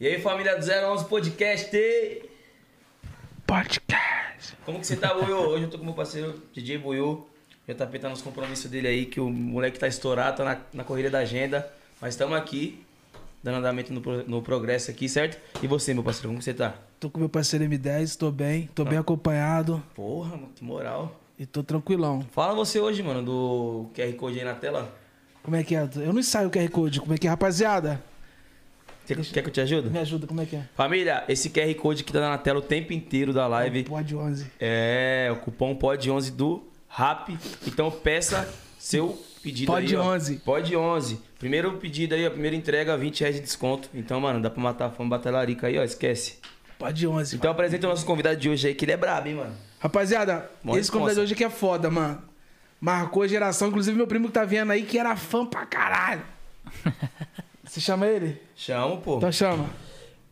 E aí, família do 011 Podcast? Podcast. Como que você tá, Buiu? Hoje eu tô com meu parceiro DJ Buiu. JP tá nos compromissos dele aí, que o moleque tá estourado, tá na, na corrida da agenda. Mas estamos aqui, dando andamento no, no progresso aqui, certo? E você, meu parceiro, como que você tá? Tô com meu parceiro M10, tô bem, tô bem acompanhado Porra, mano, que moral. e tô tranquilão. Fala você hoje, mano, do QR Code aí na tela. Como é que é? Eu não ensaio o QR Code, como é que é, rapaziada? Você quer que eu te ajude? Me ajuda, como é que é? Família, esse QR Code que tá na tela o tempo inteiro da live Pode 11. é o cupom POD11 do RAP. Então peça seu pedido Pod aí, ó. 11. Pod 11. Primeiro pedido aí, a primeira entrega, 20 reais de desconto. Então, mano, dá pra matar a fome batalarica aí, ó, esquece. Pode 11. Então apresenta o nosso convidado de hoje aí, que ele é brabo, hein, mano. Rapaziada, Mó esse convidado de hoje aqui é foda, mano. Marcou a geração, inclusive meu primo que tá vendo aí, que era fã pra caralho. Você chama ele? Chama, pô. Então chama.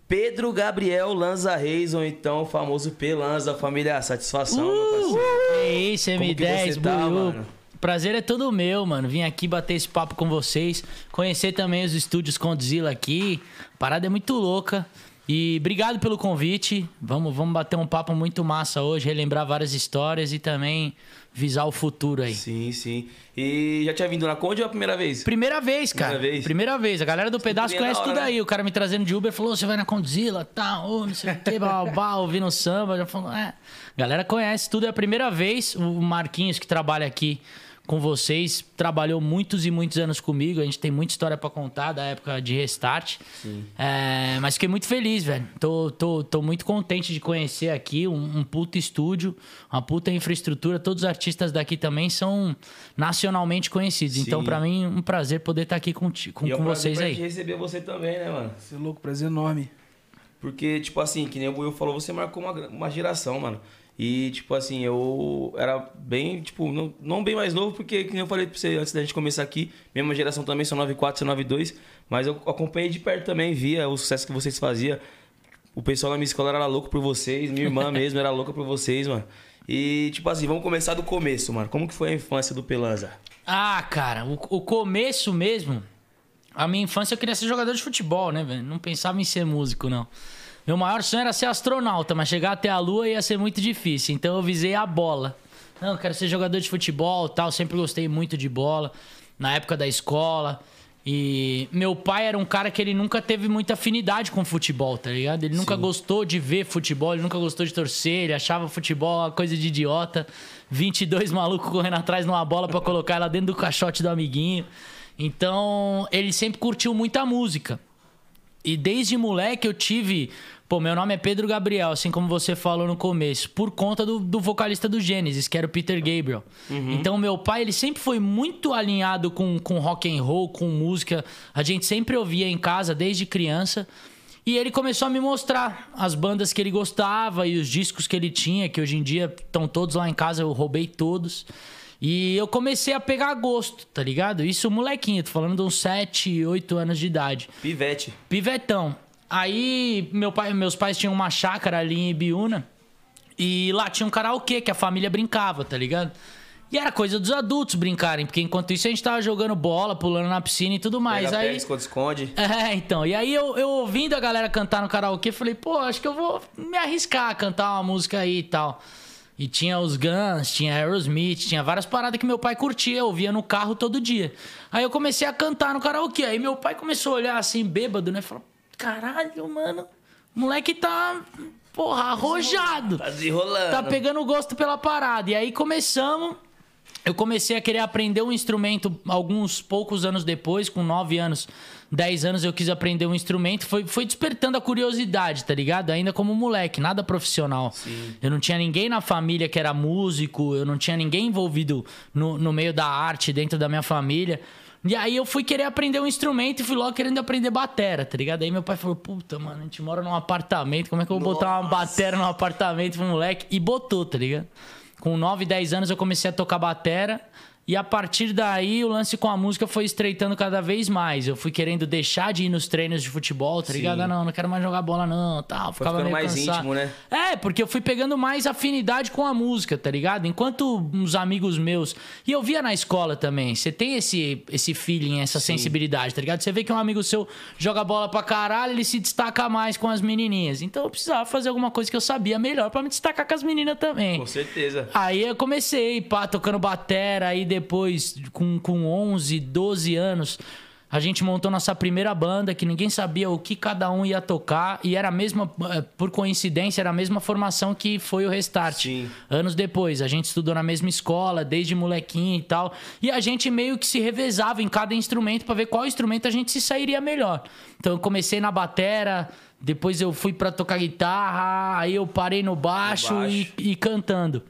Pedro Gabriel Lanza Reis, ou então o famoso P Lanza, família. Satisfação, meu parceiro. É isso, Como que M10, você tá, mano? Prazer é todo meu, mano. Vim aqui bater esse papo com vocês. Conhecer também os estúdios Condzilla aqui. A parada é muito louca. E obrigado pelo convite. Vamos, vamos bater um papo muito massa hoje, relembrar várias histórias e também visar o futuro aí. Sim, sim. E já tinha vindo na Conde ou é a primeira vez? Primeira vez, cara. Primeira vez? Primeira vez. A galera do pedaço conhece hora, tudo né? aí. O cara me trazendo de Uber falou: você vai na Condzilla, tá, ô, não sei o blá, blá, ouvindo samba. Já falou, é. Galera conhece tudo, é a primeira vez. O Marquinhos, que trabalha aqui com vocês, trabalhou muitos e muitos anos comigo. A gente tem muita história pra contar da época de restart. É, mas fiquei muito feliz, velho. Tô, tô, tô muito contente de conhecer aqui um, um puta estúdio, uma puta infraestrutura. Todos os artistas daqui também são nacionalmente conhecidos. Então, Sim. pra mim, um prazer poder estar aqui com, ti- com, E é um com vocês aí. receber você também, né, mano? Você é louco, prazer enorme. Porque, tipo assim, que nem o Will falou, você marcou uma, uma geração, mano. E, tipo assim, eu era bem, tipo, não, não bem mais novo, porque, que nem eu falei pra você antes da gente começar aqui, mesma geração também, são 94, são 92, mas eu acompanhei de perto também, via o sucesso que vocês faziam. O pessoal na minha escola era louco por vocês, minha irmã mesmo era louca por vocês, mano. E, tipo assim, vamos começar do começo, mano. Como que foi a infância do Pelanza? Ah, cara, o, o começo mesmo. A minha infância eu queria ser jogador de futebol, né, velho? Não pensava em ser músico, não. Meu maior sonho era ser astronauta, mas chegar até a lua ia ser muito difícil. Então eu visei a bola. Não, eu quero ser jogador de futebol tal. Sempre gostei muito de bola. Na época da escola. E meu pai era um cara que ele nunca teve muita afinidade com futebol, tá ligado? Ele nunca gostou de ver futebol, ele nunca gostou de torcer, ele achava futebol uma coisa de idiota. 22 malucos correndo atrás numa bola pra colocar ela dentro do caixote do amiguinho. Então, ele sempre curtiu muita música. E desde moleque eu tive. Pô, meu nome é Pedro Gabriel, assim como você falou no começo, por conta do, do vocalista do Gênesis, que era o Peter Gabriel. Então, meu pai, ele sempre foi muito alinhado com, com rock and roll, com música. A gente sempre ouvia em casa desde criança. E ele começou a me mostrar as bandas que ele gostava e os discos que ele tinha, que hoje em dia estão todos lá em casa, eu roubei todos. E eu comecei a pegar gosto, tá ligado? Isso molequinho, tô falando de uns 7, 8 anos de idade. Pivete. Pivetão. Aí meu pai, meus pais tinham uma chácara ali em Ibiúna. E lá tinha um karaokê que a família brincava, tá ligado? E era coisa dos adultos brincarem, porque enquanto isso a gente tava jogando bola, pulando na piscina e tudo mais. Pega, aí esconde, esconde. é, então. E aí eu, eu ouvindo a galera cantar no karaokê, falei, pô, acho que eu vou me arriscar a cantar uma música aí e tal. E tinha os Guns, tinha Aerosmith, tinha várias paradas que meu pai curtia, eu ouvia no carro todo dia. Aí eu comecei a cantar no karaokê. Aí meu pai começou a olhar assim, bêbado, né? Falou, caralho, mano, o moleque tá, porra, arrojado. Tá desenrolando. Tá pegando gosto pela parada. E aí começamos. Eu comecei a querer aprender um instrumento alguns poucos anos depois, com 9 anos, 10 anos eu quis aprender um instrumento. Foi, foi despertando a curiosidade, tá ligado? Ainda como moleque, nada profissional. Eu não tinha ninguém na família que era músico, eu não tinha ninguém envolvido no, no meio da arte dentro da minha família. E aí eu fui querer aprender um instrumento e fui logo querendo aprender batera, tá ligado? Aí meu pai falou, puta, mano, a gente mora num apartamento, como é que eu vou botar uma batera num apartamento pro moleque? E botou, tá ligado? Com 9, 10 anos eu comecei a tocar batera E a partir daí, o lance com a música foi estreitando cada vez mais. Eu fui querendo deixar de ir nos treinos de futebol, tá ligado? Sim. Ah, não, não quero mais jogar bola, não, tal. Foi Ficava meio mais cansado. íntimo, né? É, porque eu fui pegando mais afinidade com a música, tá ligado? Enquanto uns amigos meus. E eu via na escola também. Você tem esse, esse feeling, essa sensibilidade, tá ligado? Você vê que um amigo seu joga bola pra caralho, ele se destaca mais com as menininhas. Então eu precisava fazer alguma coisa que eu sabia melhor pra me destacar com as meninas também. Com certeza. Aí eu comecei, pá, tocando batera, aí depois, com, com 11, 12 anos, a gente montou nossa primeira banda, que ninguém sabia o que cada um ia tocar, e era a mesma, eh, por coincidência, era a mesma formação que foi o Restart. Sim. Anos depois, a gente estudou na mesma escola, desde molequinho e tal, e a gente meio que se revezava em cada instrumento pra ver qual instrumento a gente se sairia melhor. Então eu comecei na batera, depois eu fui pra tocar guitarra, aí eu parei no baixo, baixo. E, e cantando.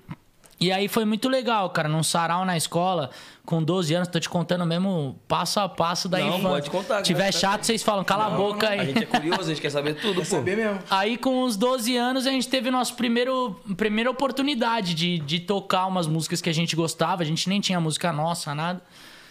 E aí foi muito legal, cara, num sarau na escola, com 12 anos, tô te contando mesmo passo a passo da Não, infância. pode contar, Se tiver cara. chato, vocês falam, cala a boca aí. A gente é curioso, a gente quer saber tudo, Quer pô. saber mesmo? Aí, com uns 12 anos, a gente teve nossa primeiro, primeira oportunidade de, de tocar umas músicas que a gente gostava. A gente nem tinha música nossa, nada.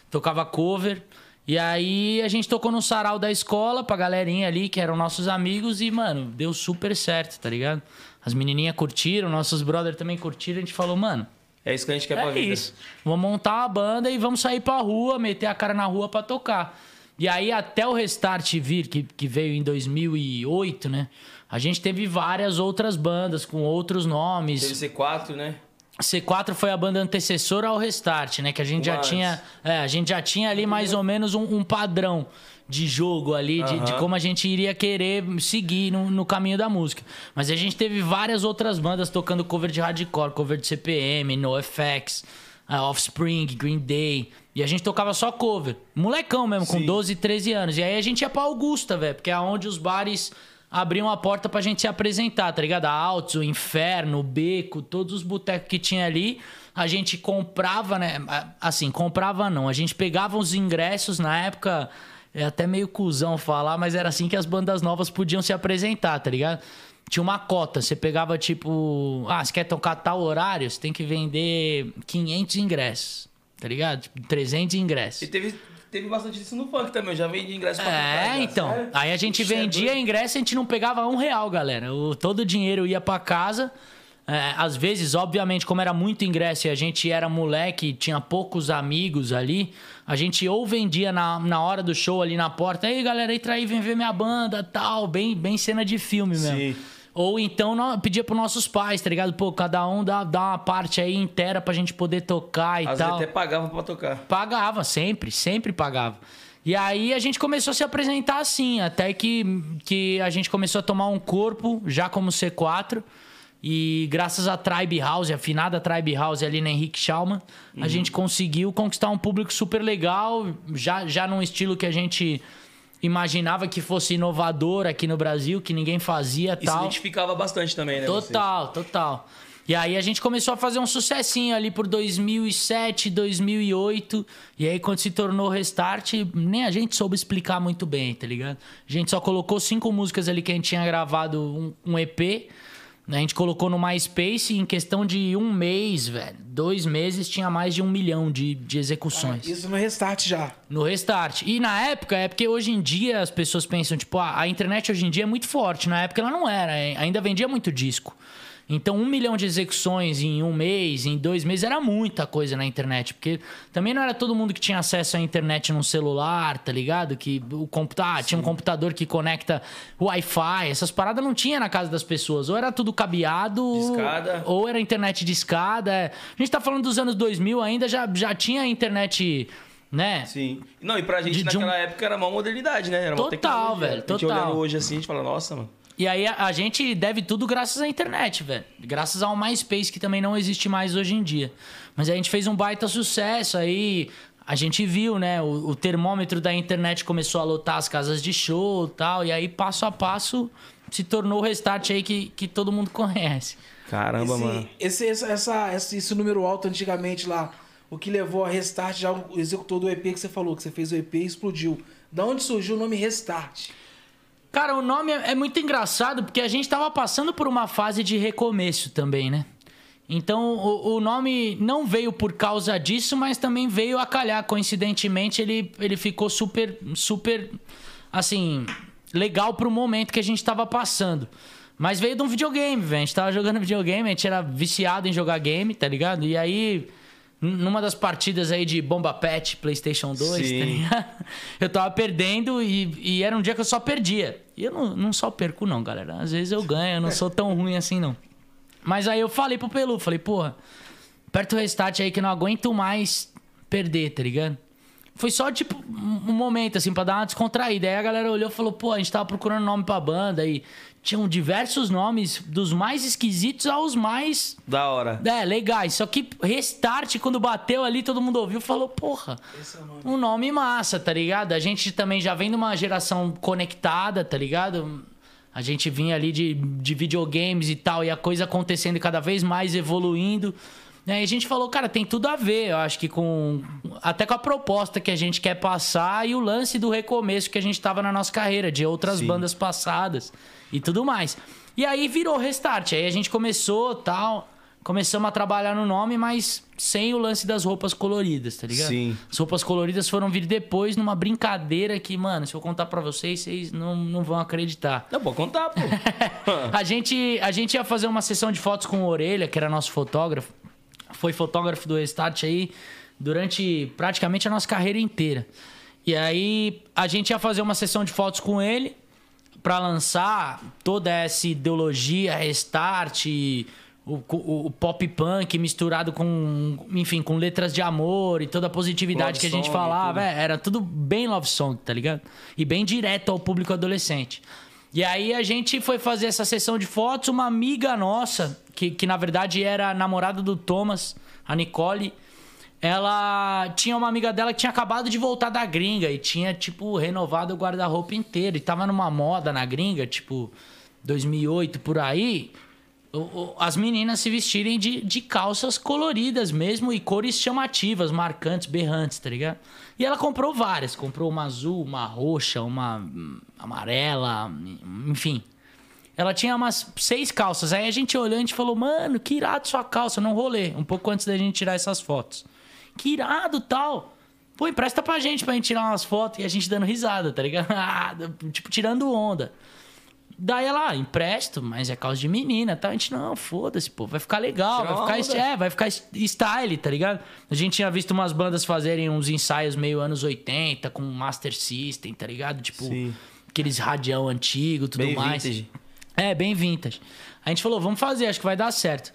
Tocava cover. E aí, a gente tocou no sarau da escola pra galerinha ali, que eram nossos amigos. E, mano, deu super certo, tá ligado? As menininhas curtiram, nossos brothers também curtiram. A gente falou, mano, É isso que a gente quer pra é vida. isso. Vamos montar uma banda e vamos sair pra rua, meter a cara na rua pra tocar. E aí, até o Restart vir, que, que veio em 2008, né? A gente teve várias outras bandas com outros nomes. Teve C4, né? C4 foi a banda antecessora ao Restart, né? Que a gente já Antes. tinha. É, a gente já tinha ali mais ou menos um, um padrão de jogo ali, de, de Aham. como a gente iria querer seguir no, no caminho da música. Mas a gente teve várias outras bandas tocando cover de hardcore, cover de CPM, NoFX, uh, Offspring, Green Day. E a gente tocava só cover. Molecão mesmo, com Sim. 12, 13 anos. E aí a gente ia pra Augusta, velho, porque é onde os bares abriam a porta pra gente se apresentar, tá ligado? A Altos, o Inferno, o Beco, todos os botecos que tinha ali. A gente comprava, né? Assim, comprava não. A gente pegava os ingressos na época. É até meio cuzão falar, mas era assim que as bandas novas podiam se apresentar, tá ligado? Tinha uma cota, você pegava tipo, ah, você quer tocar tal horário, você tem que vender 500 ingressos, tá ligado? Tipo, 300 ingressos. E teve, teve bastante disso no funk também. Eu já vendi ingresso pra É, já. então. Sério? Aí a gente Puxa, é vendia doido. ingresso e a gente não pegava um real, galera. O, todo o dinheiro ia pra casa. É, às vezes, obviamente, como era muito ingresso e a gente era moleque, tinha poucos amigos ali, a gente ou vendia na, na hora do show ali na porta, aí galera, entra aí, vem ver minha banda, tal, bem, bem cena de filme mesmo. Sim. Ou então nó- pedia pros nossos pais, tá ligado? Pô, cada um dá, dá uma parte aí inteira pra gente poder tocar e Às tal. vezes até pagava pra tocar. Pagava, sempre, sempre pagava. E aí a gente começou a se apresentar assim, até que, que a gente começou a tomar um corpo, já como C4. E graças à Tribe House, a finada Tribe House ali na Henrique Schaumann, a gente conseguiu conquistar um público super legal, já, já num estilo que a gente imaginava que fosse inovador aqui no Brasil, que ninguém fazia E se tal. identificava bastante também, né? vocês? Total, total. E aí a gente começou a fazer um sucessinho ali por 2007, 2008. E aí quando se tornou Restart, nem a gente soube explicar muito bem, tá ligado? A gente só colocou cinco músicas ali que a gente tinha gravado um, um EP. A gente colocou no MySpace e em questão de um mês, velho, dois meses, tinha mais de um milhão de, de execuções. Isso no restart já. No restart. E na época, é porque hoje em dia as pessoas pensam, tipo, ah, a internet hoje em dia é muito forte. Na época ela não era, ainda vendia muito disco. Então, um milhão de execuções em um mês, em dois meses, era muita coisa na internet. Porque também não era todo mundo que tinha acesso à internet num celular, tá ligado? Que o computador, tinha um computador que conecta Wi-Fi, essas paradas não tinha na casa das pessoas. Ou era tudo cabeado, Discada. ou era internet de escada. A gente tá falando dos anos 2000 ainda, já, já tinha internet, né? Sim. Não, e pra gente De- de um- naquela época era uma modernidade, né? Era uma Total, velho, A gente total. olhando hoje assim, a gente fala, nossa, mano. E aí a, a gente deve tudo graças à internet, velho. Graças ao MySpace, que também não existe mais hoje em dia. Mas a gente fez um baita sucesso aí. A gente viu, né? O, o termômetro da internet começou a lotar as casas de show e tal. E aí, passo a passo, se tornou o restart aí que, que todo mundo conhece. Caramba, esse, mano. Esse, essa, essa- esse, esse número alto antigamente lá, o que levou a Restart, já o executor do EP que você falou, que você fez o EP e explodiu. Da onde surgiu o nome Restart? Cara, o nome é é muito engraçado porque a gente tava passando por uma fase de recomeço também, né? Então o, o nome não veio por causa disso, mas também veio a calhar. Coincidentemente, ele, ele ficou super, super, assim, legal pro momento que a gente tava passando. Mas veio de um videogame, velho. A gente tava jogando videogame, a gente era viciado em jogar game, tá ligado? E aí, numa das partidas aí de Bomba Pet, PlayStation 2, tá Sim. Eu tava perdendo e, e era um dia que eu só perdia. E eu não, não só perco, não, galera. Às vezes eu ganho, eu não sou tão ruim assim, não. Mas aí eu falei pro Pelu, falei, porra, aperta o restart aí que eu não aguento mais perder, tá ligado? Foi só, tipo, um um momento, assim, pra dar uma descontraída. Aí a galera olhou e falou, pô, a gente tava procurando nome pra banda e tinham diversos nomes, dos mais esquisitos aos mais Da hora. é, legais. Só que Restart, quando bateu ali, todo mundo ouviu e falou, porra, Esse é o nome. um nome massa, tá ligado? A gente também já vem de uma geração conectada, tá ligado? A gente vinha ali de, de videogames e tal, e a coisa acontecendo cada vez mais, evoluindo. E a gente falou, cara, tem tudo a ver, eu acho que com. Até com a proposta que a gente quer passar e o lance do recomeço que a gente tava na nossa carreira, de outras Sim. bandas passadas e tudo mais. E aí virou restart. Aí a gente começou tal. Começamos a trabalhar no nome, mas sem o lance das roupas coloridas, tá ligado? Sim. As roupas coloridas foram vir depois numa brincadeira que, mano, se eu contar pra vocês, vocês não, não vão acreditar. Não, pode contar, pô. A gente, a gente ia fazer uma sessão de fotos com o Orelha, que era nosso fotógrafo. Foi fotógrafo do Restart aí durante praticamente a nossa carreira inteira. E aí a gente ia fazer uma sessão de fotos com ele pra lançar toda essa ideologia Restart, o, o- o pop punk misturado com, enfim, com letras de amor e toda a positividade Love que a gente falava. tudo. É, era tudo bem love song, tá ligado? E bem direto ao público adolescente. E aí a gente foi fazer essa sessão de fotos, uma amiga nossa, que, que na verdade era a namorada do Thomas, a Nicole, ela tinha uma amiga dela que tinha acabado de voltar da gringa e tinha, tipo, renovado o guarda-roupa inteiro. E tava numa moda na gringa, tipo, 2008 por aí. as meninas se vestirem de, de calças coloridas mesmo e cores chamativas, marcantes, berrantes, tá ligado? E ela comprou várias. Comprou uma azul, uma roxa, uma hum, amarela, enfim. Ela tinha umas seis calças. Aí a gente olhou e a gente falou, mano, que irado sua calça num rolê. Um pouco antes da gente tirar essas fotos. Que irado tal. Pô, empresta pra gente pra gente tirar umas fotos e a gente dando risada, tá ligado? Ah, tipo, tirando onda. Daí ela, ah, empresto, mas é calça de menina, tá? A gente, não, foda-se, pô, vai ficar legal, Tira vai ficar, onda. é, vai ficar style, tá ligado? A gente tinha visto umas bandas fazerem uns ensaios meio anos 80, com Master System, tá ligado? Tipo, Sim. aqueles radião antigo, tudo Bem mais. vintage. É, bem vintage. A gente falou, vamos fazer, acho que vai dar certo.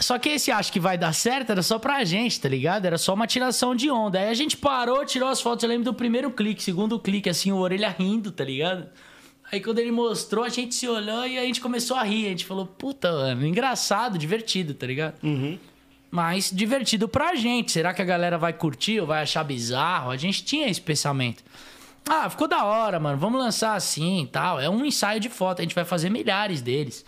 Só que esse acho que vai dar certo era só pra gente, tá ligado? Era só uma tiração de onda. Aí a gente parou, tirou as fotos. Eu lembro do primeiro clique, segundo clique, assim, o orelha rindo, tá ligado? Aí quando ele mostrou, a gente se olhou e a gente começou a rir. A gente falou, puta, mano, engraçado, divertido, tá ligado? Mas divertido pra gente. Será que a galera vai curtir ou vai achar bizarro? A gente tinha esse pensamento. Ah, ficou da hora, mano. Vamos lançar assim e tal. É um ensaio de foto. A gente vai fazer milhares deles.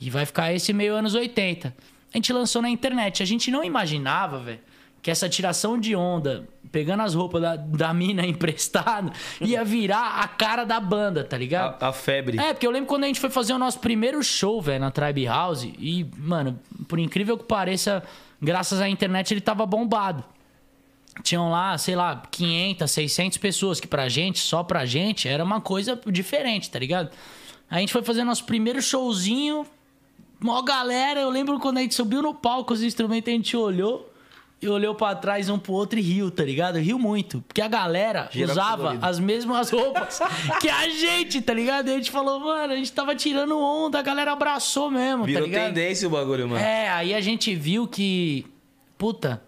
E vai ficar esse meio anos 80. A gente lançou na internet. A gente não imaginava, velho, que essa tiração de onda, pegando as roupas da, da mina emprestada, ia virar a cara da banda, tá ligado? A, a febre. É, porque eu lembro quando a gente foi fazer o nosso primeiro show, velho, na Tribe House. E, mano, por incrível que pareça, graças à internet ele tava bombado. Tinham lá, sei lá, 500, 600 pessoas, que pra gente, só pra gente, era uma coisa diferente, tá ligado? A gente foi fazer nosso primeiro showzinho, mó galera. Eu lembro quando a gente subiu no palco os instrumentos, a gente olhou. E olhou pra trás um pro outro e riu, tá ligado? Riu muito. Porque a galera usava as mesmas roupas que a gente, tá ligado? E a gente falou, mano, a gente tava tirando onda, a galera abraçou mesmo, Virou tá ligado? tendência o bagulho, mano. É, aí a gente viu que. Puta,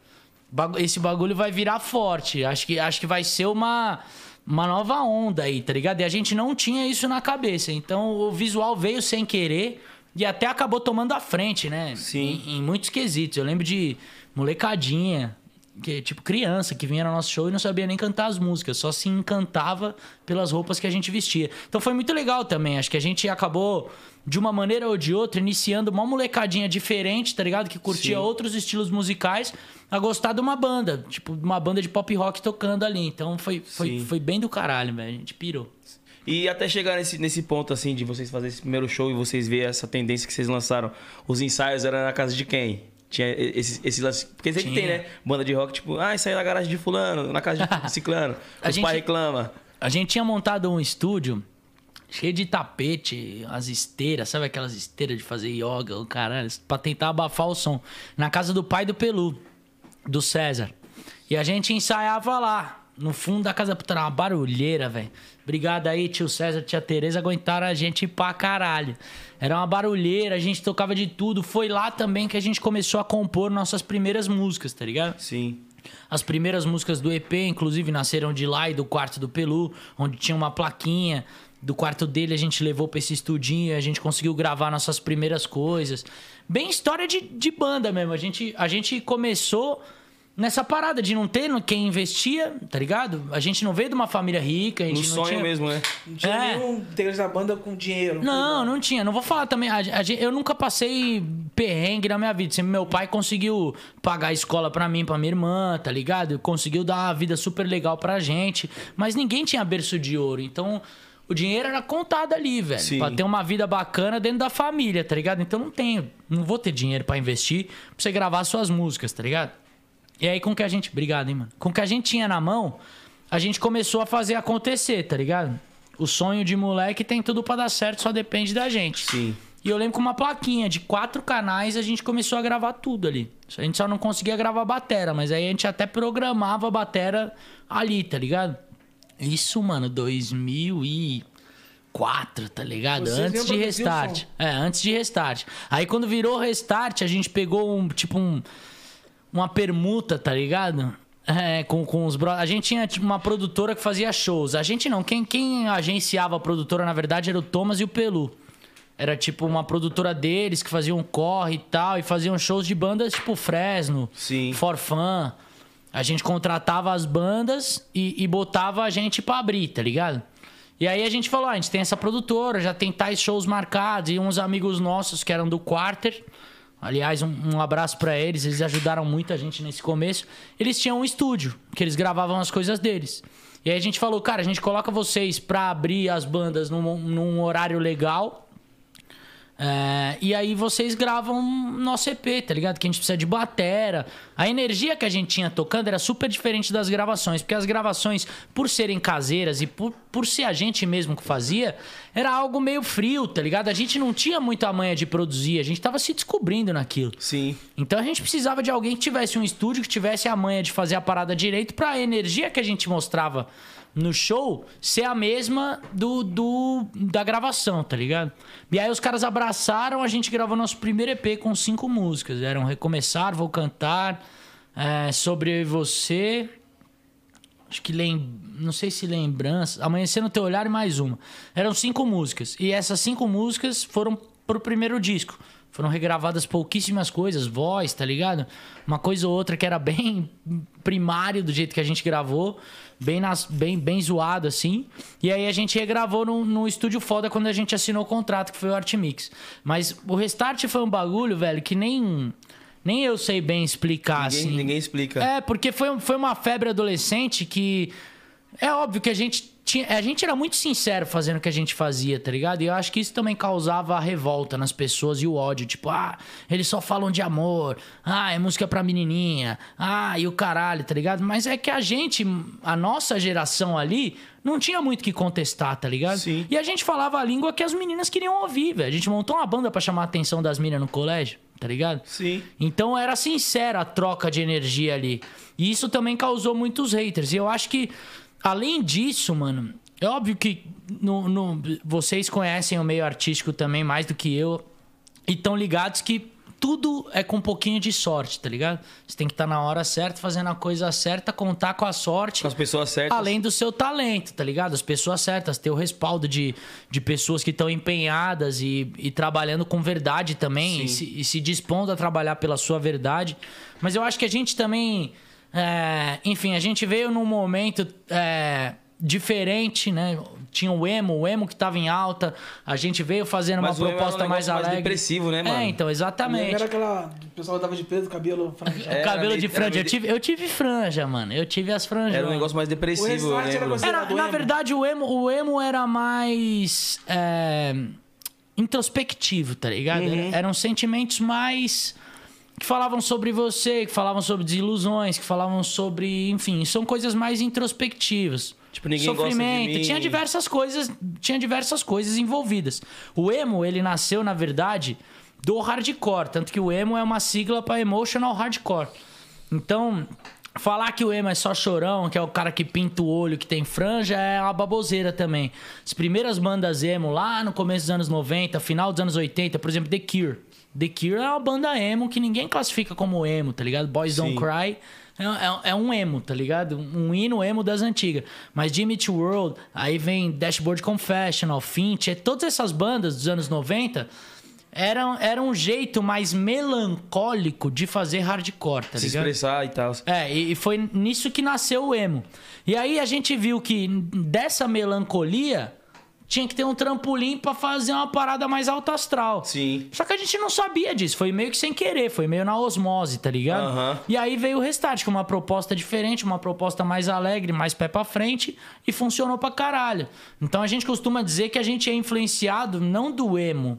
esse bagulho vai virar forte. Acho que, acho que vai ser uma, uma nova onda aí, tá ligado? E a gente não tinha isso na cabeça. Então o visual veio sem querer e até acabou tomando a frente, né? Sim. Em, em muitos quesitos. Eu lembro de molecadinha. Que, tipo, criança que vinha no nosso show e não sabia nem cantar as músicas, só se encantava pelas roupas que a gente vestia. Então foi muito legal também. Acho que a gente acabou, de uma maneira ou de outra, iniciando uma molecadinha diferente, tá ligado? Que curtia Sim. outros estilos musicais, a gostar de uma banda. Tipo, uma banda de pop rock tocando ali. Então foi, foi, Sim. foi bem do caralho, velho. A gente pirou. E até chegar nesse, nesse ponto, assim, de vocês fazerem esse primeiro show e vocês verem essa tendência que vocês lançaram. Os ensaios eram na casa de quem? Tinha esse, esse lance. Porque sempre Tinha. tem, né? Banda de rock, tipo, ah, isso aí é na garagem de fulano, na casa de ciclano. A Os gente- pais reclamam. A gente tinha montado um estúdio cheio de tapete, as esteiras, sabe aquelas esteiras de fazer yoga, o caralho, pra tentar abafar o som. Na casa do pai do Pelu, do César. E a gente ensaiava lá, no fundo da casa. Puta, era uma barulheira, velho. Obrigado aí, tio César, tia Tereza, aguentaram a gente pra caralho. Era uma barulheira, a gente tocava de tudo. Foi lá também que a gente começou a compor nossas primeiras músicas, tá ligado? Sim. As primeiras músicas do EP, inclusive, nasceram de lá e do quarto do Pelu, onde tinha uma plaquinha. Do quarto dele a gente levou pra esse estudinho e a gente conseguiu gravar nossas primeiras coisas. Bem história de, de banda mesmo. A gente, a gente começou nessa parada de não ter quem investia, tá ligado? A gente não veio de uma família rica, a gente No não sonho tinha... mesmo, né? Não tinha É. nenhum integrante da banda com dinheiro. Não, não tinha. Não vou falar também. a- a eu nunca passei perrengue na minha vida. Sempre meu pai conseguiu pagar a escola pra mim, pra minha irmã, tá ligado? Conseguiu dar uma vida super legal pra gente. Mas ninguém tinha berço de ouro. Então. O dinheiro era contado ali, velho. Sim. Pra ter uma vida bacana dentro da família, tá ligado? Então não tenho. Não vou ter dinheiro pra investir pra você gravar suas músicas, tá ligado? E aí, com o que a gente. Obrigado, hein, mano. Com o que a gente tinha na mão, a gente começou a fazer acontecer, tá ligado? O sonho de moleque tem tudo pra dar certo, só depende da gente. Sim. E eu lembro com uma plaquinha de quatro canais a gente começou a gravar tudo ali. A gente só não conseguia gravar batera, mas aí a gente até programava a batera ali, tá ligado? Isso, mano, 2004, tá ligado? Vocês antes de restart. É, antes de restart. Aí quando virou restart, a gente pegou um, tipo um uma permuta, tá ligado? É, com, com os bro... A gente tinha tipo, uma produtora que fazia shows. A gente não, quem, quem agenciava a produtora, na verdade, era o Thomas e o Pelu. Era tipo uma produtora deles que faziam um corre e tal, e faziam shows de bandas tipo Fresno, Sim. Forfã. A gente contratava as bandas e, e botava a gente pra abrir, tá ligado? E aí a gente falou: ah, a gente tem essa produtora, já tem tais shows marcados, e uns amigos nossos que eram do Quarter. Aliás, um, um abraço pra eles, eles ajudaram muito a gente nesse começo. Eles tinham um estúdio, que eles gravavam as coisas deles. E aí a gente falou, cara, a gente coloca vocês pra abrir as bandas num, num horário legal. É, e aí vocês gravam nosso EP, tá ligado? Que a gente precisa de batera. A energia que a gente tinha tocando era super diferente das gravações, porque as gravações, por serem caseiras e por, por ser a gente mesmo que fazia, era algo meio frio, tá ligado? A gente não tinha muita manha de produzir, a gente tava se descobrindo naquilo. Sim. Então a gente precisava de alguém que tivesse um estúdio, que tivesse a manha de fazer a parada direito pra energia que a gente mostrava no show ser a mesma do, do da gravação, tá ligado? E aí os caras abraçaram, a gente gravou nosso primeiro EP com cinco músicas. Eram Recomeçar, Vou Cantar, é, Sobre Você... Acho que lem... não sei se lembrança, Amanhecer no Teu Olhar e mais uma. Eram cinco músicas. E essas cinco músicas foram pro primeiro disco. Foram regravadas pouquíssimas coisas, voz, tá ligado? Uma coisa ou outra que era bem primário do jeito que a gente gravou, bem, nas, bem, bem zoado assim. E aí a gente regravou no, no estúdio foda quando a gente assinou o contrato, que foi o Art Mix. Mas o Restart foi um bagulho, velho, que nem, nem eu sei bem explicar Ninguém, assim. ninguém explica. É, porque foi, foi uma febre adolescente que. É óbvio que a gente tinha. A gente era muito sincero fazendo o que a gente fazia, tá ligado? E eu acho que isso também causava a revolta nas pessoas e o ódio. Tipo, ah, eles só falam de amor. Ah, é música pra menininha. Ah, e o caralho, tá ligado? Mas é que a gente, a nossa geração ali, não tinha muito o que contestar, tá ligado? Sim. E a gente falava a língua que as meninas queriam ouvir, velho. A gente montou uma banda pra chamar a atenção das meninas no colégio, tá ligado? Sim. Então era sincera a troca de energia ali. E isso também causou muitos haters. E eu acho que, além disso, mano, é óbvio que no, no- vocês conhecem o meio artístico também mais do que eu. E estão ligados que tudo é com um pouquinho de sorte, tá ligado? Você tem que estar na hora certa, fazendo a coisa certa, contar com a sorte. Com as pessoas certas. Além do seu talento, tá ligado? As pessoas certas, ter o respaldo de, de pessoas que estão empenhadas e, e trabalhando com verdade também, e se, e se dispondo a trabalhar pela sua verdade. Mas eu acho que a gente também. É, enfim, a gente veio num momento é, diferente, né? Tinha o emo, o emo que tava em alta. A gente veio fazendo Mas o uma era um proposta mais negócio mais alegre. depressivo, né, mano? É, então, exatamente. Era aquela. O pessoal tava de preto, cabelo franjado. É, cabelo de franja. meio Eu tive, eu tive franja, mano. Eu tive as franjas. Era um negócio mais O depressivo, eu restart era na emo. verdade, o emo, o emo era mais é, introspectivo, tá ligado? Uhum. Era- Eram sentimentos mais que falavam sobre você, que falavam sobre desilusões, que falavam sobre, enfim, são coisas mais introspectivas. Tipo, ninguém gosta Sofrimento, mim. tinha diversas coisas, tinha diversas coisas envolvidas. O emo, ele nasceu, na verdade, do hardcore, tanto que o emo é uma sigla para emotional hardcore. Então, falar que o emo é só chorão, que é o cara que pinta o olho, que tem franja, é uma baboseira também. As primeiras bandas emo lá no começo dos anos 90, final dos anos 80, por exemplo, The Cure. The Cure é uma banda emo que ninguém classifica como emo, tá ligado? Boys Don't Sim. Cry é, é- é um emo, tá ligado? Um hino emo das antigas. Mas Jimmy Eat World, aí vem Dashboard Confessional, Finch, é, todas essas bandas dos anos 90 eram, era um jeito mais melancólico de fazer hardcore, tá Se ligado? expressar e tal. É, e foi nisso que nasceu o emo. E aí a gente viu que dessa melancolia tinha que ter um trampolim pra fazer uma parada mais alta astral. Sim. Só que a gente não sabia disso, foi meio que sem querer, foi meio na osmose, tá ligado? Aham. E aí veio o Restart com uma proposta diferente, uma proposta mais alegre, mais pé pra frente e funcionou pra caralho. Então a gente costuma dizer que a gente é influenciado não do emo.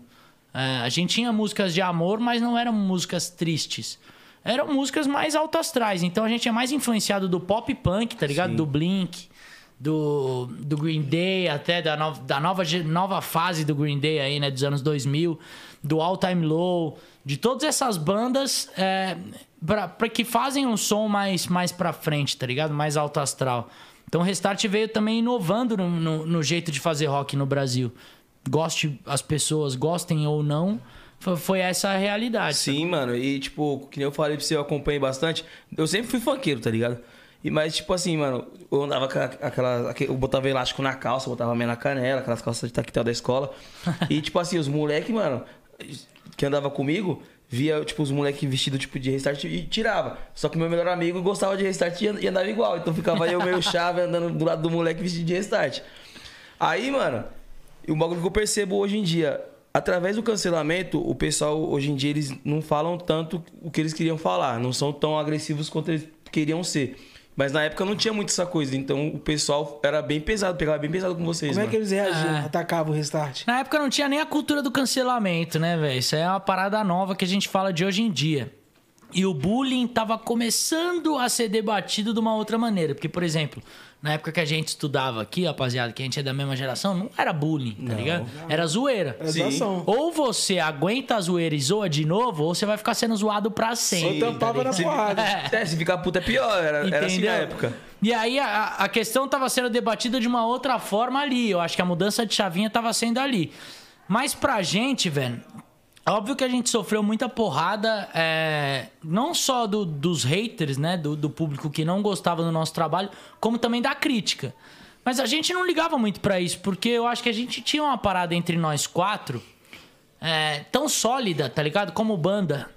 É, a gente tinha músicas de amor, mas não eram músicas tristes. Eram músicas mais alto astrais. Então a gente é mais influenciado do pop punk, tá ligado? Do Blink, do, do Green Day, até da, no- da nova, nova fase do Green Day aí, né? Dos anos 2000, do All Time Low, de todas essas bandas é, pra, pra que fazem um som mais, mais pra frente, tá ligado? Mais alto astral. Então o Restart veio também inovando no, no- no jeito de fazer rock no Brasil. Goste as pessoas, gostem ou não, fo- foi essa a realidade. Sim, mano. E, tipo, que nem eu falei pra você, eu acompanhei bastante. Eu sempre fui funkeiro, tá ligado? E, mas, tipo assim, mano, eu andava com aquela. aque- Eu botava elástico na calça, botava meia na canela, aquelas calças de tactel da escola. e, tipo assim, os moleques, mano, que andava comigo, via, tipo, os moleques vestidos, tipo, de restart e tirava. Só que meu melhor amigo gostava de restart e and- andava igual. Então ficava eu meio chave andando do lado do moleque vestido de restart. Aí, mano, um bagulho que eu percebo hoje em dia, através do cancelamento, o pessoal hoje em dia eles não falam tanto o que eles queriam falar, não são tão agressivos quanto eles queriam ser. Mas na época não tinha muito essa coisa, então o pessoal era bem pesado, pegava bem pesado com vocês, Como é mano. que eles reagiam? É. Atacavam o restart? Na época não tinha nem a cultura do cancelamento, né, velho? Isso é uma parada nova que a gente fala de hoje em dia. E o bullying tava começando a ser debatido de uma outra maneira. Porque, por exemplo, na época que a gente estudava aqui, rapaziada, que a gente é da mesma geração, não era bullying, tá ligado? Era zoeira. Era. Ou você aguenta a zoeira e zoa de novo, ou você vai ficar sendo zoado pra Ou sempre. tampava tá na porrada. É, se ficar puta é pior, era, era assim na época. E aí a, a questão tava sendo debatida de uma outra forma ali. Eu acho que a mudança de chavinha tava sendo ali. Mas pra gente, velho, óbvio que a gente sofreu muita porrada, é, não só do- dos haters, né? Do, do público que não gostava do nosso trabalho, como também da crítica. Mas a gente não ligava muito pra isso, porque eu acho que a gente tinha uma parada entre nós quatro é, tão sólida, tá ligado? Como banda.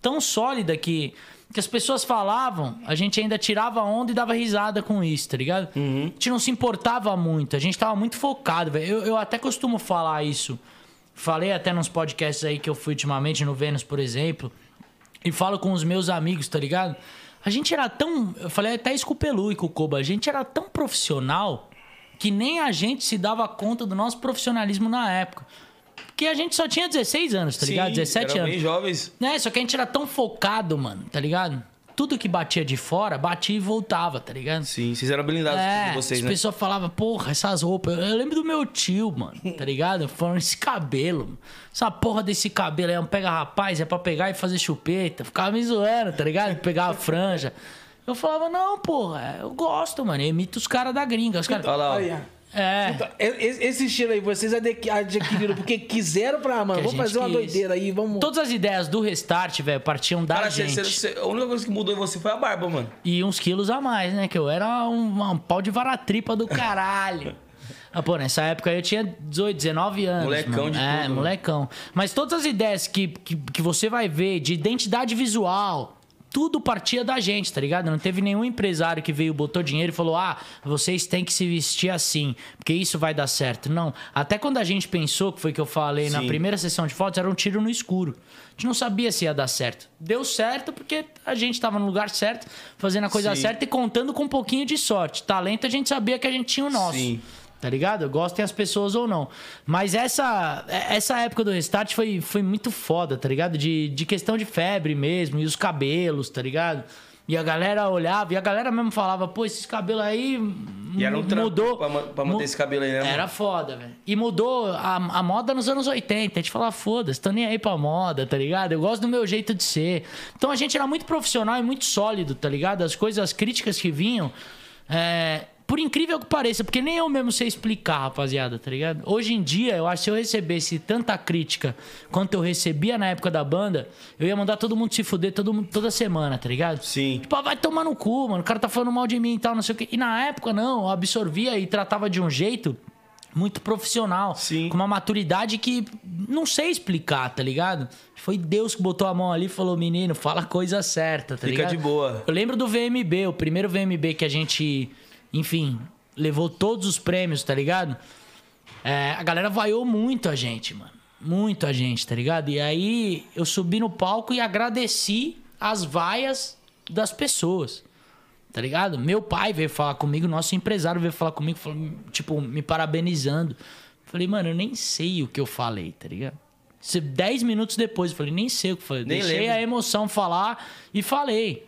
Tão sólida que, que as pessoas falavam, a gente ainda tirava onda e dava risada com isso, tá ligado? A gente não se importava muito, a gente tava muito focado, velho. Eu, eu até costumo falar isso. Falei até nos podcasts aí que eu fui ultimamente, no Vênus, por exemplo. E falo com os meus amigos, tá ligado? A gente era tão. Eu falei até isso com o Pelu e com o Koba. A gente era tão profissional que nem a gente se dava conta do nosso profissionalismo na época. Porque a gente só tinha 16 anos, tá ligado? Sim, 17 eram anos. bem jovens. É, só que a gente era tão focado, mano, tá ligado? Tudo que batia de fora, batia e voltava, tá ligado? Sim, vocês eram blindados É, de vocês, as né? pessoas falavam, porra, essas roupas. Eu lembro do meu tio, mano, tá ligado? Falando, esse cabelo. Essa porra desse cabelo aí, é um pega rapaz, é pra pegar e fazer chupeta. Ficava me zoando, tá ligado? Pegar a franja. Eu falava, não, porra, eu gosto, mano. Eu imito os caras da gringa. Os caras. Olha lá, ó. É. Então, Esse estilo aí, vocês adqui- adquiriram porque quiseram pra, mano, vamos fazer uma quis. doideira aí, vamos... Todas as ideias do restart, velho, partiam da Cara, cê- gente. cê- cê- a única coisa que mudou em você foi a barba, mano. E uns quilos a mais, né? Que eu era um, um pau de varatripa do caralho. Ah, pô, nessa época eu tinha 18, 19 anos. Molecão mano. de É, tudo, molecão. Mas todas as ideias que, que, que você vai ver de identidade visual, tudo partia da gente, tá ligado? Não teve nenhum empresário que veio, botou dinheiro e falou: ah, vocês têm que se vestir assim, porque isso vai dar certo. Não. Até quando a gente pensou, que foi que eu falei na Sim. primeira sessão de fotos, era um tiro no escuro. A gente não sabia se ia dar certo. Deu certo porque a gente tava no lugar certo, fazendo a coisa Sim. certa e contando com um pouquinho de sorte. Talento a gente sabia que a gente tinha o nosso. Sim. Tá ligado? Gostem as pessoas ou não. Mas essa, essa época do restart foi, foi muito foda, tá ligado? De, de questão de febre mesmo, e os cabelos, tá ligado? E a galera olhava, e a galera mesmo falava, pô, esses cabelos aí E era um mudou. pra pra manter esse cabelo aí, né, mano? Era foda, velho. E mudou a, a moda nos anos 80. A gente falava, foda-se, tô nem aí pra moda, tá ligado? Eu gosto do meu jeito de ser. Então a gente era muito profissional e muito sólido, tá ligado? As coisas, as críticas que vinham. é, por incrível que pareça, porque nem eu mesmo sei explicar, rapaziada, tá ligado? Hoje em dia, eu acho que se eu recebesse tanta crítica quanto eu recebia na época da banda, eu ia mandar todo mundo se fuder todo, mundo- toda semana, tá ligado? Sim. Tipo, ah, vai tomar no cu, mano. O cara tá falando mal de mim e tal, não sei o quê. E na época, não, eu absorvia e tratava de um jeito muito profissional. Sim. Com uma maturidade que não sei explicar, tá ligado? Foi Deus que botou a mão ali e falou, menino, fala a coisa certa, tá Fica ligado? de boa. Eu lembro do VMB, o primeiro VMB que a gente, enfim, levou todos os prêmios, tá ligado? É, a galera vaiou muito a gente, mano. Muito a gente, tá ligado? E aí eu subi no palco e agradeci as vaias das pessoas. Tá ligado? Meu pai veio falar comigo, nosso empresário veio falar comigo, falou, tipo, me parabenizando. Falei, mano, eu nem sei o que eu falei, tá ligado? Dez minutos depois, eu falei, nem sei o que eu falei. Nem Deixei lembro. a emoção falar e falei.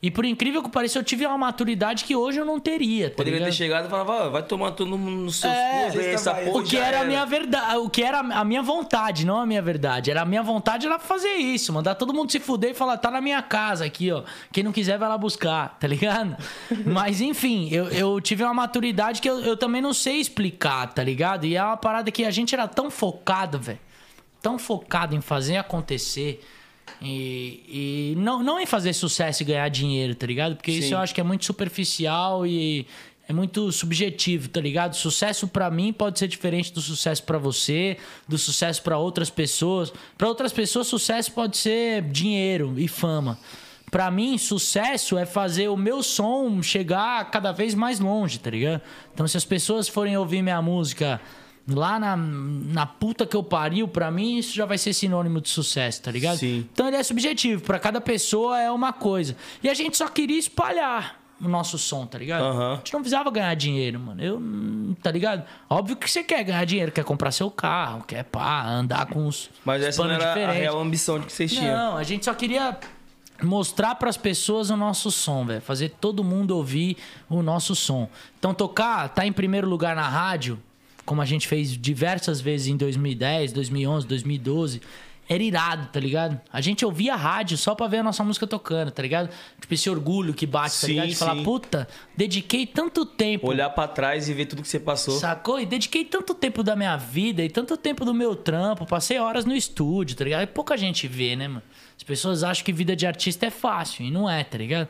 E por incrível que pareça, eu tive uma maturidade que hoje eu não teria, tá Poderia ter ligado? chegado e falava, vai tomar todo mundo no seu É, cu, essa porra O que já era a minha verdade, o que era a minha vontade, não a minha verdade. Era a minha vontade era fazer isso, mandar todo mundo se fuder e falar, tá na minha casa aqui, ó. Quem não quiser vai lá buscar, tá ligado? Mas enfim, eu, eu tive uma maturidade que eu, eu também não sei explicar, tá ligado? E é uma parada que a gente era tão focado, velho. Tão focado em fazer acontecer. E, e não, não em fazer sucesso e ganhar dinheiro, tá ligado? Porque isso Sim. eu acho que é muito superficial e é muito subjetivo, tá ligado? Sucesso pra mim pode ser diferente do sucesso pra você, do sucesso pra outras pessoas. Pra outras pessoas, sucesso pode ser dinheiro e fama. Pra mim, sucesso é fazer o meu som chegar cada vez mais longe, tá ligado? Então, se as pessoas forem ouvir minha música lá na, na puta que eu pariu, pra mim, isso já vai ser sinônimo de sucesso, tá ligado? Sim. Então ele é subjetivo, pra cada pessoa é uma coisa. E a gente só queria espalhar o nosso som, tá ligado? Aham. A gente não precisava ganhar dinheiro, mano. Eu, hum, tá ligado? Óbvio que você quer ganhar dinheiro, quer comprar seu carro, quer pá, andar com os Mas essa não era a diferentes. real ambição de que vocês tinham. Não, a gente só queria mostrar pras pessoas o nosso som, velho. Fazer todo mundo ouvir o nosso som. Então tocar, tá em primeiro lugar na rádio, como a gente fez diversas vezes em 2010, 2011, 2012. Era irado, tá ligado? A gente ouvia a rádio só pra ver a nossa música tocando, tá ligado? Tipo, esse orgulho que bate, tá Sim, ligado? De falar, sim. puta, dediquei tanto tempo Olhar pra trás e ver tudo que você passou. Sacou? E dediquei tanto tempo da minha vida e tanto tempo do meu trampo. Passei horas no estúdio, tá ligado? E pouca gente vê, né, mano? As pessoas acham que vida de artista é fácil e não é, tá ligado?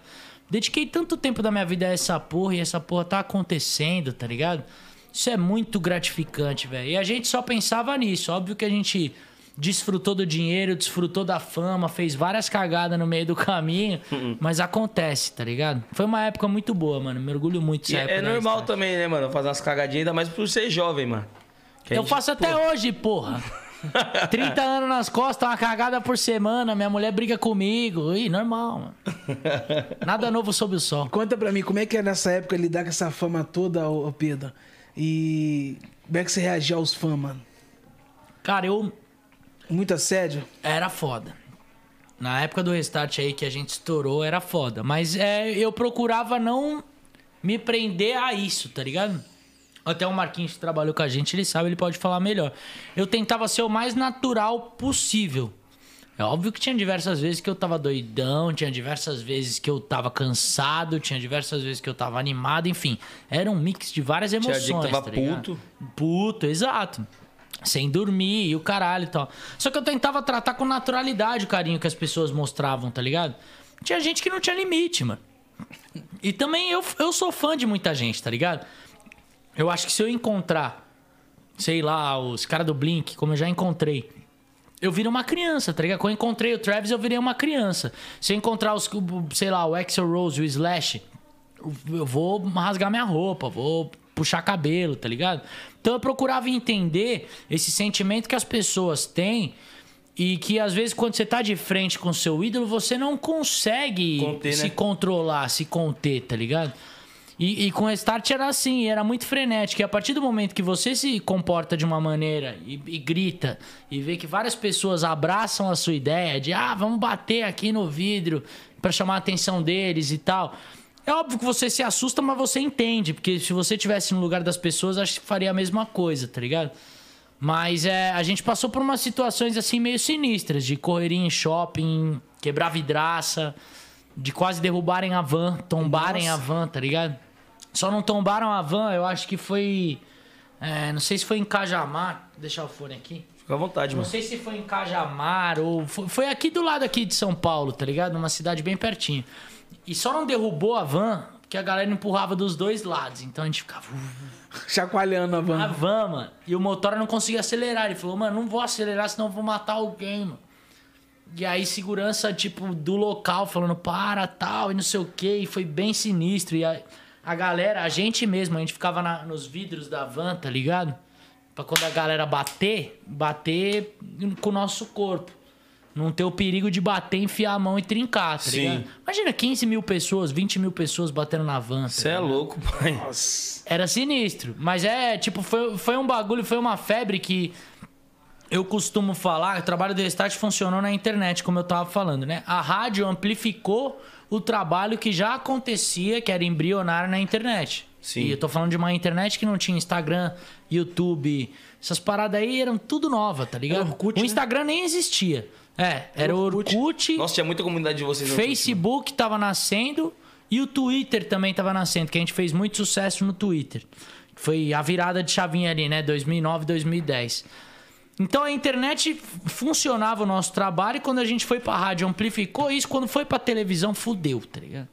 Dediquei tanto tempo da minha vida a essa porra e essa porra tá acontecendo, tá ligado? Isso é muito gratificante, velho. E a gente só pensava nisso. Óbvio que a gente desfrutou do dinheiro, desfrutou da fama, fez várias cagadas no meio do caminho, Uhum. mas acontece, tá ligado? Foi uma época muito boa, mano. Me orgulho muito dessa época. é normal também, né, mano? Fazer umas cagadinhas, ainda mais por ser jovem, mano. Que Eu gente- faço até hoje, porra. 30 anos nas costas, uma cagada por semana, minha mulher briga comigo. Ih, normal, mano. Nada novo sob o sol. Conta pra mim, como é que é nessa época lidar com essa fama toda, ô Pedro? E como é que você reagia aos fãs, mano? Cara, eu Muito assédio? era foda. Na época do restart aí que a gente estourou, era foda. Mas é, eu procurava não me prender a isso, tá ligado? Até o Marquinhos que trabalhou com a gente, ele sabe, ele pode falar melhor. Eu tentava ser o mais natural possível. É óbvio que tinha diversas vezes que eu tava doidão, tinha diversas vezes que eu tava cansado, tinha diversas vezes que eu tava animado, enfim. Era um mix de várias Tinha emoções. dia que tava tá puto. Puto, exato. Sem dormir e o caralho e tal. Só que eu tentava tratar com naturalidade o carinho que as pessoas mostravam, tá ligado? Tinha gente que não tinha limite, mano. E também eu, eu sou fã de muita gente, tá ligado? Eu acho que se eu encontrar, sei lá, os caras do Blink, como eu já encontrei, eu virei uma criança, tá ligado? Quando eu encontrei o Travis, eu virei uma criança. Se eu encontrar os, sei lá, o Axel Rose, o Slash, eu vou rasgar minha roupa, vou puxar cabelo, tá ligado? Então eu procurava entender esse sentimento que as pessoas têm e que às vezes quando você tá de frente com o seu ídolo, você não consegue Conter, se né? controlar, se conter, tá ligado? E, e com o Restart era assim, era muito frenético. E a partir do momento que você se comporta de uma maneira e, e grita e vê que várias pessoas abraçam a sua ideia de ah, vamos bater aqui no vidro pra chamar a atenção deles e tal. É óbvio que você se assusta, mas você entende, porque se você tivesse no lugar das pessoas, acho que faria a mesma coisa, tá ligado? Mas é, a gente passou por umas situações assim meio sinistras, de correria em shopping, quebrar vidraça, de quase derrubarem a van, tombarem a van, tá ligado? Só não tombaram a van, eu acho que foi. é, não sei se foi em Cajamar. Deixa o fone aqui. Fica à vontade, Não mano. sei se foi em Cajamar ou. Foi, foi aqui do lado aqui de São Paulo, tá ligado? Numa cidade bem pertinho. E só não derrubou a van porque a galera empurrava dos dois lados. Então a gente ficava. Chacoalhando a A van. van, mano. E o motor não conseguia acelerar. Ele falou, mano, não vou acelerar, senão eu vou matar alguém, mano. E aí, segurança, tipo, do local, falando, para, tal, e não sei o quê. E foi bem sinistro. E a, a galera, a gente mesmo, a gente ficava na- nos vidros da van, tá ligado? Pra quando a galera bater, bater com o nosso corpo. Não ter o perigo de bater, enfiar a mão e trincar, tá Sim. ligado? Imagina 15 mil pessoas, 20 mil pessoas batendo na van. tá Você é louco, pai. era sinistro. Mas é, tipo, foi, foi um bagulho, foi uma febre que eu costumo falar. O trabalho do Restart funcionou na internet, como eu tava falando, né? A rádio amplificou o trabalho que já acontecia, que era embrionário na internet. Sim. E eu tô falando de uma internet que não tinha Instagram, YouTube. Essas paradas aí eram tudo nova, tá ligado? Era Orkut, o né? Instagram nem existia. É, era o Orkut. Orkut. Nossa, tinha muita comunidade de vocês. Facebook tava nascendo e o Twitter também tava nascendo, que a gente fez muito sucesso no Twitter. Foi a virada de chavinha ali, né? 2009, 2010. Então a internet funcionava o nosso trabalho e quando a gente foi pra rádio amplificou isso, quando foi pra televisão fudeu, tá ligado?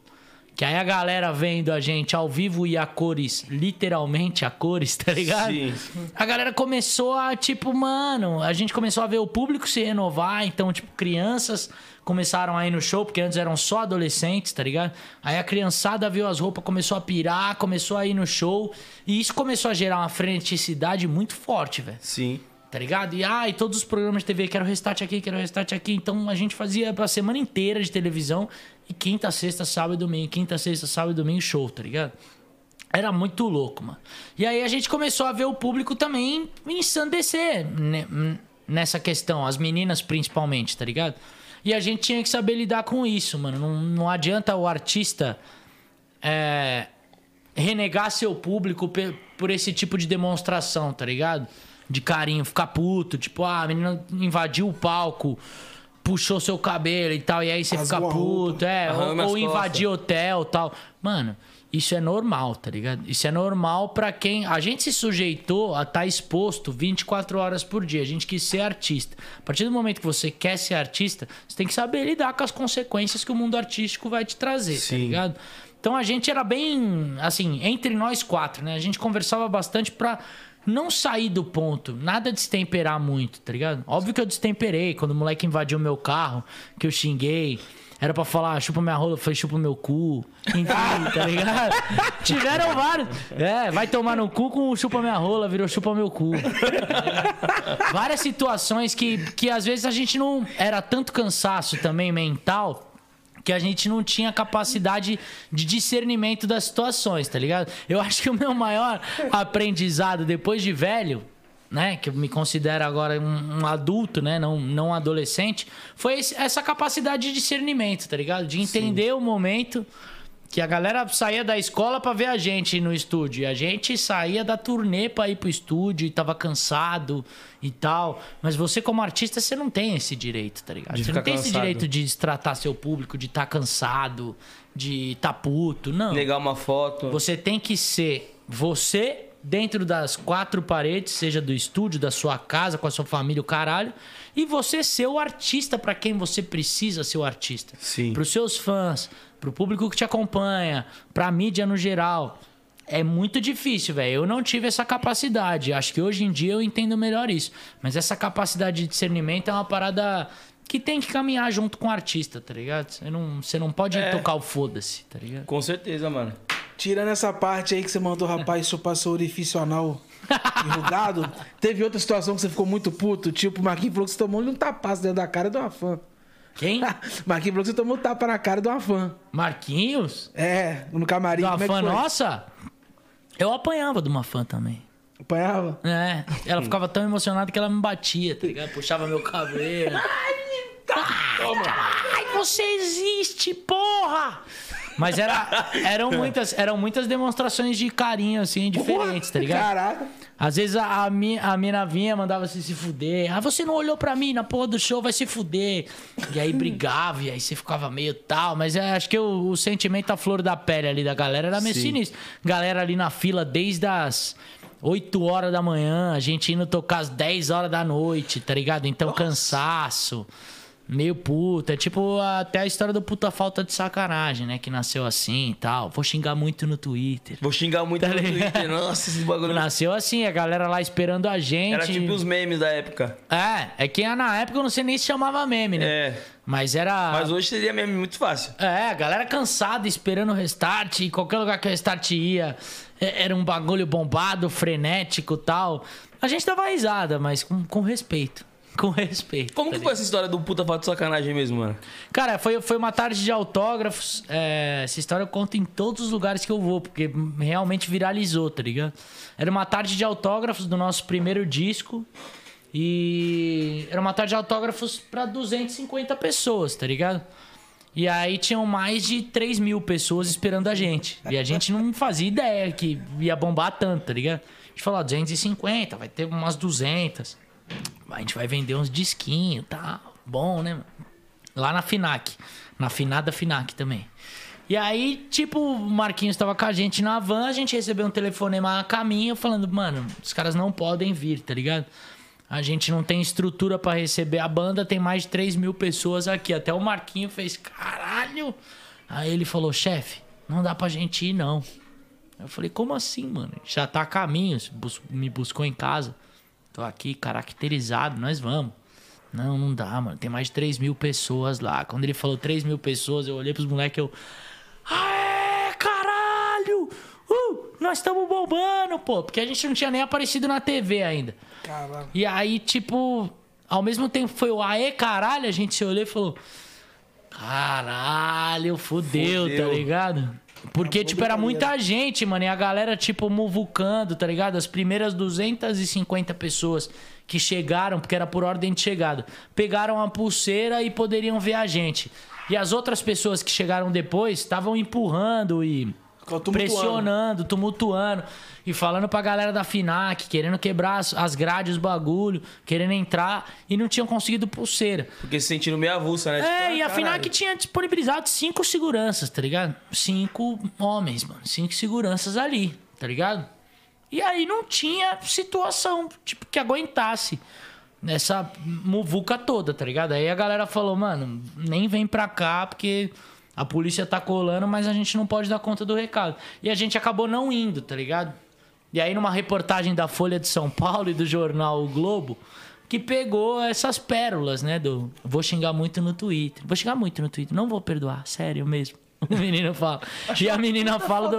Que aí a galera vendo a gente ao vivo e a cores, literalmente a cores, tá ligado? Sim. A galera começou a, tipo, mano, a gente começou a ver o público se renovar, então, tipo, crianças começaram a ir no show, porque antes eram só adolescentes, tá ligado? Aí a criançada viu as roupas, começou a pirar, começou a ir no show, e isso começou a gerar uma freneticidade muito forte, velho. Sim. Tá ligado? E ai, todos os programas de TV, quero restart aqui, quero restart aqui. Então a gente fazia a semana inteira de televisão e quinta, sexta, sábado e domingo, quinta, sexta, sábado e domingo, show, tá ligado? Era muito louco, mano. E aí a gente começou a ver o público também ensandecer né, nessa questão, as meninas principalmente, tá ligado? E a gente tinha que saber lidar com isso, mano. Não, não adianta o artista é, renegar seu público por esse tipo de demonstração, tá ligado? De carinho, ficar puto, tipo, ah, a menina invadiu o palco, puxou seu cabelo e tal, e aí você Rasgou fica puto, é, ou, ou invadir hotel e tal. Mano, isso é normal, tá ligado? Isso é normal pra quem. A gente se sujeitou a estar exposto 24 horas por dia. A gente quis ser artista. A partir do momento que você quer ser artista, você tem que saber lidar com as consequências que o mundo artístico vai te trazer, tá Sim. ligado? Então a gente era bem, assim, entre nós quatro, né? A gente conversava bastante pra não sair do ponto, nada destemperar muito, tá ligado? Óbvio que eu destemperei quando o moleque invadiu meu carro, que eu xinguei. Era pra falar, chupa minha rola, eu falei, chupa meu cu. Enfim, tá ligado? Tiveram vários. É, vai tomar no cu com chupa minha rola, virou chupa meu cu. Várias situações que, que às vezes a gente não. Era tanto cansaço também mental que a gente não tinha capacidade de discernimento das situações, tá ligado? Eu acho que o meu maior aprendizado depois de velho, né, que eu me considero agora um, um adulto, né, não, não um adolescente, foi esse- essa capacidade de discernimento, tá ligado? De entender o momento que a galera saía da escola pra ver a gente no estúdio. E a gente saía da turnê pra ir pro estúdio e tava cansado e tal. Mas você, como artista, você não tem esse direito, tá ligado? De você não tem esse cansado. direito de destratar seu público, de estar cansado, de estar puto. Não. Negar uma foto. Você tem que ser você dentro das quatro paredes, seja do estúdio, da sua casa, com a sua família, o caralho, e você ser o artista pra quem você precisa ser o artista. Sim. Pros seus fãs, pro público que te acompanha, pra mídia no geral. é muito difícil, velho. Eu não tive essa capacidade. Acho que hoje em dia eu entendo melhor isso. Mas essa capacidade de discernimento é uma parada que tem que caminhar junto com o artista, tá ligado? Você não, você não pode É. tocar o foda-se, tá ligado? Com certeza, mano. Tirando essa parte aí que você mandou o rapaz chupar seu orifício anal enrugado, teve outra situação que você ficou muito puto? Tipo, o Marquinhos falou que você tomou um tapaço dentro da cara de uma fã. Quem? Marquinhos falou que você tomou um tapa na cara de uma fã. Marquinhos? É, no camarim. Como é fã foi? nossa? Eu apanhava de uma fã também. Apanhava? É, ela ficava tão emocionada que ela me batia, tá ligado? Puxava meu cabelo. Ai, você existe, porra! Mas era, eram, muitas, eram muitas demonstrações de carinho, assim, diferentes, tá ligado? Caraca. Às vezes a, a, mi- a mina vinha, mandava você se fuder. Ah, você não olhou pra mim na porra do show, vai se fuder. E aí brigava, e aí você ficava meio tal. Mas é, acho que o, o sentimento à flor da pele ali da galera era meio Sim. sinistro. Galera ali na fila desde as 8 horas da manhã, a gente indo tocar às 10 horas da noite, tá ligado? Então cansaço. Meio puta, é tipo até a história do puta falta de sacanagem, né? Que nasceu assim e tal. Vou xingar muito no Twitter. Vou xingar muito Tá no ligado? Twitter. Nossa, esses bagulho. Nasceu assim, a galera lá esperando a gente. Era tipo os memes da época. É, é que na época eu não sei nem se chamava meme, né? É. Mas era. Mas hoje seria meme muito fácil. É, a galera cansada esperando o restart, e qualquer lugar que o restart ia, é- era um bagulho bombado, frenético e tal. A gente dava risada, mas com, com respeito. Com respeito. Como tá que foi essa história do puta fato de sacanagem mesmo, mano? Cara, foi, foi uma tarde de autógrafos. é, essa história eu conto em todos os lugares que eu vou, porque realmente viralizou, tá ligado? Era uma tarde de autógrafos do nosso primeiro disco. E era uma tarde de autógrafos pra 250 pessoas, tá ligado? E aí tinham mais de 3 mil pessoas esperando a gente. E a gente não fazia ideia que ia bombar tanto, tá ligado? A gente falou, ó, 250, vai ter umas 200. A gente vai vender uns disquinhos tal. Bom, né? Lá na FINAC. Na finada FINAC também. E aí, tipo, o Marquinhos tava com a gente na van, a gente recebeu um telefonema a caminho falando, mano, os caras não podem vir, tá ligado? A gente não tem estrutura pra receber a banda, tem mais de 3 mil pessoas aqui. Até o Marquinho fez, caralho! Aí ele falou, chefe, não dá pra gente ir, não. Eu falei, como assim, mano? Já tá a caminho, me buscou em casa. Tô aqui caracterizado, nós vamos. Não, não dá, mano. Tem mais de 3 mil pessoas lá. Quando ele falou 3 mil pessoas, eu olhei pros moleques e eu. Aê, caralho! Uh, nós estamos bombando, pô. Porque a gente não tinha nem aparecido na TV ainda. Caralho. E aí, tipo, ao mesmo tempo foi o aê, caralho, a gente se olhou e falou. Caralho, fudeu, Fudeu. tá ligado? Porque, tipo, era muita gente, mano. E a galera, tipo, muvucando, tá ligado? As primeiras 250 pessoas que chegaram, porque era por ordem de chegada, pegaram a pulseira e poderiam ver a gente. E as outras pessoas que chegaram depois estavam empurrando e tumultuando. pressionando, tumultuando e falando pra galera da FINAC, querendo quebrar as, as grades, os bagulho, querendo entrar e não tinham conseguido pulseira. Porque se sentindo meio avulsa, né? É, Tipo, ah, e a caralho. FINAC tinha disponibilizado cinco seguranças, tá ligado? Cinco homens, mano. Cinco seguranças ali, tá ligado? E aí não tinha situação, tipo, que aguentasse nessa muvuca toda, tá ligado? Aí a galera falou, mano, nem vem pra cá porque a polícia tá colando, mas a gente não pode dar conta do recado. E a gente acabou não indo, tá ligado? E aí numa reportagem da Folha de São Paulo e do jornal O Globo, que pegou essas pérolas, né? Do vou xingar muito no Twitter. Vou xingar muito no Twitter, não vou perdoar, sério mesmo. O menino fala. e a menina fala do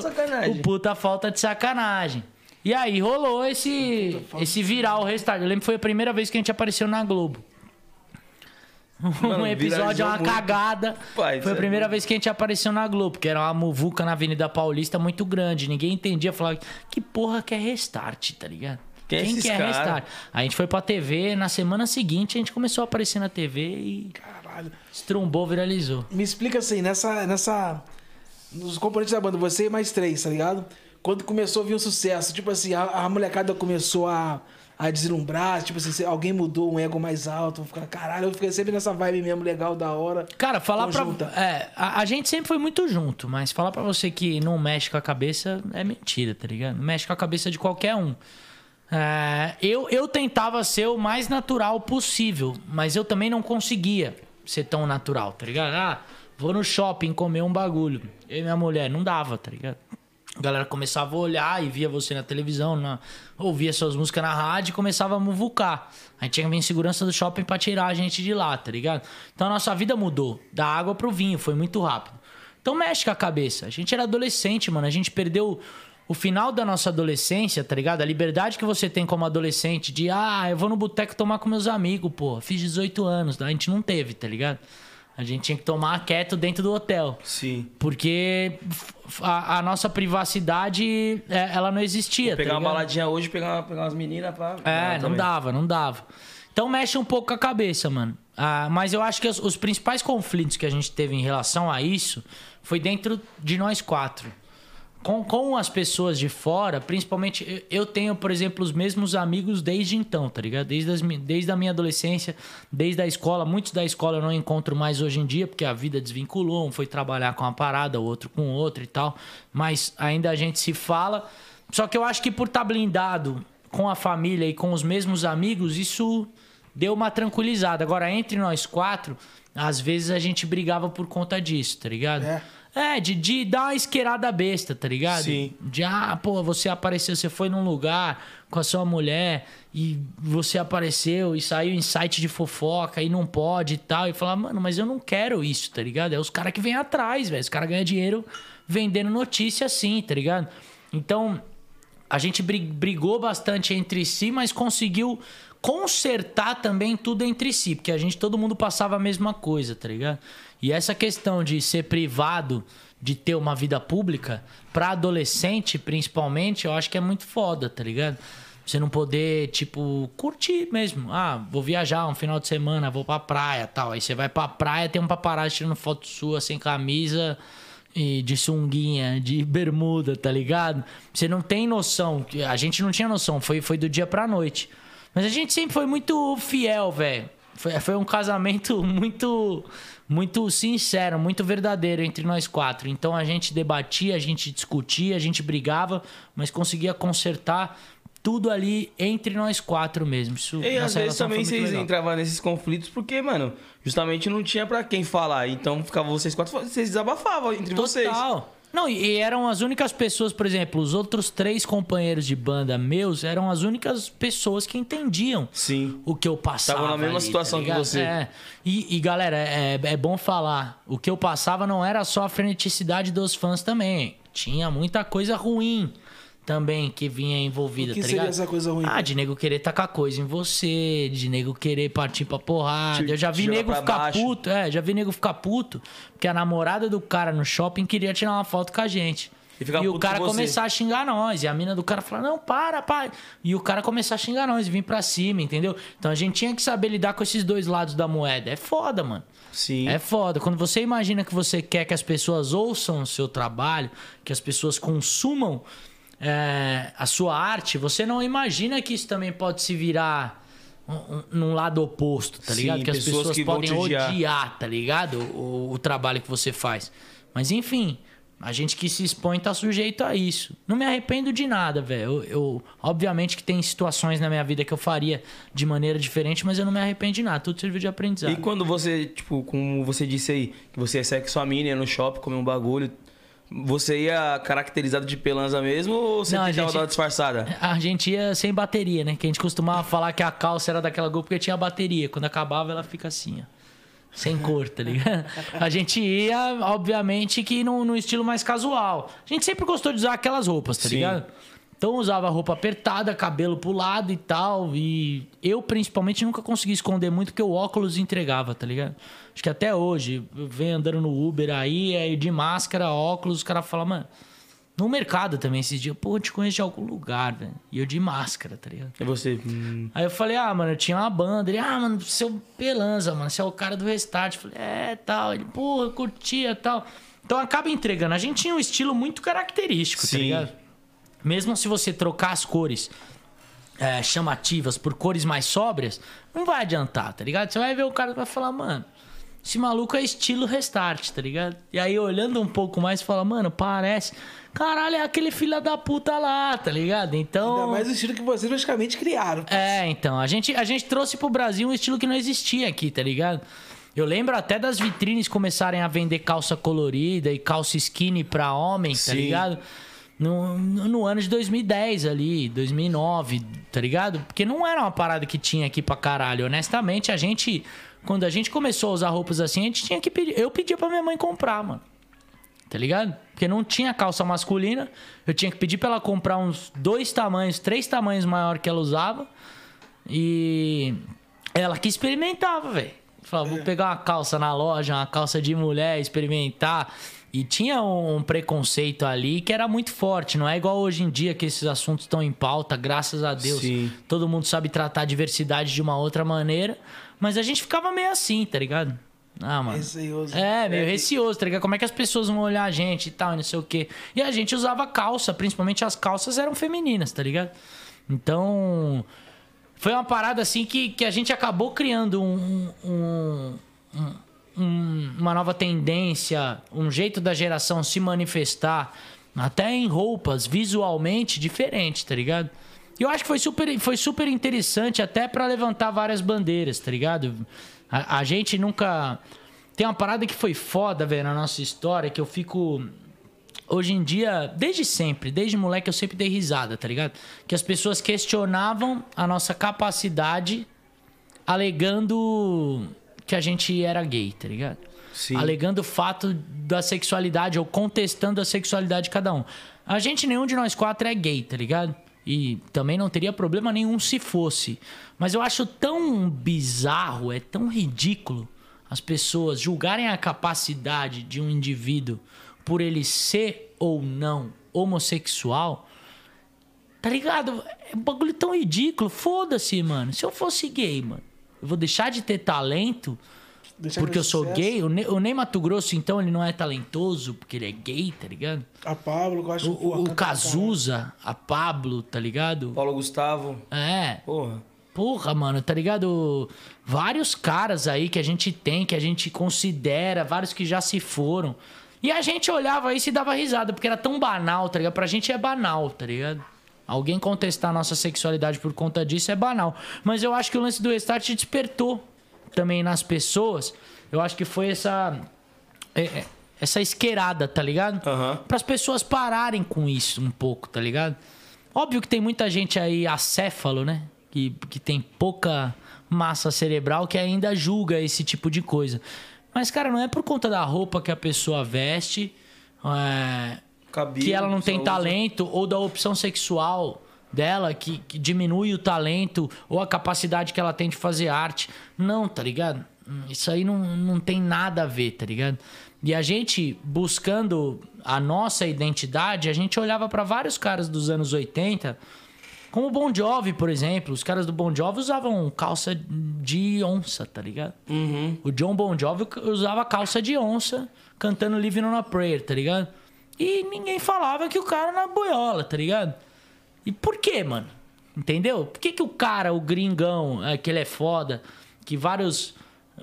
o puta falta de sacanagem. E aí rolou esse esse viral restart. Eu lembro que foi a primeira vez que a gente apareceu na Globo. Mano, um episódio é uma muito. cagada. Pai, foi a é primeira vez que a gente apareceu na Globo, que era uma muvuca na Avenida Paulista muito grande. Ninguém entendia, falava, que porra que é restart, tá ligado? Quem é Quem esses que é cara? restart? A gente foi pra TV, na semana seguinte a gente começou a aparecer na TV e Caralho. estrumbou, viralizou. Me explica assim, nessa. nessa nos componentes da banda, você e mais três, tá ligado? Quando começou a vir um sucesso, tipo assim, a, a molecada começou a, a deslumbrar, tipo assim, se alguém mudou um ego mais alto, ficar, caralho, eu fiquei sempre nessa vibe mesmo legal, da hora. Cara, falar Conjunta. pra. É, a, a gente sempre foi muito junto, mas falar pra você que não mexe com a cabeça é mentira, tá ligado? Mexe com a cabeça de qualquer um. É, eu, eu tentava ser o mais natural possível, mas eu também não conseguia ser tão natural, tá ligado? Ah, vou no shopping comer um bagulho. Eu e minha mulher, não dava, tá ligado? A galera começava a olhar e via você na televisão, na... ouvia suas músicas na rádio e começava a muvucar. A gente tinha que vir em segurança do shopping pra tirar a gente de lá, tá ligado? Então a nossa vida mudou. Da água pro vinho, foi muito rápido. Então mexe com a cabeça. A gente era adolescente, mano. A gente perdeu o final da nossa adolescência, tá ligado? A liberdade que você tem como adolescente de, ah, eu vou no boteco tomar com meus amigos, pô. Fiz 18 anos. A gente não teve, tá ligado? A gente tinha que tomar quieto dentro do hotel. Sim. Porque a, a nossa privacidade, é, ela não existia. Vou pegar tá uma baladinha hoje, pegar, pegar umas meninas pra. É, não dava, não dava. Então mexe um pouco com a cabeça, mano. Ah, mas eu acho que os, os principais conflitos que a gente teve em relação a isso foi dentro de nós quatro. Com, com as pessoas de fora, principalmente, eu- tenho, por exemplo, os mesmos amigos desde então, tá ligado? Desde, as desde a minha adolescência, desde a escola. Muitos da escola eu não encontro mais hoje em dia, porque a vida desvinculou. Um foi trabalhar com uma parada, o outro com outra e tal. Mas ainda a gente se fala. Só que eu acho que por estar blindado com a família e com os mesmos amigos, isso deu uma tranquilizada. Agora, entre nós quatro, às vezes a gente brigava por conta disso, tá ligado? É. É, de, de dar uma esquerada besta, tá ligado? Sim. De, ah, pô, você apareceu, você foi num lugar com a sua mulher e você apareceu e saiu em site de fofoca e não pode e tal. E falar, mano, mas eu não quero isso, tá ligado? É os caras que vêm atrás, velho. Os caras ganham dinheiro vendendo notícia assim, tá ligado? Então, a gente bri- brigou bastante entre si, mas conseguiu consertar também tudo entre si, porque a gente, todo mundo passava a mesma coisa, tá ligado? E essa questão de ser privado, de ter uma vida pública, pra adolescente, principalmente, eu acho que é muito foda, tá ligado? Você não poder, tipo, curtir mesmo. Ah, vou viajar um final de semana, vou pra praia tal. Aí você vai pra praia, tem um paparazzi tirando foto sua sem camisa e de sunguinha, de bermuda, tá ligado? Você não tem noção. A gente não tinha noção, foi, foi do dia pra noite. Mas a gente sempre foi muito fiel, velho. Foi, foi um casamento muito, muito sincero, muito verdadeiro entre nós quatro. Então a gente debatia, a gente discutia, a gente brigava, mas conseguia consertar tudo ali entre nós quatro mesmo. Isso, E às vezes também vocês legal. entravam nesses conflitos porque, mano, justamente não tinha pra quem falar. Então ficava vocês quatro, vocês desabafavam entre vocês. Total. Não, e eram as únicas pessoas, por exemplo, os outros três companheiros de banda meus eram as únicas pessoas que entendiam Sim. o que eu passava. Tava na mesma ali, situação que ligado? você. É. E, e, galera, é, é bom falar. O que eu passava não era só a freneticidade dos fãs também. Tinha muita coisa ruim também que vinha envolvida, O que tá seria ligado? essa coisa ruim? Ah, de nego querer tacar coisa em você, de nego querer partir pra porrada. Te- eu já vi nego ficar baixo. puto, é, já vi nego ficar puto, porque a namorada do cara no shopping queria tirar uma foto com a gente. E ficar o puto cara com começar a xingar nós. E a mina do cara falar, não, para, pai. E o cara começar a xingar nós e vir pra cima, entendeu? Então a gente tinha que saber lidar com esses dois lados da moeda. É foda, mano. Sim. É foda. Quando você imagina que você quer que as pessoas ouçam o seu trabalho, que as pessoas consumam é, a sua arte, você não imagina que isso também pode se virar um- um- num lado oposto, tá Sim, ligado? Que as pessoas pessoas que podem odiar. odiar, tá ligado? O, o trabalho que você faz. Mas enfim, a gente que se expõe tá sujeito a isso. Não me arrependo de nada, velho. Eu, eu- obviamente que tem situações na minha vida que eu faria de maneira diferente, mas eu não me arrependo de nada. Tudo serviu de aprendizado. E quando você, tipo, como você disse aí, que você segue com sua mina, ia no shopping, comer um bagulho, você ia caracterizado de pelanza mesmo ou você Não, tentava gente- dar uma disfarçada? A gente ia sem bateria, né? Que a gente costumava falar que a calça era daquela cor porque tinha bateria. Quando acabava, ela fica assim, ó. Sem cor, tá ligado? A gente ia, obviamente, que no, no estilo mais casual. A gente sempre gostou de usar aquelas roupas, tá Sim. ligado? Então usava roupa apertada, cabelo pro lado e tal. E eu, principalmente, nunca consegui esconder muito porque o óculos entregava, tá ligado? Acho que até hoje, eu venho andando no Uber aí, aí de máscara, óculos, os caras falam, mano. No mercado também, esses dias, pô, eu te conheço de algum lugar, velho. E eu de máscara, tá ligado? E você, hum, Aí eu falei, ah, mano, eu tinha uma banda. Ele, ah, mano, é o Pelanza, mano, você é o cara do Restart. Eu falei, é, tal. Ele, pô, eu curtia tal. Então acaba entregando. A gente tinha um estilo muito característico, tá Sim. ligado? Mesmo se você trocar as cores é, chamativas por cores mais sóbrias, não vai adiantar, tá ligado? Você vai ver o cara vai falar, mano, esse maluco é estilo restart, tá ligado? E aí, olhando um pouco mais, fala, mano, parece. Caralho, é aquele filho da puta lá, tá ligado? Então. Ainda mais o estilo que vocês praticamente criaram. É, então, a gente, a gente trouxe pro Brasil um estilo que não existia aqui, tá ligado? Eu lembro até das vitrines começarem a vender calça colorida e calça skinny pra homem, tá Sim. No, no ano de 2010 ali, 2009, tá ligado? Porque não era uma parada que tinha aqui pra caralho. Honestamente, a gente, quando a gente começou a usar roupas assim, a gente tinha que pedir. Eu pedia pra minha mãe comprar, mano. Tá ligado? Porque não tinha calça masculina. Eu tinha que pedir pra ela comprar uns dois tamanhos, três tamanhos maior que ela usava. E ela que experimentava, velho. Falava, vou pegar uma calça na loja, uma calça de mulher, experimentar. E tinha um preconceito ali que era muito forte. Não é igual hoje em dia que esses assuntos estão em pauta, graças a Deus. Sim. Todo mundo sabe tratar a diversidade de uma outra maneira. Mas a gente ficava meio assim, tá ligado? Ah, mano. Receoso. É, meio receoso, tá ligado? Como é que as pessoas vão olhar a gente e tal, e não sei o quê. E a gente usava calça, principalmente as calças eram femininas, tá ligado? Então. Foi uma parada assim que, que a gente acabou criando um, um- um- um- uma nova tendência, um jeito da geração se manifestar, até em roupas, visualmente diferente, tá ligado? E eu acho que foi super, foi super interessante até pra levantar várias bandeiras, tá ligado? A, a gente nunca. Tem uma parada que foi foda, velho, na nossa história, que eu fico. Hoje em dia, desde sempre, desde moleque, eu sempre dei risada, tá ligado? Que as pessoas questionavam a nossa capacidade alegando que a gente era gay, tá ligado? Sim. Alegando o fato da sexualidade ou contestando a sexualidade de cada um. A gente, nenhum de nós quatro é gay, tá ligado? E também não teria problema nenhum se fosse. Mas eu acho tão bizarro, é tão ridículo as pessoas julgarem a capacidade de um indivíduo por ele ser ou não homossexual. Tá ligado? É um bagulho tão ridículo. Foda-se, mano. Se eu fosse gay, mano, vou deixar de ter talento Deixar porque eu sou sucesso. gay. O Ney, o Ney Mato Grosso, então, ele não é talentoso porque ele é gay, tá ligado? A Pablo, eu acho O, o, Cazuza, a Pablo, tá ligado? Paulo Gustavo. É. Porra. Porra, mano, tá ligado? Vários caras aí que a gente tem, que a gente considera, vários que já se foram. E a gente olhava isso e dava risada, porque era tão banal, tá ligado? Pra gente é banal, tá ligado? Alguém contestar nossa sexualidade por conta disso é banal. Mas eu acho que o lance do Restart despertou também nas pessoas. Eu acho que foi essa. é, é, Essa isqueirada, tá ligado? Aham. Para as pessoas pararem com isso um pouco, tá ligado? Óbvio que tem muita gente aí acéfalo, né? Que, que tem pouca massa cerebral que ainda julga esse tipo de coisa. Mas, cara, não é por conta da roupa que a pessoa veste, é, Cabelo, que ela não tem talento, ou da opção sexual dela, que, que diminui o talento, ou a capacidade que ela tem de fazer arte. Não, tá ligado? Isso aí não, não tem nada a ver, tá ligado? E a gente, buscando a nossa identidade, a gente olhava pra vários caras dos anos 80, como o Bon Jovi, por exemplo. Os caras do Bon Jovi usavam calça de onça, tá ligado? O John Bon Jovi usava calça de onça, cantando Living on a Prayer, tá ligado? E ninguém falava que o cara era boiola, tá ligado? E por quê, mano? Entendeu? Por que, que o cara, o gringão, é, que ele é foda, que vários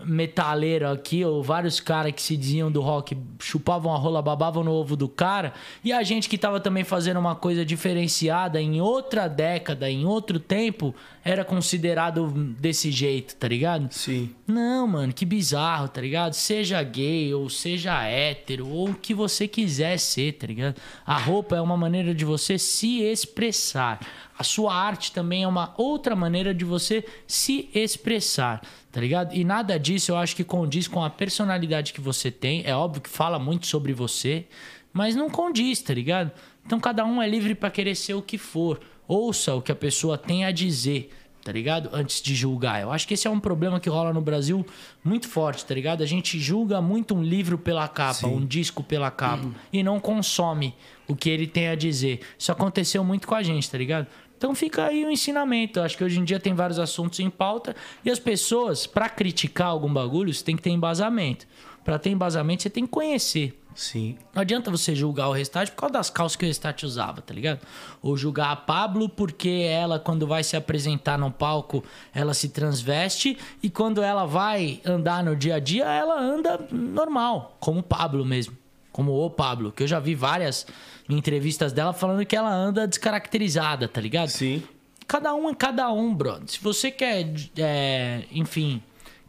metaleiros aqui, ou vários caras que se diziam do rock, chupavam a rola, babavam no ovo do cara, e a gente que tava também fazendo uma coisa diferenciada em outra década, em outro tempo, era considerado desse jeito, tá ligado? Sim. Não, mano, que bizarro, tá ligado? Seja gay ou seja hétero ou o que você quiser ser, tá ligado? A roupa é uma maneira de você se expressar. A sua arte também é uma outra maneira de você se expressar, tá ligado? E nada disso eu acho que condiz com a personalidade que você tem. É óbvio que fala muito sobre você, mas não condiz, tá ligado? Então cada um é livre pra querer ser o que for. Ouça o que a pessoa tem a dizer tá ligado? Antes de julgar. Eu acho que esse é um problema que rola no Brasil muito forte, tá ligado? A gente julga muito um livro pela capa, um disco pela capa, e não consome o que ele tem a dizer. Isso aconteceu muito com a gente, tá ligado? Então fica aí o ensinamento. Eu acho que hoje em dia tem vários assuntos em pauta e as pessoas, pra criticar algum bagulho, você tem que ter embasamento. Pra ter embasamento, você tem que conhecer. Sim. Não adianta você julgar o Restart por causa das calças que o Restart usava, tá ligado? Ou julgar a Pablo porque ela, quando vai se apresentar no palco, ela se transveste e quando ela vai andar no dia a dia, ela anda normal, como o Pablo mesmo. Como o Pablo, que eu já vi várias entrevistas dela falando que ela anda descaracterizada, tá ligado? Sim. Cada um é cada um, brother. Se você quer, é, enfim,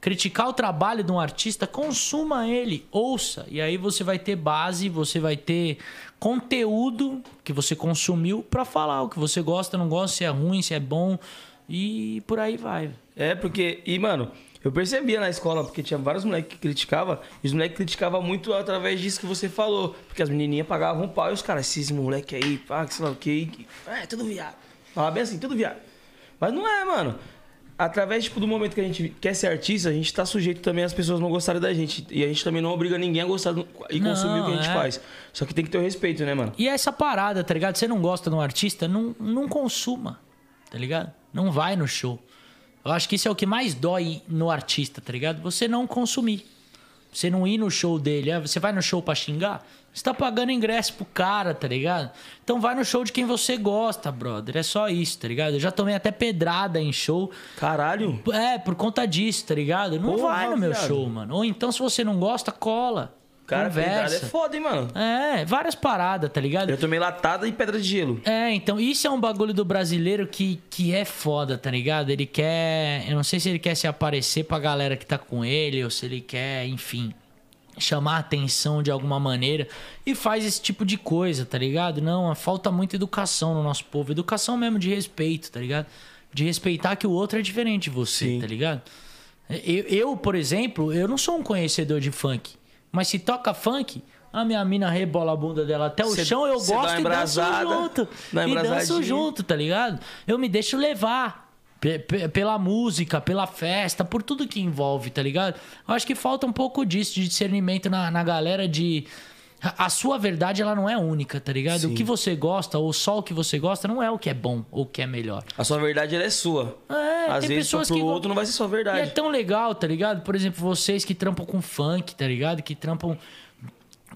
criticar o trabalho de um artista, consuma ele, ouça. E aí você vai ter base, você vai ter conteúdo que você consumiu pra falar o que você gosta, não gosta, se é ruim, se é bom. E por aí vai. É, porque. E, mano, eu percebia na escola, porque tinha vários moleques que criticavam, e os moleques criticavam muito através disso que você falou. Porque as menininhas pagavam um pau e os caras, esses moleque aí, pá, que sei lá o que. É, tudo viado. Falava bem assim, tudo viado. Mas não é, mano. Através tipo, do momento que a gente quer ser artista, a gente tá sujeito também às pessoas não gostarem da gente. E a gente também não obriga ninguém a gostar do- e Não, consumir o que a gente é. faz. Só que tem que ter o respeito, né, mano? E essa parada, tá ligado? Você não gosta de um artista, não, não consuma, tá ligado? Não vai no show. Eu acho que isso é o que mais dói no artista, tá ligado? Você não consumir. Você não ir no show dele. Ah, Você vai no show pra xingar? Você tá pagando ingresso pro cara, tá ligado? Então vai no show de quem você gosta, brother. É só isso, tá ligado? Eu já tomei até pedrada em show. Caralho. É, por conta disso, tá ligado? Não Porra, vai no meu viado. show, mano. Ou então, se você não gosta, cola. Cara, conversa. é foda, hein, mano? É, várias paradas, tá ligado? Eu tomei latada e pedra de gelo. É, então, isso é um bagulho do brasileiro que, que é foda, tá ligado? Ele quer. Eu não sei se ele quer se aparecer pra galera que tá com ele, ou se ele quer, enfim, chamar a atenção de alguma maneira e faz esse tipo de coisa, tá ligado? Não, falta muita educação no nosso povo. Educação mesmo de respeito, tá ligado? De respeitar que o outro é diferente de você, Sim. tá ligado? Eu, eu, por exemplo, eu não sou um conhecedor de funk. Mas se toca funk, a minha mina rebola a bunda dela até o Cê- chão, eu gosto e danço junto. E danço junto, tá ligado? Eu me deixo levar. pe- pe- Pela música, pela festa, por tudo que envolve, tá ligado? Eu acho que falta um pouco disso, de discernimento na, na galera de. A sua verdade, ela não é única, tá ligado? O Sim. que você gosta, ou só o que você gosta, não é o que é bom ou o que é melhor. A sua verdade, ela é sua. É, Às tem vezes, pessoas pro que go- outro não vai ser sua E é verdade. tão legal, tá ligado? Por exemplo, vocês que trampam com funk, tá ligado? Que trampam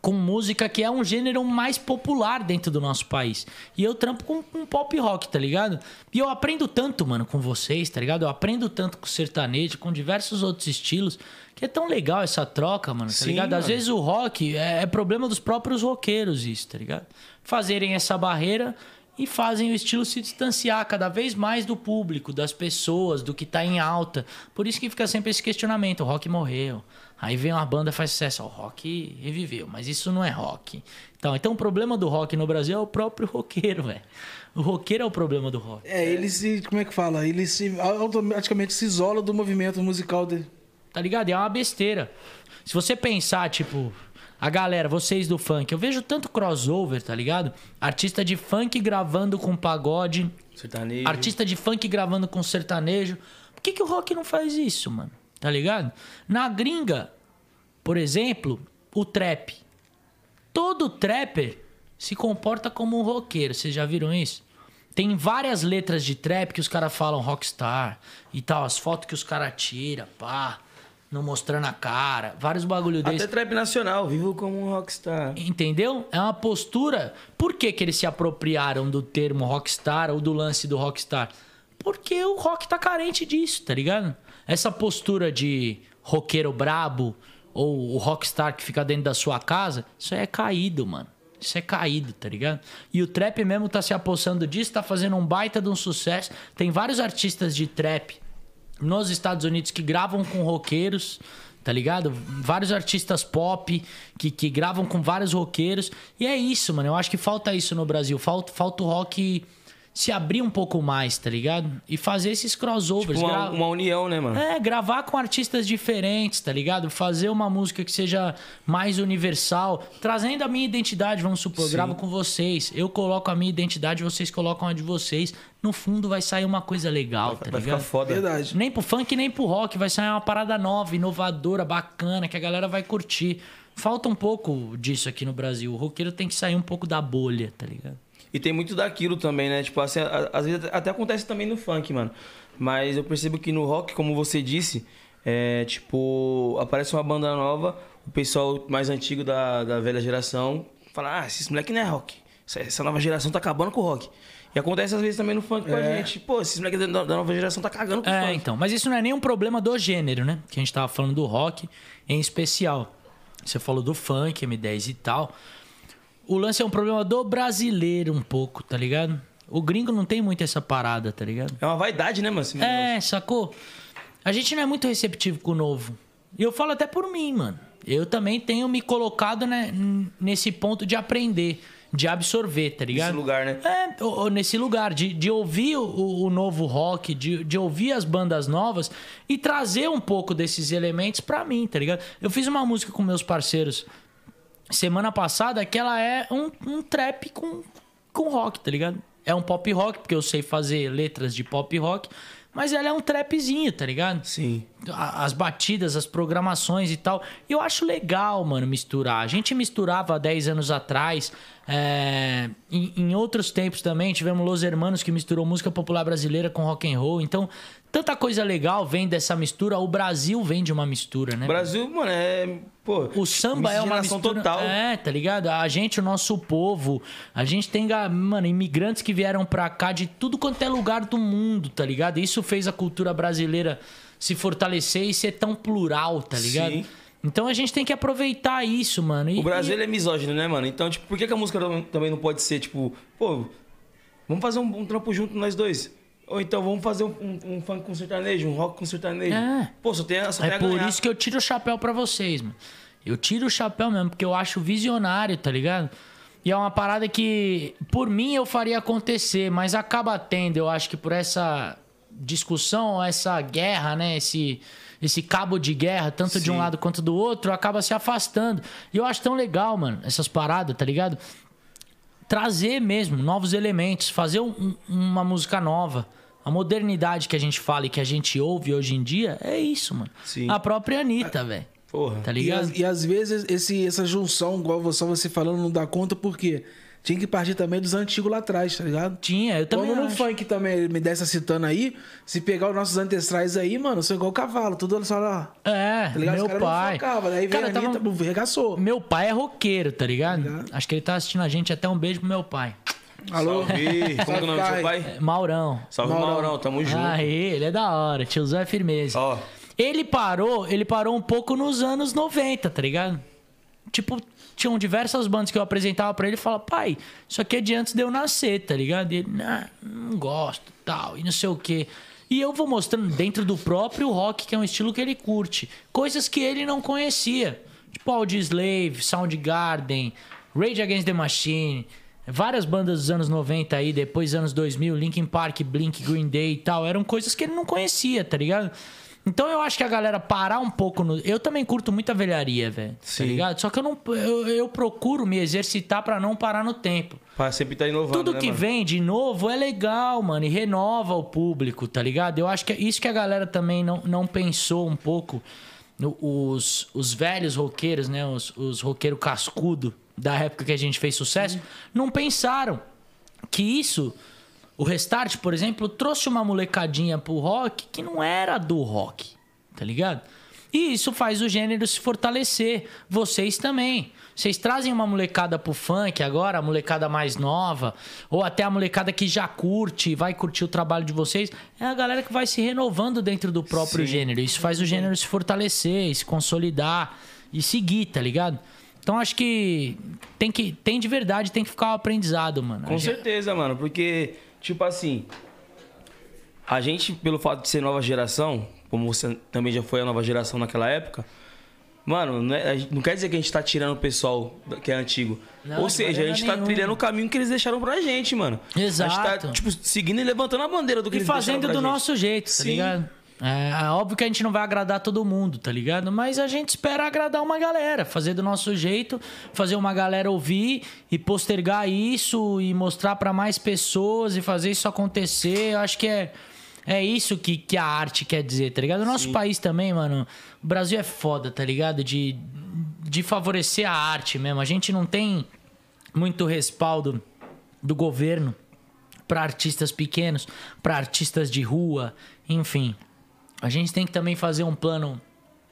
com música que é um gênero mais popular dentro do nosso país. E eu trampo com, com pop rock, tá ligado? E eu aprendo tanto, mano, com vocês, tá ligado? Eu aprendo tanto com sertanejo, com diversos outros estilos, que é tão legal essa troca, mano, tá Sim, ligado? Às mano. vezes o rock é, é problema dos próprios roqueiros isso, tá ligado? Fazerem essa barreira e fazem o estilo se distanciar cada vez mais do público, das pessoas, do que tá em alta. Por isso que fica sempre esse questionamento: o rock morreu. Aí vem uma banda faz sucesso, ó, o rock reviveu, mas isso não é rock. Então, então o problema do rock no Brasil é o próprio roqueiro, velho. O roqueiro é o problema do rock. É, ele se. Como é que fala? Ele se automaticamente se isola do movimento musical dele. Tá ligado? E é uma besteira. Se você pensar, tipo, a galera, vocês do funk, eu vejo tanto crossover, tá ligado? Artista de funk gravando com pagode, Sertanejo. artista de funk gravando com sertanejo. Por que, que o rock não faz isso, mano? Tá ligado? Na gringa, por exemplo, o trap. Todo trapper se comporta como um roqueiro. Vocês já viram isso? Tem várias letras de trap que os caras falam rockstar e tal. As fotos que os caras tiram, pá. Não mostrando a cara. Vários bagulho Até desse. trap nacional, vivo como um rockstar. Entendeu? É uma postura. Por que, que eles se apropriaram do termo rockstar ou do lance do rockstar? Porque o rock tá carente disso, tá ligado? Essa postura de roqueiro brabo ou o rockstar que fica dentro da sua casa, isso aí é caído, mano. Isso é caído, tá ligado? E o trap mesmo tá se apossando disso, tá fazendo um baita de um sucesso. Tem vários artistas de trap nos Estados Unidos que gravam com roqueiros, tá ligado? Vários artistas pop que, que gravam com vários roqueiros. E é isso, mano. Eu acho que falta isso no Brasil. Falta, falta o rock se abrir um pouco mais, tá ligado? E fazer esses crossovers. Tipo, uma, uma união, né, mano? é, gravar com artistas diferentes, tá ligado? Fazer uma música que seja mais universal, trazendo a minha identidade, vamos supor, eu Sim. gravo com vocês, eu coloco a minha identidade, vocês colocam a de vocês. No fundo vai sair uma coisa legal, tá Vai ligado? ficar foda. Verdade. Nem pro funk, nem pro rock. Vai sair uma parada nova, inovadora, bacana, que a galera vai curtir. Falta um pouco disso aqui no Brasil. O roqueiro tem que sair um pouco da bolha, tá ligado? E tem muito daquilo também, né? Tipo, assim, às vezes até acontece também no funk, mano. Mas eu percebo que no rock, como você disse, é tipo, aparece uma banda nova, o pessoal mais antigo da, da velha geração fala, ah, esses moleque não é rock. Essa, essa nova geração tá acabando com o rock. E acontece às vezes também no funk com a gente. Pô, esses moleques da, da nova geração tá cagando com o É, funk. então. Mas isso não é nem um problema do gênero, né? Que a gente tava falando do rock em especial. Você falou do funk, M10 e tal. O lance é um problema do brasileiro um pouco, tá ligado? O gringo não tem muito essa parada, tá ligado? É uma vaidade, né, mano? negócio. É, sacou? a gente não é muito receptivo com o novo. E eu falo até por mim, mano. Eu também tenho me colocado né, nesse ponto de aprender, de absorver, tá ligado? Nesse lugar, né? É, o- o- nesse lugar, de, de ouvir o, o novo rock, de, de ouvir as bandas novas e trazer um pouco desses elementos pra mim, tá ligado? Eu fiz uma música com meus parceiros semana passada que ela é um, um trap com, com rock, tá ligado? É um pop rock, porque eu sei fazer letras de pop rock, mas ela é um trapzinho, tá ligado? Sim. as batidas, as programações e tal. E eu acho legal, mano, misturar. A gente misturava há 10 anos atrás. é, em, em outros tempos também, tivemos Los Hermanos que misturou música popular brasileira com rock and roll. Então, tanta coisa legal vem dessa mistura. O Brasil vem de uma mistura, né? O Brasil, mano, é. Pô, O samba é uma mistura total. É, tá ligado? A gente, o nosso povo, a gente tem, mano, imigrantes que vieram pra cá de tudo quanto é lugar do mundo, tá ligado? Isso fez a cultura brasileira se fortalecer e ser tão plural, tá ligado? Sim. Então a gente tem que aproveitar isso, mano. E- O Brasil e- é misógino, né, mano? Então, tipo, por que, que a música tam- também não pode ser, tipo, pô, vamos fazer um, um trampo junto nós dois? Ou então vamos fazer um, um- um funk com sertanejo, um rock com sertanejo. É. Pô, só tem, só tem É por isso que eu tiro o chapéu pra vocês, mano. Eu tiro o chapéu mesmo, porque eu acho visionário, tá ligado? E é uma parada que, por mim, eu faria acontecer, mas acaba tendo, eu acho que por essa discussão, essa guerra, né? Esse, esse cabo de guerra, tanto de um Sim. lado quanto do outro, acaba se afastando. E eu acho tão legal, mano, essas paradas, tá ligado? trazer mesmo novos elementos, fazer um- uma música nova. A modernidade que a gente fala e que a gente ouve hoje em dia é isso, mano. Sim. A própria Anitta, velho. Porra. Tá E, ligado? às- e às vezes esse, essa junção, igual você, você falando, não dá conta porque tinha que partir também dos antigos lá atrás, tá ligado? Tinha, eu também Quando no funk também me dessa citando aí, se pegar os nossos ancestrais aí, mano, são igual cavalo, tudo só lá. É, Tá ligado? meu não pai. focavam, daí veio Cara, a tava- Anitta, regaçou. Meu pai é roqueiro, tá ligado? Ligado. Acho que ele tá assistindo a gente. Até um beijo pro meu pai. Alô? Salve. Como que é o nome do seu pai. É, Maurão. Salve, Maurão. Maurão. Tamo junto. Aí, ele é da hora. Tiozão é firmeza. Ó. Ele parou, ele parou um pouco nos anos 90, tá ligado? Tipo, tinham diversas bandas que eu apresentava pra ele e falava, pai, isso aqui é de antes de eu nascer, tá ligado? E ele, não, não gosto, tal, e não sei o quê. E eu vou mostrando dentro do próprio rock, que é um estilo que ele curte, coisas que ele não conhecia. Tipo Audioslave, Soundgarden, Rage Against the Machine, várias bandas dos anos 90 aí, depois anos 2000, Linkin Park, Blink, Green Day e tal, eram coisas que ele não conhecia, tá ligado? Então eu acho que a galera parar um pouco no. Eu também curto muita velharia, velho. Tá ligado? Só que eu não. Eu, eu procuro me exercitar pra não parar no tempo. Pra sempre tá inovando, Tudo né, que mano? vem de novo é legal, mano, e renova o público, tá ligado? Eu acho que é isso que a galera também não, não pensou um pouco. Os, os velhos roqueiros, né? Os, os roqueiros cascudo da época que a gente fez sucesso, não pensaram que isso, o Restart, por exemplo, trouxe uma molecadinha pro rock que não era do rock, tá ligado? E isso faz o gênero se fortalecer. Vocês também. Vocês trazem uma molecada pro funk agora, a molecada mais nova, ou até a molecada que já curte, vai curtir o trabalho de vocês. É a galera que vai se renovando dentro do próprio Sim. gênero. Isso faz o gênero se fortalecer, se consolidar e seguir, tá ligado? Então acho que tem que tem de verdade, tem que ficar o aprendizado, mano. Com gente- certeza, mano. Porque, tipo assim, a gente, pelo fato de ser nova geração, como você também já foi a nova geração naquela época, mano, não, é- não quer dizer que a gente tá tirando o pessoal que é antigo. Não, Ou seja, a maneira gente tá nenhuma. trilhando o caminho que eles deixaram pra gente, mano. A gente Exato. tá, tipo, seguindo e levantando a bandeira do que E eles fazendo deixaram do gente. nosso jeito, tá Sim. ligado? É, é óbvio que a gente não vai agradar todo mundo, tá ligado? Mas a gente espera agradar uma galera, fazer do nosso jeito, fazer uma galera ouvir e postergar isso e mostrar pra mais pessoas e fazer isso acontecer. Eu acho que é, é isso que, que a arte quer dizer, tá ligado? O nosso país também, mano, o Brasil é foda, tá ligado? De, de favorecer a arte mesmo. A gente não tem muito respaldo do governo para artistas pequenos, para artistas de rua, enfim. A gente tem que também fazer um plano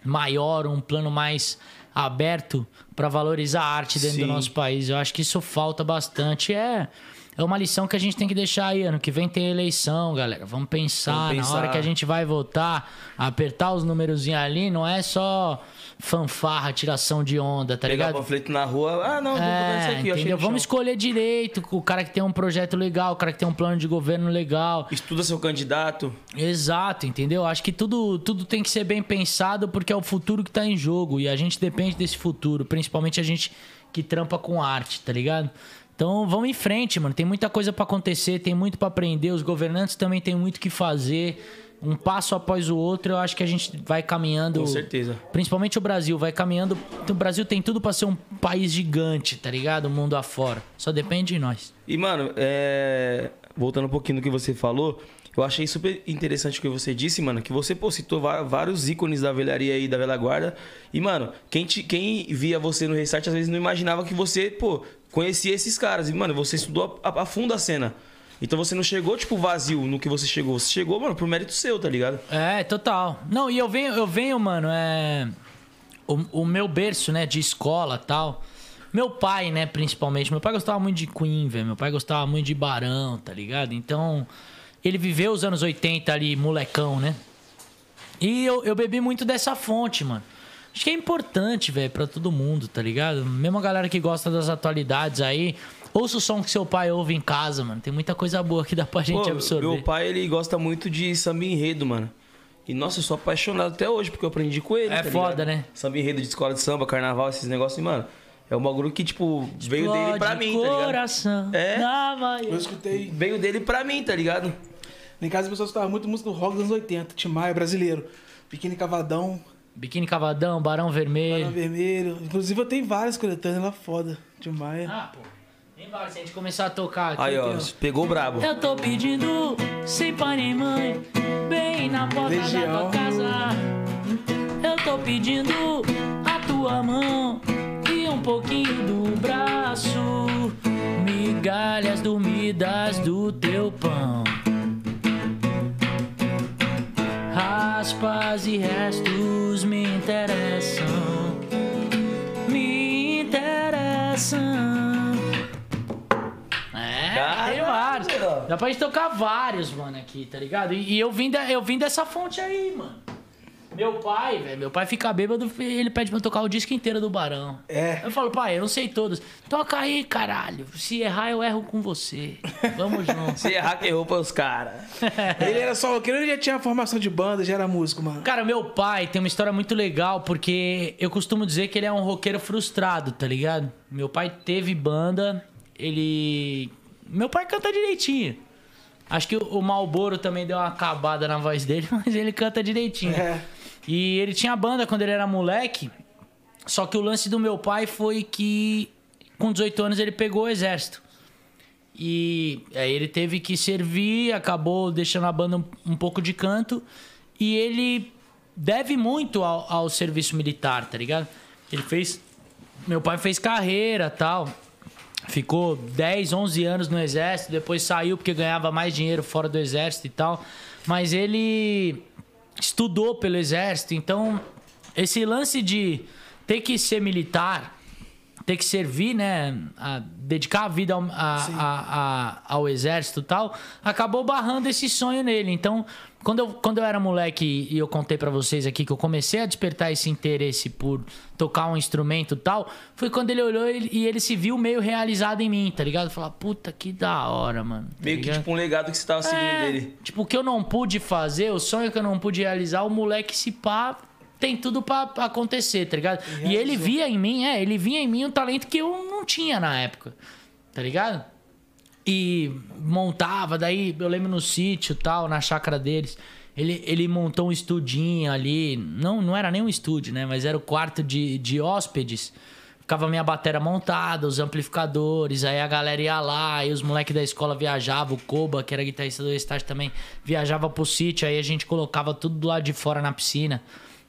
maior, um plano mais aberto para valorizar a arte dentro do Sim. nosso país. Eu acho que isso falta bastante. É, é uma lição que a gente tem que deixar aí. Ano que vem tem eleição, galera. Vamos pensar, Vamos na hora pensar. que a gente vai votar, apertar os númerozinhos ali, não é só fanfarra, tiração de onda, tá Pegar ligado? panfleto na rua. Ah, não, É, isso aqui, entendeu? Vamos escolher direito o cara que tem um projeto legal, o cara que tem um plano de governo legal. Estuda seu candidato. Exato, entendeu? Acho que tudo, tudo tem que ser bem pensado porque é o futuro que tá em jogo e a gente depende desse futuro, principalmente a gente que trampa com arte, tá ligado? Então vamos em frente, mano. Tem muita coisa pra acontecer, tem muito pra aprender. Os governantes também têm muito o que fazer. Um passo após o outro, eu acho que a gente vai caminhando. Com certeza. Principalmente o Brasil, vai caminhando. O Brasil tem tudo pra ser um país gigante, tá ligado? O mundo afora. Só depende de nós. E, mano, é... voltando um pouquinho no que você falou, eu achei super interessante o que você disse, mano, que você pô, citou vários ícones da velharia aí, da velha guarda. E, mano, quem, te- quem via você no Restart às vezes não imaginava que você, pô, conhecia esses caras. E, mano, você estudou a, a fundo a cena. Então você não chegou, tipo, vazio no que você chegou. Você chegou, mano, por mérito seu, tá ligado? É, total. Não, e eu venho, eu venho, mano, é. O, o meu berço, né, de escola tal. Meu pai, né, principalmente. Meu pai gostava muito de Queen, velho. Meu pai gostava muito de Barão, tá ligado? Então, ele viveu os anos 80 ali, molecão, né? E eu, eu bebi muito dessa fonte, mano. Acho que é importante, velho, pra todo mundo, tá ligado? Mesmo a galera que gosta das atualidades aí. Ouça o som que seu pai ouve em casa, mano. Tem muita coisa boa que dá pra gente Pô, absorver. meu pai, ele gosta muito de samba enredo, mano. E, nossa, eu sou apaixonado até hoje, porque eu aprendi com ele. É tá foda, ligado? né? Samba enredo de escola de samba, carnaval, esses negócios, e, mano. É um bagulho que, tipo, veio dele pra Explode mim, tá ligado? coração É. Eu escutei. Veio dele pra mim, tá ligado? Em casa as pessoas escutavam muito música do rock dos anos 80, Tim Maia, brasileiro. Biquíni Cavadão, Biquíni Cavadão, Barão Vermelho. Barão Vermelho. Inclusive eu tenho várias coletâneas lá foda. Tim Maia. Ah, pô. Nem vale se a gente começar a tocar aqui. Aí, ó, pegou o brabo. Eu tô pedindo, sem pai nem mãe, bem na porta da Legião. tua casa. Eu tô pedindo a tua mão e um pouquinho do braço. Migalhas dormidas do teu pão. Raspas e restos me interessam. Me interessam. É, Caralho, tem vários. Dá pra gente tocar vários, mano, aqui, tá ligado? E, e eu, vim da- eu vim dessa fonte aí, mano. Meu pai, velho, meu pai fica bêbado e ele pede pra eu tocar o disco inteiro do Barão. É. Eu falo, pai, eu não sei todos. Toca aí, caralho. Se errar, eu erro com você. Vamos junto. Se errar, que errou pros caras. Ele era só roqueiro, ele já tinha formação de banda, já era músico, mano. Cara, meu pai tem uma história muito legal, porque eu costumo dizer que ele é um roqueiro frustrado, tá ligado? Meu pai teve banda, ele. Meu pai canta direitinho. Acho que o Malboro também deu uma acabada na voz dele, mas ele canta direitinho. É. E ele tinha banda quando ele era moleque. Só que o lance do meu pai foi que com 18 anos ele pegou o exército. E aí ele teve que servir, acabou deixando a banda um, um pouco de canto. E ele deve muito ao, ao serviço militar, tá ligado? Ele fez. Meu pai fez carreira tal. Ficou 10, 11 anos no exército, depois saiu porque ganhava mais dinheiro fora do exército e tal. Mas ele estudou pelo exército, então esse lance de ter que ser militar, ter que servir, né, a dedicar a vida ao, a- a- ao exército e tal, acabou barrando esse sonho nele. Então, quando eu, quando eu era moleque e eu contei pra vocês aqui que eu comecei a despertar esse interesse por tocar um instrumento e tal, foi quando ele olhou e e ele se viu meio realizado em mim, tá ligado? Falar, puta, que da hora, mano. tá Meio que ligado? tipo um legado que você tava seguindo É, dele. Tipo, o que eu não pude fazer, o sonho que eu não pude realizar, o moleque se pá, tem tudo pra pra acontecer, tá ligado? E ele via em mim, é, ele via em mim um talento que eu não tinha na época, tá ligado? E montava, daí eu lembro no sítio tal, na chácara deles. Ele, ele montou um estudinho ali. Não, não era nem um estúdio, né? Mas era o quarto de, de hóspedes. Ficava a minha bateria montada, os amplificadores, aí a galera ia lá, aí os moleques da escola viajavam, o Koba, que era guitarrista do Restart também, viajava pro sítio, aí a gente colocava tudo do lado de fora na piscina.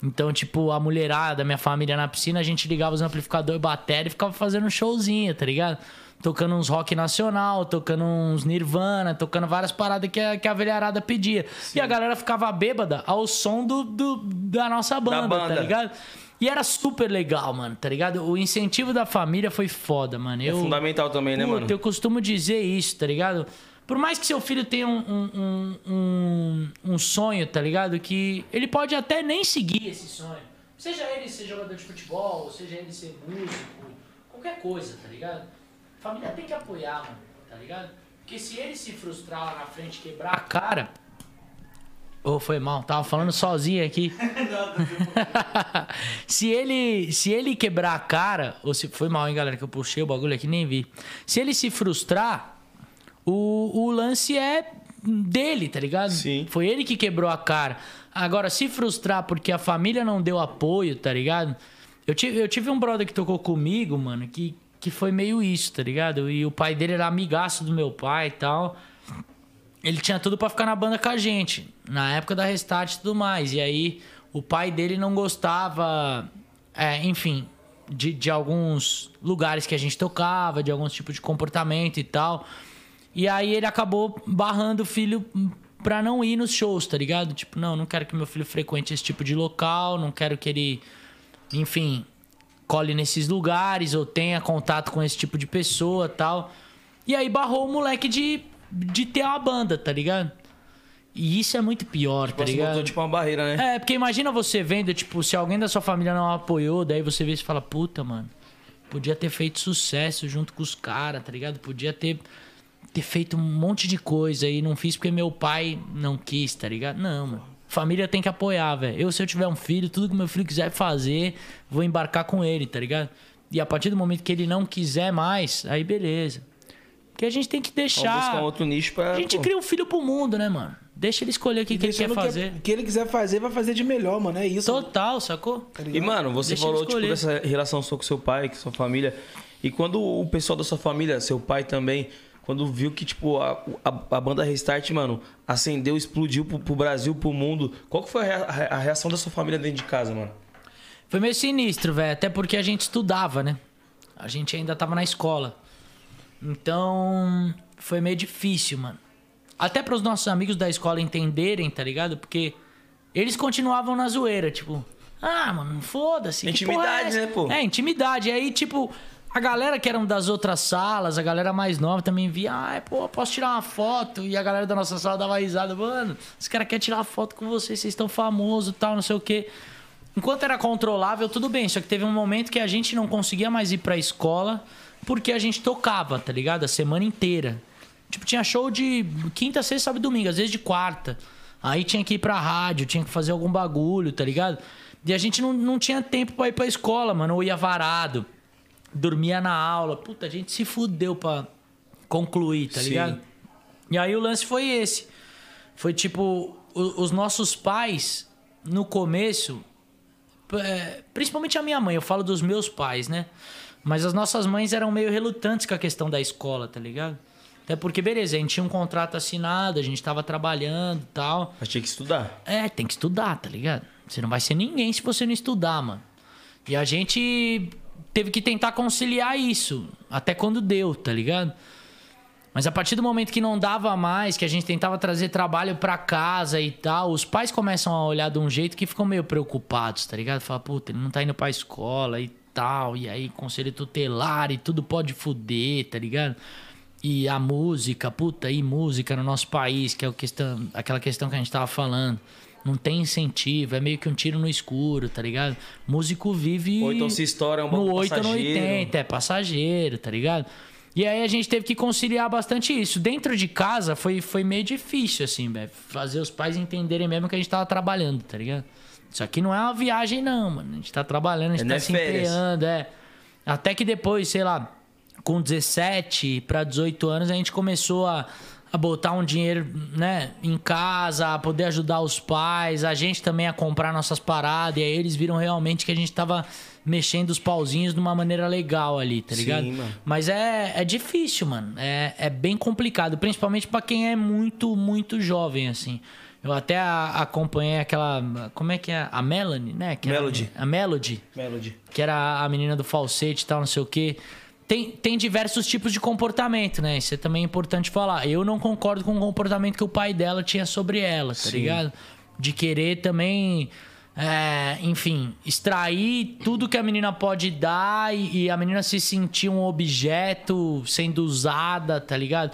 Então, tipo, a mulherada, minha família na piscina, a gente ligava os amplificadores bateria e ficava fazendo um showzinho, tá ligado? Tocando uns rock nacional, tocando uns Nirvana, tocando várias paradas que a, que a velharada pedia. E a galera ficava bêbada ao som do, do da nossa banda, banda. tá ligado? E era super legal, mano, tá ligado? O incentivo da família foi foda, mano. Eu, É fundamental também, né, mano? Eu costumo dizer isso, tá ligado? Por mais que seu filho tenha um, um, um, um, sonho, tá ligado? Que ele pode até nem seguir esse sonho. Seja ele ser jogador de futebol, seja ele ser músico, qualquer coisa, tá ligado? A família tem que apoiar, mano, tá ligado? Porque se ele se frustrar lá na frente, quebrar a cara. Ô, foi mal, tava falando sozinho aqui. se ele se ele quebrar a cara, ou se foi mal, hein, galera, que eu puxei o bagulho aqui nem vi. Se ele se frustrar, o, o lance é dele, tá ligado? Sim. Foi ele que quebrou a cara. Agora, se frustrar porque a família não deu apoio, tá ligado? Eu tive, eu tive um brother que tocou comigo, mano, que, que foi meio isso, tá ligado? E o pai dele era amigaço do meu pai e tal ele tinha tudo pra ficar na banda com a gente, na época da Restart e tudo mais. E aí o pai dele não gostava, é, enfim, de, de alguns lugares que a gente tocava, de alguns tipos de comportamento e tal. E aí ele acabou barrando o filho pra não ir nos shows, tá ligado? Tipo, não, não quero que meu filho frequente esse tipo de local, não quero que ele, enfim, cole nesses lugares ou tenha contato com esse tipo de pessoa tal. E aí barrou o moleque de, de ter uma banda, tá ligigado? E isso é muito pior, tá Você ligado? botou tipo uma barreira, né? É, porque imagina você vendo, tipo, se alguém da sua família não apoiou, daí você vê e fala, puta, mano, podia ter feito sucesso junto com os caras, tá ligado? Podia ter, ter feito um monte de coisa e não fiz porque meu pai não quis, tá ligado? Não, mano. Família tem que apoiar, velho. Eu, se eu tiver um filho, tudo que meu filho quiser fazer, vou embarcar com ele, tá ligado? E a partir do momento que ele não quiser mais, aí beleza. Porque a gente tem que Vamos deixar. buscar um outro nicho pra. A gente pô, cria um filho pro mundo, né, mano? Deixa ele escolher o que, que ele quer Deixando fazer. O que ele quiser fazer, vai fazer de melhor, mano. É isso. Total, sacou? tá E, mano, você Deixa falou, tipo, dessa relação sua com seu pai, com sua família. E quando o pessoal da sua família, seu pai também, quando viu que, tipo, a, a, a banda Restart, mano, acendeu, explodiu pro, pro Brasil, pro mundo, qual que foi a, a reação da sua família dentro de casa, mano? Foi meio sinistro, velho. Até porque a gente estudava, né? A gente ainda tava na escola. Então, foi meio difícil, mano. Até para os nossos amigos da escola entenderem, tá ligado? Porque eles continuavam na zoeira, tipo, ah, mano, foda-se. que Intimidade, é né, pô? É, intimidade. Aí, tipo, a galera que eram das outras salas, a galera mais nova também via, ah, pô, posso tirar uma foto? E a galera da nossa sala dava risada, mano, os caras querem tirar foto com vocês, vocês estão famosos tal, não sei o quê. Enquanto era controlável, tudo bem. Só que teve um momento que a gente não conseguia mais ir pra escola porque a gente tocava, tá ligado? A semana inteira. Tipo, tinha show de quinta, sexta, sábado e domingo, às vezes de quarta. Aí tinha que ir pra rádio, tinha que fazer algum bagulho, tá ligado? E a gente não, não tinha tempo pra ir pra escola, mano. Ou ia varado, dormia na aula. Puta, a gente se fudeu pra concluir, tá Sim. ligado? E aí o lance foi esse. Foi tipo, o- os nossos pais, no começo, é, principalmente a minha mãe, eu falo dos meus pais, né? Mas as nossas mães eram meio relutantes com a questão da escola, tá ligado? Até porque, beleza, a gente tinha um contrato assinado, a gente tava trabalhando e tal. Mas tinha que estudar. É, tem que estudar, tá ligado? Você não vai ser ninguém se você não estudar, mano. E a gente teve que tentar conciliar isso, até quando deu, tá ligado? Mas a partir do momento que não dava mais, que a gente tentava trazer trabalho pra casa e tal, os pais começam a olhar de um jeito que ficam meio preocupados, tá ligado? Fala, puta, ele não tá indo pra escola e tal, e aí conselho tutelar e tudo pode fuder, tá ligado? E a música, puta, e música no nosso país, que é questão, aquela questão que a gente tava falando. Não tem incentivo, é meio que um tiro no escuro, tá ligado? Músico vive. Ou então se estoura, é um No bagulho 8 ou no passageiro. 80, é passageiro, tá ligado? E aí a gente teve que conciliar bastante isso. Dentro de casa foi, foi meio difícil, assim, velho. Fazer os pais entenderem mesmo que a gente tava trabalhando, tá ligado? Isso aqui não é uma viagem, não, mano. A gente tá trabalhando, a gente É, tá é se férias. empenhando, é. Até que depois, sei lá, com 17 pra 18 anos, a gente começou a, a botar um dinheiro, né, em casa, a poder ajudar os pais, a gente também a comprar nossas paradas. E aí eles viram realmente que a gente tava mexendo os pauzinhos de uma maneira legal ali, tá Sim, ligado? mano. Mas é, é difícil, mano. É, é bem complicado, principalmente pra quem é muito, muito jovem, assim. Eu até acompanhei aquela. Como é que é? A Melanie, né? Que era- Melody. a Melody Melody. que era a menina do falsete e tal, não sei o quê. Tem, tem diversos tipos de comportamento, né? Isso é também importante falar. Eu não concordo com o comportamento que o pai dela tinha sobre ela, tá ligado? De querer também, é, enfim, extrair tudo que a menina pode dar e, e a menina se sentir um objeto sendo usada, tá ligado?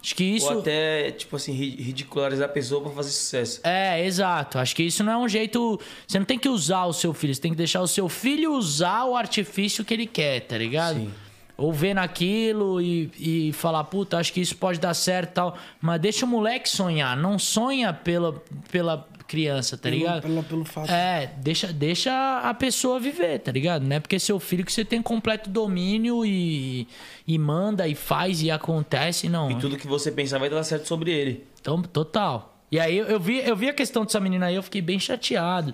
Acho que isso. Ou até, tipo assim, ri- ridicularizar a pessoa pra fazer sucesso. É, exato. Acho que isso não é um jeito. Você não tem que usar o seu filho, você tem que deixar o seu filho usar o artifício que ele quer, tá ligado? Sim. Ou ver naquilo e, e falar, puta, acho que isso pode dar certo e tal. Mas deixa o moleque sonhar. Não sonha pela, pela criança, tá Pelo- ligado? pela- pelo fato. É, deixa, deixa a pessoa viver, tá ligado? Não é porque é seu filho que você tem completo domínio e, e manda e faz e acontece, não. E tudo que você pensar vai dar certo sobre ele. Então, total. E aí eu, eu vi, eu vi a questão dessa menina aí, eu fiquei bem chateado.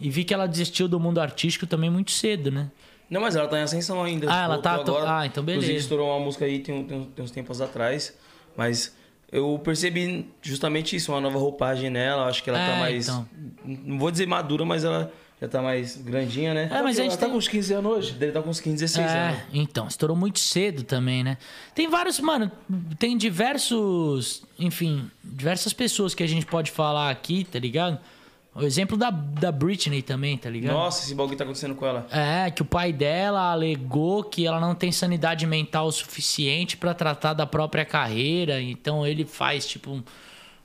E vi que ela desistiu do mundo artístico também muito cedo, né? Não, mas ela tá em ascensão ainda. Ah, ela tá- Voltou ah, então beleza. Inclusive, estourou uma música aí tem, tem, tem uns tempos atrás. Mas eu percebi justamente isso, uma nova roupagem nela. Acho que ela É, tá mais. então. Não vou dizer madura, mas ela já tá mais grandinha, né? É, mas a ela gente tá tem... com uns 15 anos hoje? Dele tá com uns 15, 16 anos. É, então, estourou muito cedo também, né? Tem vários, mano, tem diversos, enfim, diversas pessoas que a gente pode falar aqui, tá ligado? O exemplo da, da Britney também, tá ligado? Nossa, esse bagulho tá acontecendo com ela. É, que o pai dela alegou que ela não tem sanidade mental suficiente pra tratar da própria carreira, então ele faz tipo um,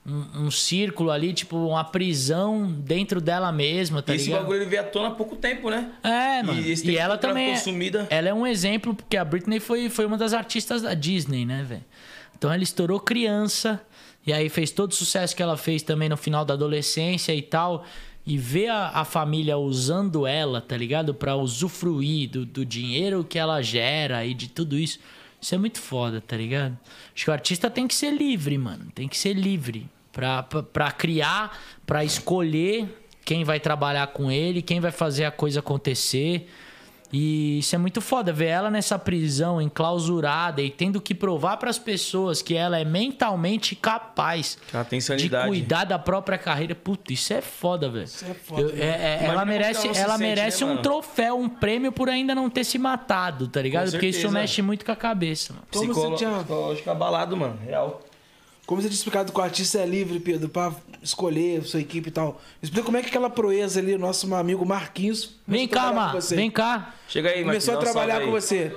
um, um círculo ali, tipo uma prisão dentro dela mesma, tá e esse ligado? bagulho ele veio à tona há pouco tempo, né? É, mano. esse E, tempo ela também. ficou é-. Ela é um exemplo, porque a Britney foi, foi uma das artistas da Disney, né, velho? Então ela estourou criança, e aí fez todo o sucesso que ela fez também no final da adolescência e tal. E ver a, a família usando ela, tá ligado? Pra usufruir do, do dinheiro que ela gera e de tudo isso. Isso é muito foda, tá ligado? Acho que o artista tem que ser livre, mano. Tem que ser livre. Pra, pra, pra criar, pra escolher quem vai trabalhar com ele, quem vai fazer a coisa acontecer. E isso é muito foda, ver ela nessa prisão, enclausurada e tendo que provar pras pessoas que ela é mentalmente capaz Ela tem de cuidar da própria carreira. Puta, isso é foda, velho. Isso é foda, Eu- né? é- é- ela merece, ela ela sente, merece né, um mano? troféu, um prêmio por ainda não ter se matado, tá ligado? Com Porque isso mexe muito com a cabeça, mano. Psicolo... Psicológico abalado, mano. Real. Como você tinha explicado que o artista é livre, Pedro, pra escolher sua equipe e tal. Explica como é que aquela proeza ali, o nosso amigo Marquinhos. Vem começou a cá, trabalhar Mar, com você. vem cá. Chega aí, Começou a Marquinhos, dá um trabalhar com aí. você.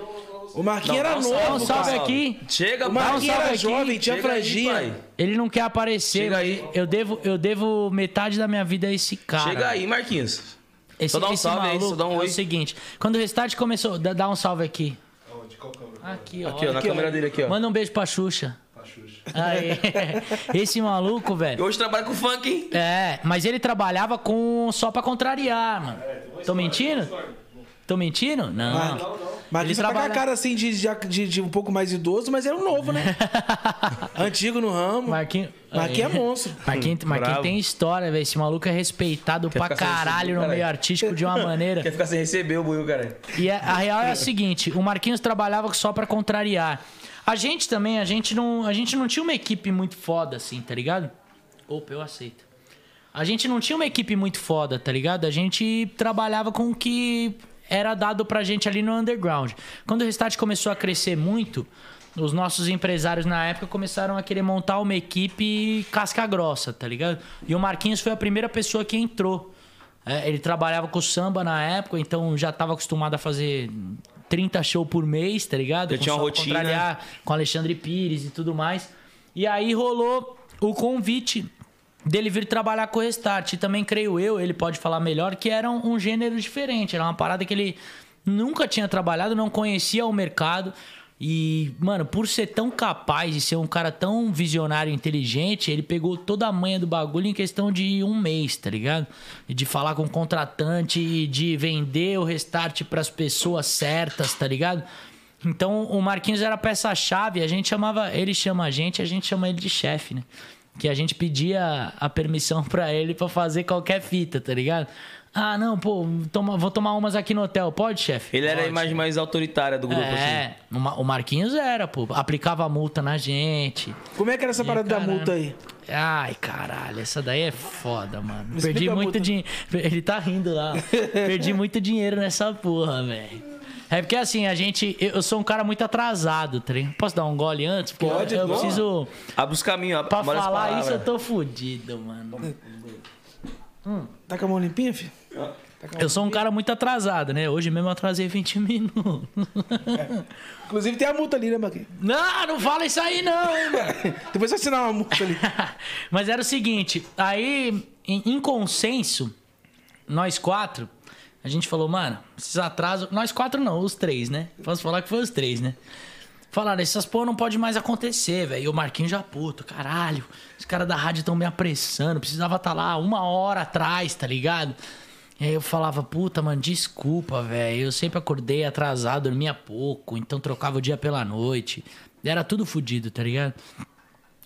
O Marquinhos Não, era novo, Dá um salve cara. aqui. Chega, O. Marquinhos era aqui. jovem, tinha Chega franjinha. Ele não quer aparecer, Chega aí. eu devo, eu devo metade da minha vida a esse cara. Chega aí, Marquinhos. Esse, Só dá um esse salve aí, só dá um é oi. o seguinte, quando o Restart começou, dá, dá um salve aqui. Aqui, ó. Aqui, ó, na Aqui, ó. câmera dele aqui, ó. Manda um beijo pra Xuxa. Aí, esse maluco, velho. hoje trabalha com funk, hein? É, mas ele trabalhava com só pra contrariar, mano. Tô mentindo? Tô mentindo? Não. Marquinhos Ele tá com a trabalha- cara assim de, de, de- um pouco mais idoso, mas era um novo, né? Antigo no ramo. Marquinhos. Marquinhos é monstro. Marquinhos, Marquinhos tem história, velho. Esse maluco é respeitado pra ficar sem caralho receber, no meio artístico de uma maneira. Quer ficar sem receber o buio, cara. E a, a real é a seguinte, o Marquinhos trabalhava só pra contrariar. A gente também, a gente não, a gente não tinha uma equipe muito foda assim, tá ligado? Opa, eu aceito. A gente não tinha uma equipe muito foda, tá ligado? A gente trabalhava com o que era dado pra gente ali no underground. Quando o Restart começou a crescer muito, os nossos empresários na época começaram a querer montar uma equipe casca grossa, tá ligado? E o Marquinhos foi a primeira pessoa que entrou. É, ele trabalhava com samba na época, então já estava acostumado a fazer 30 shows por mês, tá ligado? Já Com tinha uma rotina. Com Alexandre Pires e tudo mais. E aí rolou o convite dele vir trabalhar com o Restart. E também, creio eu, ele pode falar melhor, que era um, um gênero diferente. Era uma parada que ele nunca tinha trabalhado, não conhecia o mercado. E, mano, por ser tão capaz e ser um cara tão visionário e inteligente, ele pegou toda a manha do bagulho em questão de um mês, tá ligado? De falar com o contratante, de vender o restart pras pessoas certas, tá ligado? Então o Marquinhos era peça-chave, a gente chamava, ele chama a gente, a gente chama ele de chefe, né? Que a gente pedia a permissão pra ele pra fazer qualquer fita, tá ligado? Ah, não, pô, toma, vou tomar umas aqui no hotel. Pode, chefe? Ele era a Pode. imagem mais autoritária do grupo, assim. É, o Ma- o Marquinhos era, pô. Aplicava multa na gente. Como é que era essa parada da caramba. multa aí? Ai, caralho, essa daí é foda, mano. Me Perdi muito dinheiro. Ele tá rindo lá. Perdi muito dinheiro nessa porra, velho. É porque assim, a gente. Eu sou um cara muito atrasado, tá ligado? Posso dar um gole antes? Porque eu- Pode, eu, boa. preciso. Abre os caminhos, abre Pra falar palavras. isso, eu tô fudido, mano. Tá com a mão limpinha, filho? Eu sou um cara muito atrasado, né? Hoje mesmo eu atrasei 20 minutos. Inclusive tem a multa ali, né, Marquinhos? Não, não fala isso aí, não, hein, mano. Depois você assinar uma multa ali. Mas era o seguinte, aí, em, em consenso, nós quatro, a gente falou, mano, esses atrasos. Nós quatro não, os três, né? Posso falar que foi os três, né? Falaram, essas porra não pode mais acontecer, velho. E o Marquinhos já puto, caralho. Os caras da rádio estão me apressando. Precisava estar lá uma hora atrás, tá ligado? E aí eu falava, puta, mano, desculpa, velho. Eu sempre acordei atrasado, dormia pouco, então trocava o dia pela noite. Era tudo fodido, tá ligado?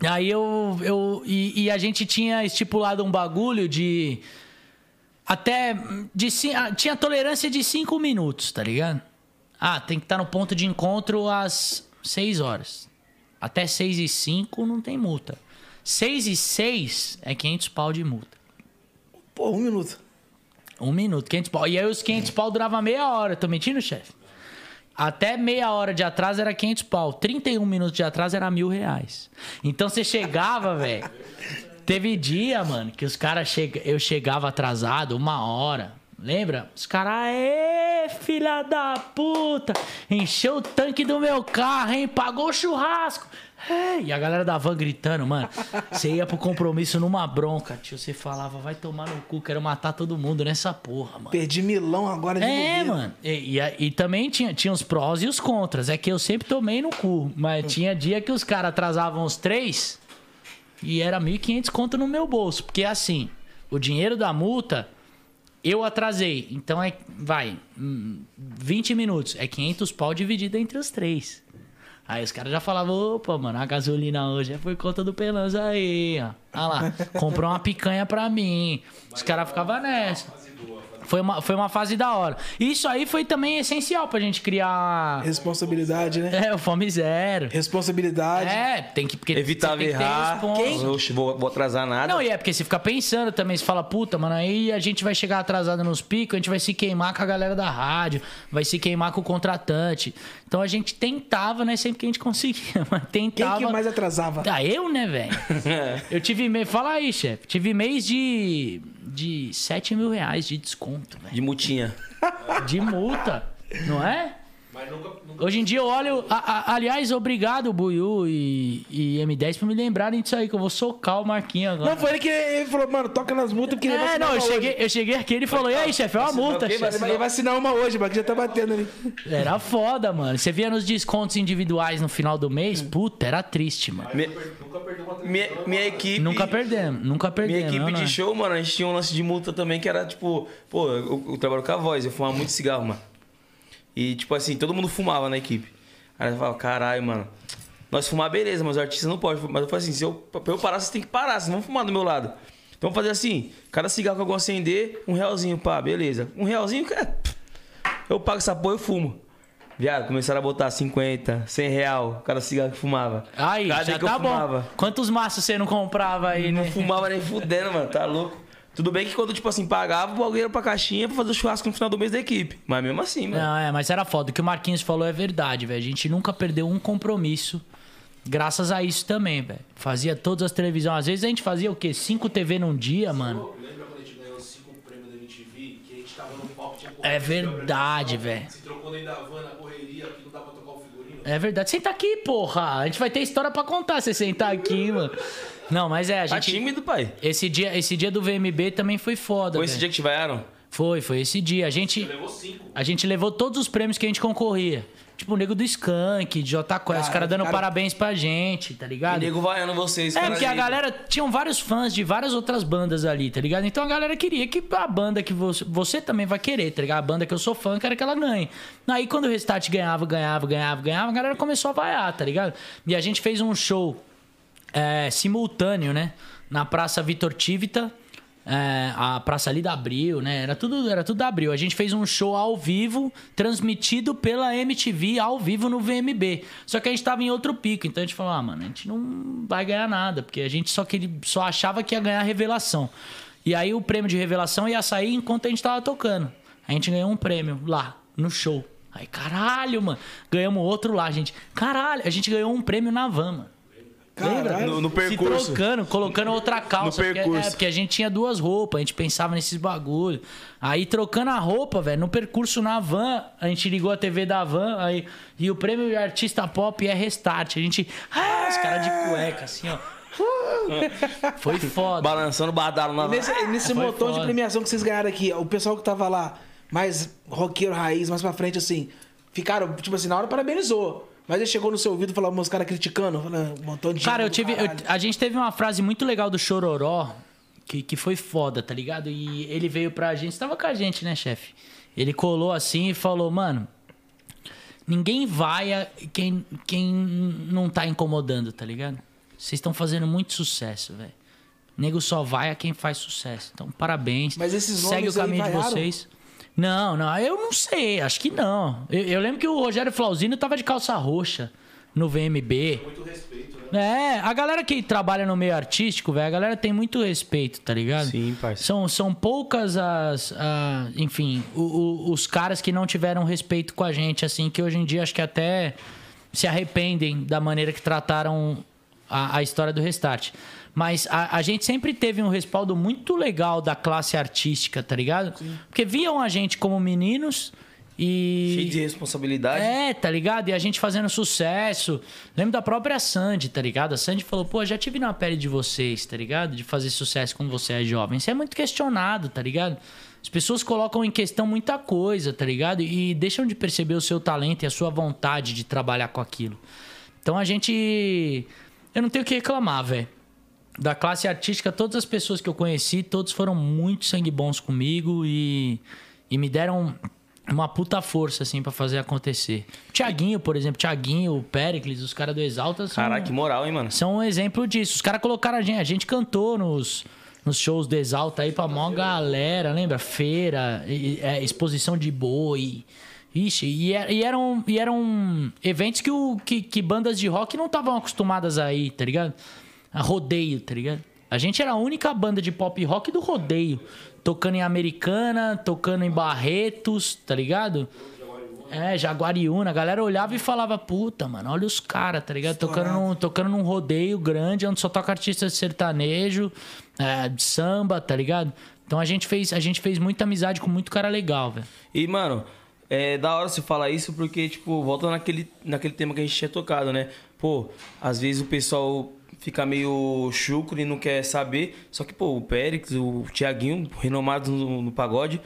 Aí eu. eu e, e a gente tinha estipulado um bagulho de. Até. De, ah, tinha tolerância de 5 minutos, tá ligado? Ah, tem que estar no ponto de encontro às 6 horas. Até 6 e 5 não tem multa. 6 e 6 é 500 pau de multa. Pô, um minuto. Um minuto, 500 pau. E aí os 500 pau durava meia hora. Tô mentindo, chefe? Até meia hora de atraso era 500 pau. 31 minutos de atraso era mil reais. Então você chegava, velho. Teve dia, mano, que os caras chega... eu chegava atrasado uma hora. Lembra? Os caras, aê, filha da puta! Encheu o tanque do meu carro, hein? Pagou o churrasco! É, E a galera da van gritando, mano. Você ia pro compromisso numa bronca, tio. Você falava, vai tomar no cu, quero matar todo mundo nessa porra, mano. Perdi milão agora de É, bobeira. mano. E, e- e também tinha, tinha os prós e os contras. É que eu sempre tomei no cu. Mas tinha dia que os caras atrasavam os três e era 1.500 conto no meu bolso. Porque assim, o dinheiro da multa eu atrasei. Então é, vai, hum, 20 minutos. É 500 pau dividido entre os três. Aí os caras já falavam, opa, mano, a gasolina hoje é por conta do Pelanza aí, ó. Olha lá, comprou uma picanha pra mim. Os caras ficavam nessa. Foi uma, foi uma fase da hora. Isso aí foi também essencial pra gente criar. Responsabilidade, né? É, o Fome Zero. Responsabilidade. É, tem que. Porque Evitava tem que ter errar. Oxe, vou, vou atrasar nada. Não, e é porque você fica pensando também, você fala, puta, mano, aí a gente vai chegar atrasado nos picos, a gente vai se queimar com a galera da rádio, vai se queimar com o contratante. Então a gente tentava, né, sempre que a gente conseguia, mas Quem tentava. que mais atrasava? Ah, eu, né, velho? eu tive mês. Fala aí, chefe. Tive mês de. de 7 mil reais de desconto, velho. De mutinha. De multa. Não é? Hoje em dia eu olho. a- a- aliás, obrigado, Buiu e, e M10 por me lembrarem disso aí, que eu vou socar o Marquinhos agora. Não, foi ele que ele falou, mano, toca nas multas porque ele vai É, assinar não, eu uma cheguei, hoje. eu cheguei aqui e ele falou: E aí, chefe, é uma multa, quê? Vai. Ele vai assinar uma hoje, mas que já tá batendo ali. Era foda, mano. Você via nos descontos individuais no final do mês, puta, era triste, mano. Me- minha, minha equipe. Nunca perdemos, nunca perdemos. Minha equipe não, de não. show, mano, a gente tinha um lance de multa também que era tipo, pô, eu, eu trabalho com a voz, eu fumava muito cigarro, mano. E tipo assim, todo mundo fumava na equipe. Aí eu falava, caralho, mano, nós fumar beleza, mas o artista não pode. Mas eu falei assim, se eu, pra eu parar, vocês têm que parar, vocês não vão fumar do meu lado. Então vamos fazer assim, cada cigarro que eu vou acender, um realzinho, pá, beleza. Um realzinho, cara, eu pago essa porra e fumo. Viado, começaram a botar 50, 100 real cada cigarro que fumava. Aí, cada já que eu tá bom. fumava. Quantos maços você não comprava aí, Não né? fumava nem fudendo, mano, tá louco. Tudo bem que quando, tipo assim, pagava, o bagulho era pra caixinha pra fazer o churrasco no final do mês da equipe. Mas mesmo assim, mano. Não, é, mas era foda. O que o Marquinhos falou é verdade, velho. A gente nunca perdeu um compromisso. Graças a isso também, velho. Fazia todas as televisões. Às vezes a gente fazia o quê? Cinco TV num dia, mano. Lembra quando a gente ganhou cinco prêmios da MTV? Que a gente tava no palco, tinha É verdade, velho. Se trocou dentro da van na correria, que não dá pra tocar o figurino. É verdade. Senta aqui, porra. A gente vai ter história pra contar se sentar aqui, mano. Não, mas é, a Tá gente. tímido, pai. Esse dia, esse dia do VMB também foi foda, Foi esse velho. dia que te vaiaram? Foi, foi esse dia. A gente, Levou cinco. a gente levou todos os prêmios que a gente concorria. Tipo, o Nego do Skank, J Quest, os caras dando cara- parabéns pra gente, tá E ligado? nego vaiando vocês. É, porque a galera. Tinham vários fãs de várias outras bandas ali, tá ligado? Então a galera queria que a banda que você. Você também vai querer, tá ligado? A banda que eu sou fã, quero que ela ganhe. Aí quando o Restart ganhava, ganhava, ganhava, ganhava, a galera começou a vaiar, tá ligado? E a gente fez um show é, simultâneo, né? Na Praça Vitor Tivita. é, a Praça ali da Abril, né? Era tudo, era tudo da Abril. A gente fez um show ao vivo, transmitido pela MTV ao vivo no VMB. Só que a gente tava em outro pico, então a gente falou, ah, mano, a gente não vai ganhar nada, porque a gente só, queria, só achava que ia ganhar revelação. E aí o prêmio de revelação ia sair enquanto a gente tava tocando. A gente ganhou um prêmio lá, no show. Aí, caralho, mano. Ganhamos outro lá, gente. Caralho, a gente ganhou um prêmio na van, mano. Lembra? No, no percurso. Se trocando, colocando outra calça. No porque- percurso. é, porque a gente tinha duas roupas, a gente pensava nesses bagulho. Aí trocando a roupa, velho, no percurso na van, a gente ligou a TV da van, aí, e o prêmio de artista pop é Restart. A gente. Ah, os caras de cueca, assim, ó. Foi foda. Balançando badalo na E nesse, nesse Foi montão de premiação que vocês ganharam aqui, o pessoal que tava lá, mais roqueiro raiz, mais pra frente, assim, ficaram, tipo assim, na hora parabenizou. Mas ele chegou no seu ouvido e falou, uns caras criticando, falando um montão de Cara, eu tive. eu- a gente teve uma frase muito legal do Chororó, que, que foi foda, tá ligado? E ele veio pra gente, tava com a gente, né, chefe? Ele colou assim e falou, mano. Ninguém vai a quem, quem não tá incomodando, tá ligado? Vocês estão fazendo muito sucesso, velho. Nego só vai a quem faz sucesso. Então, parabéns. Mas esses Segue o caminho de vocês. Não, não, eu não sei, acho que não. Eu, eu lembro que o Rogério Flauzino tava de calça roxa no VMB. Muito respeito, né? É, a galera que trabalha no meio artístico, velho, a galera tem muito respeito, tá ligado? Sim, parça. São, são poucas as. a- enfim, o- o- os caras que não tiveram respeito com a gente, assim, que hoje em dia acho que até se arrependem da maneira que trataram a, a história do Restart. Mas a, a gente sempre teve um respaldo muito legal da classe artística, tá ligado? Porque viam a gente como meninos e. Cheio de responsabilidade. É, tá ligado? E a gente fazendo sucesso. Lembro da própria Sandy, tá ligado? A Sandy falou, pô, já tive na pele de vocês, tá ligado? De fazer sucesso quando você é jovem. Isso é muito questionado, tá ligado? As pessoas colocam em questão muita coisa, tá ligado? E deixam de perceber o seu talento e a sua vontade de trabalhar com aquilo. Então a gente. Eu não tenho o que reclamar, velho. Da classe artística, todas as pessoas que eu conheci, todos foram muito sangue bons comigo e, e me deram uma puta força, assim, pra fazer acontecer. Tiaguinho, por exemplo, Tiaguinho, o Pericles, os caras do Exalta são, Caraca, que moral, hein, mano? são um exemplo disso. Os caras colocaram a gente, a gente cantou nos, nos shows do Exalta aí pra maior galera, lembra? Feira, e- é, exposição de boi. Ixi, e, é- e eram, e eram eventos que, o, que, que bandas de rock não estavam acostumadas a ir, tá ligado? A rodeio, tá ligado? A gente era a única banda de pop rock do rodeio. Tocando em Americana, tocando em Barretos, tá ligado? É, Jaguariúna. A galera olhava e falava, puta, mano, olha os caras, tá ligado? Tocando num, tocando num rodeio grande, onde só toca artista de sertanejo, é, de samba, tá ligado? Então a gente fez, a gente fez muita amizade com muito cara legal, velho. E, mano, é da hora você falar isso porque, tipo, volta naquele, naquele tema que a gente tinha tocado, né? Pô, às vezes o pessoal fica meio chucro e não quer saber. Só que, pô, o Périx, o Thiaguinho, renomados no, no pagode,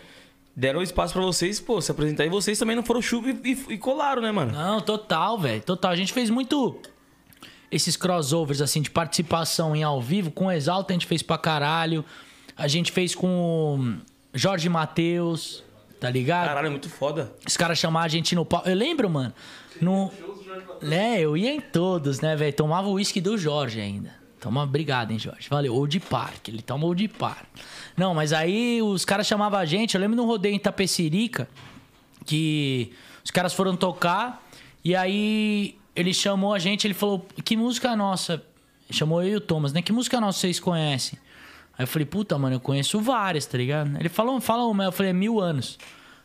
deram espaço pra vocês, pô, se apresentar. E vocês também não foram chucro e, e- e colaram, né, mano? Não, total, velho. Total. A gente fez muito esses crossovers, assim, de participação em ao vivo. Com o Exalta a gente fez pra caralho. A gente fez com o Jorge Matheus, tá ligado? Caralho, é muito foda. Os caras chamavam a gente no palco. Eu lembro, mano. No... Né, eu ia em todos, né, velho? Tomava o uísque do Jorge ainda. Toma, obrigado, hein, Jorge. Valeu. Old Park. Ele toma Old Park. Não, mas aí os caras chamavam a gente. Eu lembro de um rodeio em Tapecirica que os caras foram tocar e aí ele chamou a gente. Ele falou: Que música nossa? Chamou eu e o Thomas, né? Que música nossa vocês conhecem? Aí eu falei: Puta, mano, eu conheço várias, tá ligado? Ele falou: Fala uma. Eu falei: É mil anos.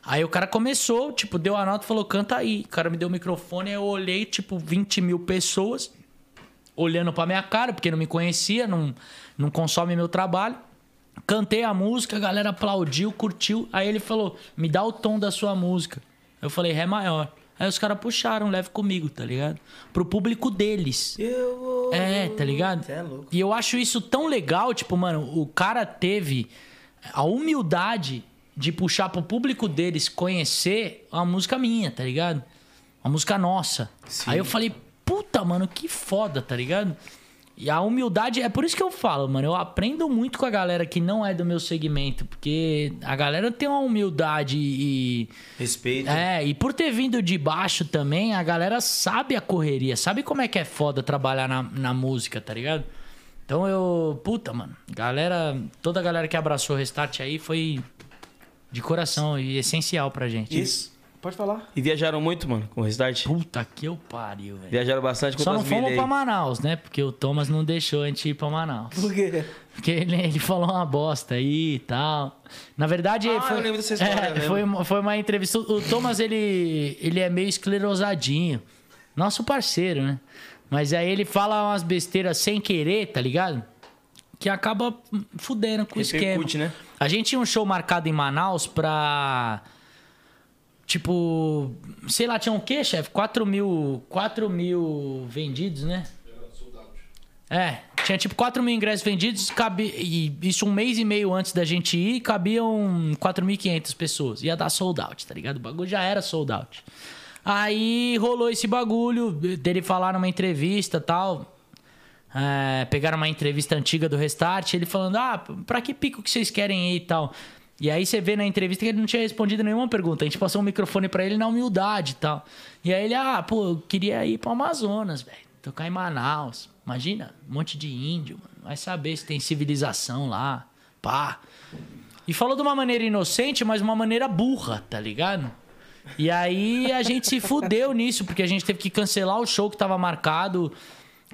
Aí o cara começou, tipo, deu a nota e falou, canta aí. O cara me deu o microfone, aí eu olhei, tipo, 20 mil pessoas olhando pra minha cara, porque não me conhecia, não, não consome meu trabalho. Cantei a música, a galera aplaudiu, curtiu. Aí ele falou, me dá o tom da sua música. Eu falei, Ré maior. Aí os caras puxaram, leve comigo, tá ligado? Pro público deles. Eu vou... É, tá ligado? É louco. E eu acho isso tão legal, tipo, mano, o cara teve a humildade de puxar pro público deles conhecer a música minha, tá ligado? A música nossa. Aí eu falei, puta, mano, que foda, tá ligado? E a humildade, é por isso que eu falo, mano, eu aprendo muito com a galera que não é do meu segmento, porque a galera tem uma humildade e. Respeito. É, e por ter vindo de baixo também, a galera sabe a correria, sabe como é que é foda trabalhar na, na música, tá ligado? Então eu. Puta, mano. Galera. Toda a galera que abraçou o restart aí foi de coração e essencial pra gente. Isso. Pode falar. E viajaram muito, mano, com o Restart? Puta que eu pariu, velho. Viajaram bastante com Só não fomos pra. Manaus, né? Porque o Thomas não deixou a gente ir pra Manaus. Por quê? Porque ele, ele falou uma bosta aí e tal. Na verdade, Ah, foi, eu lembro dessa história, é, foi, uma- foi uma entrevista. O Thomas, ele, ele é meio esclerosadinho. Nosso parceiro, né? Mas aí ele fala umas besteiras sem querer, tá ligado? Que acaba fudendo com o esquema. Repercute, né? A gente tinha um show marcado em Manaus pra. Tipo. Sei lá, tinha o quê, chefe? 4 mil. 4 mil vendidos, né? É, tinha tipo 4 mil ingressos vendidos, cabe, e isso um mês e meio antes da gente ir, cabiam 4.500 pessoas. Ia dar sold out, tá ligado? O bagulho já era sold out. Aí rolou esse bagulho dele falar numa entrevista tal. É, pegaram uma entrevista antiga do Restart, ele falando: Ah, pra que pico que vocês querem ir e tal? E aí você vê na entrevista que ele não tinha respondido nenhuma pergunta. A gente passou o microfone pra ele na humildade e tal. E aí ele, ah, pô, eu queria ir pro Amazonas, velho. Tocar em Manaus. Imagina, um monte de índio, mano. Vai saber se tem civilização lá. Pá. E falou de uma maneira inocente, mas uma maneira burra, tá ligado? E aí a gente se fudeu nisso, porque a gente teve que cancelar o show que tava marcado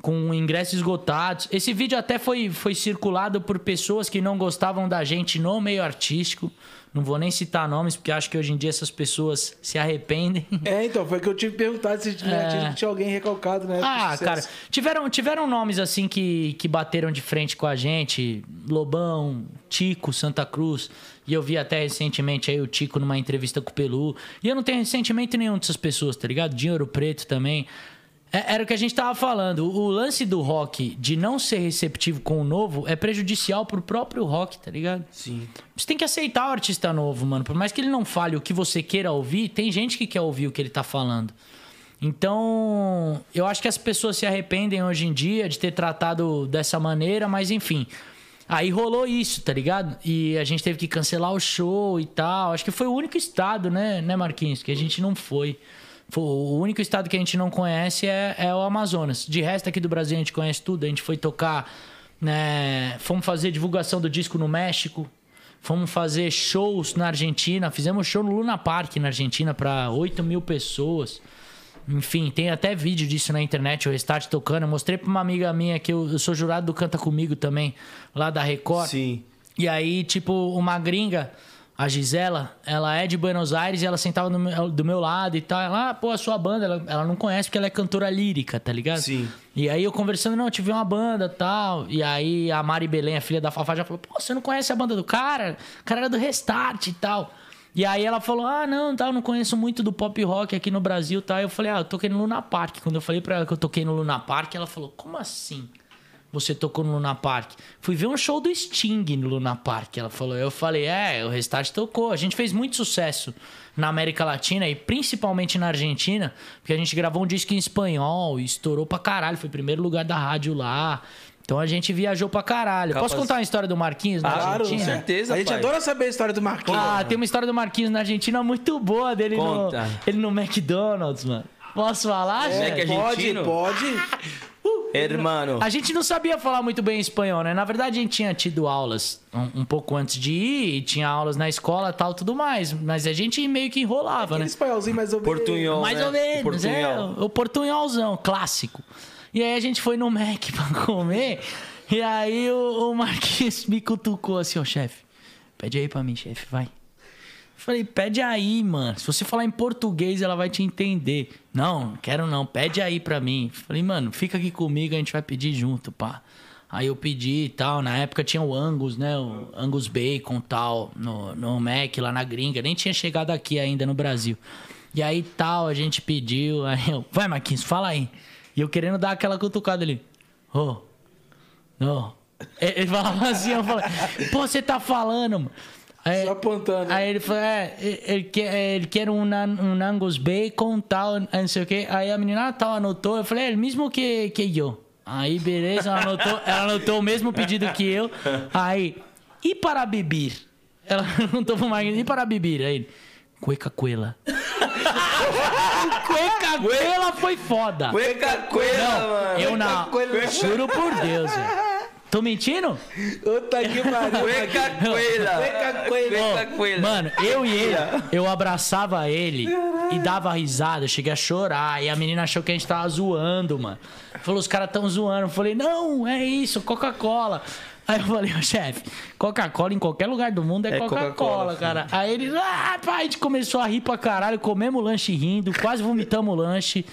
com ingressos esgotados. Esse vídeo até foi, foi circulado por pessoas que não gostavam da gente no meio artístico. Não vou nem citar nomes, porque acho que hoje em dia essas pessoas se arrependem. É, então, foi que eu tive perguntado se tinha, tinha alguém recalcado, né? É. Ah, cara, tiveram, tiveram nomes assim que, que bateram de frente com a gente. Lobão, Tico, Santa Cruz. E eu vi até recentemente aí o Tico numa entrevista com o Pelu. E eu não tenho ressentimento nenhum dessas pessoas, tá ligado? Dinheiro Preto também. É- Era o que a gente tava falando. O lance do rock de não ser receptivo com o novo é prejudicial pro próprio rock, tá ligado? Sim. Você tem que aceitar o artista novo, mano. Por mais que ele não fale o que você queira ouvir, tem gente que quer ouvir o que ele tá falando. Então, eu acho que as pessoas se arrependem hoje em dia de ter tratado dessa maneira, mas enfim. Aí rolou isso, tá ligado? E a gente teve que cancelar o show e tal. Acho que foi o único estado, né, né Marquinhos, que a gente não foi. O único estado que a gente não conhece é, é o Amazonas. De resto, aqui do Brasil a gente conhece tudo. A gente foi tocar, né? Fomos fazer divulgação do disco no México. Fomos fazer shows na Argentina. Fizemos show no Luna Park na Argentina para 8 mil pessoas. Enfim, tem até vídeo disso na internet, o Restart tocando. Eu mostrei pra uma amiga minha que eu, eu sou jurado do Canta Comigo também, lá da Record. Sim. E aí, tipo, uma gringa, a Gisela, ela é de Buenos Aires e ela sentava do meu, do meu lado e tal. Ela, ah, pô, a sua banda, ela, ela não conhece porque ela é cantora lírica, tá ligado? Sim. E aí eu conversando, não, eu tive uma banda tal. E aí a Mari Belém, a filha da Fafá, já falou, pô, você não conhece a banda do cara? O cara era do Restart e tal. E aí ela falou, ah, não, tal, não conheço muito do pop rock aqui no Brasil, tá? Eu falei, ah, eu toquei no Luna Park. Quando eu falei pra ela que eu toquei no Luna Park, ela falou, como assim? Você tocou no Luna Park? Fui ver um show do Sting no Luna Park. Ela falou. Eu falei, é, o Restart tocou. A gente fez muito sucesso na América Latina e principalmente na Argentina, porque a gente gravou um disco em espanhol e estourou pra caralho. Foi primeiro lugar da rádio lá. Então a gente viajou pra caralho. Posso Capas- contar uma história do Marquinhos na Claro, Argentina? com certeza, A gente pai. adora saber a história do Marquinhos. Ah, tem uma história do Marquinhos na Argentina muito boa dele no, Conta. ele no McDonald's, mano. Posso falar, É, gente? que a pode, pode. Hermano. A gente não sabia falar muito bem espanhol, né? Na verdade, a gente tinha tido aulas um, um pouco antes de ir, e tinha aulas na escola e tal, tudo mais. Mas a gente meio que enrolava, Aquele né? espanholzinho mais ou menos. Portunhol, Mais né? ou menos, Portunhol. é. O portunholzão, clássico. E aí a gente foi no Mac pra comer, e aí o, o Marquinhos me cutucou assim, ó, chefe, pede aí pra mim, chefe, vai. Falei, pede aí, mano. Se você falar em português, ela vai te entender. Não, não quero não. Pede aí pra mim. Falei, mano, fica aqui comigo, a gente vai pedir junto, pá. Aí eu pedi e tal. Na época tinha o Angus, né? O Angus Bacon tal, no, no Mac, lá na gringa. Nem tinha chegado aqui ainda no Brasil. E aí tal, a gente pediu. Aí eu, vai, Marquinhos, fala aí. E eu querendo dar aquela cutucada ali. Ô, não. Ele ele falava assim, eu falei, pô, você tá falando, mano. Aí- Só apontando. Aí ele falou, é, ele quer, ele quer um, um Angus Bacon, tal, não sei o quê. Aí a menina, ah, tal, anotou. Eu falei, é, o mesmo que, que eu. Aí, beleza, ela anotou, ela anotou o mesmo pedido que eu. Aí, e para beber? Ela perguntou pro Marquinhos, e para beber? Aí ele, cueca cuela. cueca cuela foi foda. Cueca, cuela, Não, mano. eu não. Juro por Deus, velho. Tô mentindo? Puta que pariu. Cueca coelha. Cueca coelha. Cueca coelha. Mano, eu e ele, eu abraçava ele e dava risada. Eu cheguei a chorar. E a menina achou que a gente tava zoando, mano. Falou, os caras tão zoando. Eu falei, não, é isso, Coca-Cola. Aí eu falei, ô chefe, Coca-Cola em qualquer lugar do mundo é, É Coca-Cola, Coca-Cola, cara. Aí ele, ah, pai, a gente começou a rir pra caralho, comemos o lanche rindo, quase vomitamos o lanche.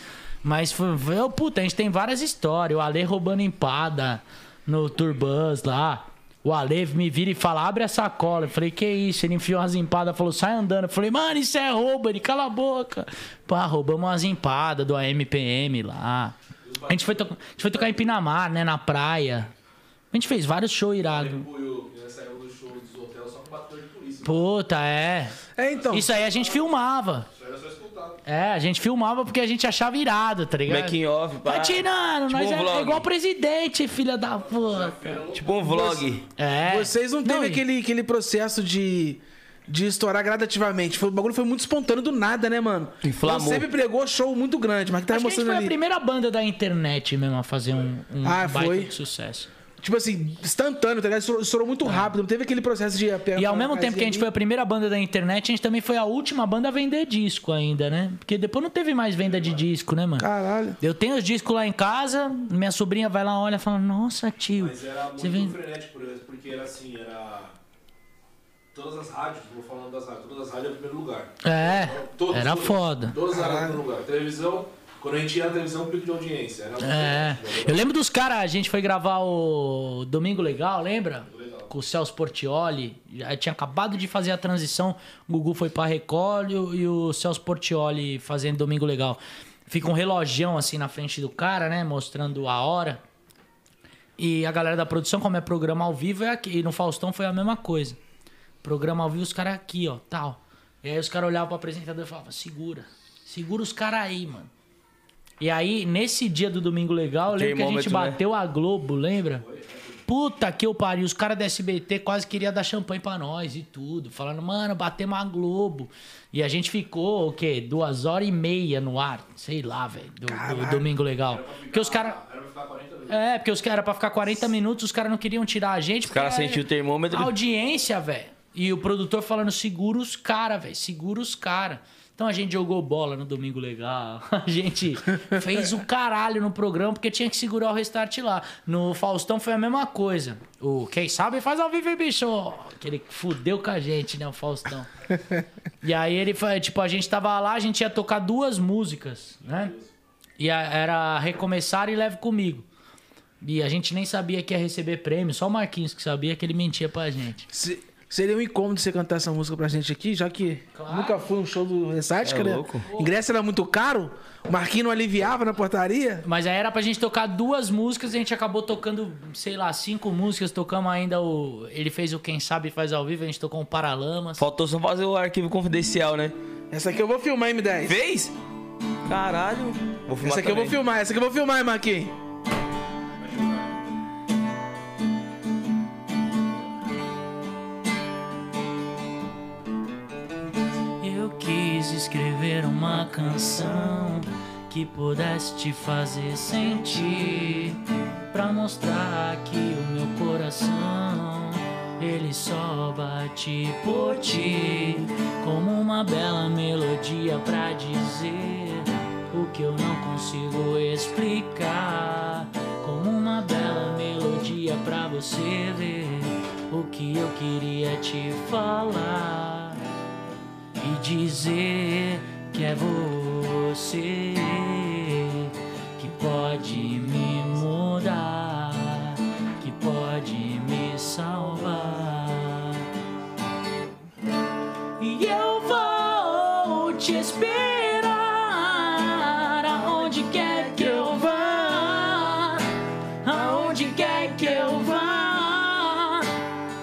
Mas foi, foi oh, puta, a gente tem várias histórias. O Ale roubando empada no Turbans lá. O Ale me vira e fala, abre a sacola. Eu falei, que isso? Ele enfiou umas empadas, falou, sai andando. Eu falei, mano, isso é roubo. Ele, cala a boca. Pá, roubamos umas empadas do AMPM lá. A gente, foi to- a gente foi tocar em Pinamar, né, na praia. A gente fez vários shows irados. Puta, é. É, então. Isso aí a gente filmava. É, a gente filmava porque a gente achava irado, tá ligado? Making off, pá. Tá tirando, Tipo nós um é vlog. igual presidente, filha da puta. Tipo um vlog. É. Vocês não teve e- aquele, aquele processo de, de estourar gradativamente. Foi, o bagulho foi muito espontâneo do nada, né, mano? Inflamou. Você sempre pregou show muito grande, mas que Acho que a gente mostrando foi a ali. primeira banda da internet mesmo a fazer um, um Ah, baita foi? de sucesso. Tipo assim, instantâneo, tá ligado? Estourou, estourou muito rápido. Não teve aquele processo de É. E ao mesmo tempo que a gente foi a primeira banda da internet, a gente também foi a última banda a vender disco ainda, né? Porque depois não teve mais venda de disco, né, mano? Caralho. Eu tenho os discos lá em casa, minha sobrinha vai lá, olha e fala, nossa, tio, Mas era muito você vem... frenético, por exemplo, porque era assim, era. Todas as rádios, vou falando das rádios, todas as rádios eram em primeiro lugar. É, Todas, era todas. foda. Todas eram em primeiro lugar. Televisão, quando a gente ia na televisão, pico de audiência. Era É. Eu lembro dos caras, a gente foi gravar o Domingo Legal, lembra? Legal. Com o Celso Portioli. Já tinha acabado de fazer a transição. O Gugu foi pra Record e o- Celso Portioli fazendo Domingo Legal. Fica um relogião assim na frente do cara, né? Mostrando a hora. E a galera da produção, como é programa ao vivo, é aqui. E no Faustão foi a mesma coisa. Programa ao vivo, os caras aqui, ó, tal. E aí os caras olhavam pro apresentador e falavam, segura. Segura os caras aí, mano. E aí, nesse dia do Domingo Legal, eu lembro que a gente né? bateu a Globo, lembra? Puta que eu pariu. Os caras da SBT quase queriam dar champanhe pra nós e tudo. Falando, mano, batemos a Globo. E a gente ficou, o quê? Duas horas e meia no ar. Sei lá, velho. Do, do Domingo Legal. Porque os caras... Era pra ficar 40 minutos. É, porque os caras era pra ficar 40 minutos, os caras não queriam tirar a gente. Os caras porque sentiam o termômetro. A audiência, velho. E o produtor falando, segura os caras, velho. Segura os caras. Então a gente jogou bola no Domingo Legal. A gente fez o caralho no programa porque tinha que segurar o restart lá. No Faustão foi a mesma coisa. O quem sabe faz ao vivo, bicho. Que ele fudeu com a gente, né, o Faustão. E aí ele foi, tipo, a gente tava lá, a gente ia tocar duas músicas, né? E era Recomeçar e Leve Comigo. E a gente nem sabia que ia receber prêmio, só o Marquinhos que sabia que ele mentia pra gente. Se- seria um incômodo você cantar essa música pra gente aqui, já que Claro. nunca foi um show do Ressaca, É né? louco. Ingresso era muito caro, o Marquinhos não aliviava na portaria. Mas aí era pra gente tocar duas músicas, a gente acabou tocando, sei lá, cinco músicas, tocamos ainda o. Ele fez o Quem Sabe Faz ao vivo, a gente tocou um Paralamas. Faltou só fazer o arquivo confidencial, né? Essa aqui eu vou filmar, M10. Fez? Caralho. Vou filmar Essa aqui eu vou também. filmar, essa aqui eu vou filmar, hein, Marquinhos. Quis escrever uma canção que pudesse te fazer sentir, pra mostrar que o meu coração ele só bate por ti, como uma bela melodia pra dizer o que eu não consigo explicar, como uma bela melodia pra você ver o que eu queria te falar e dizer que é você que pode me mudar, que pode me salvar. E eu vou te esperar aonde quer que eu vá, aonde quer que eu vá,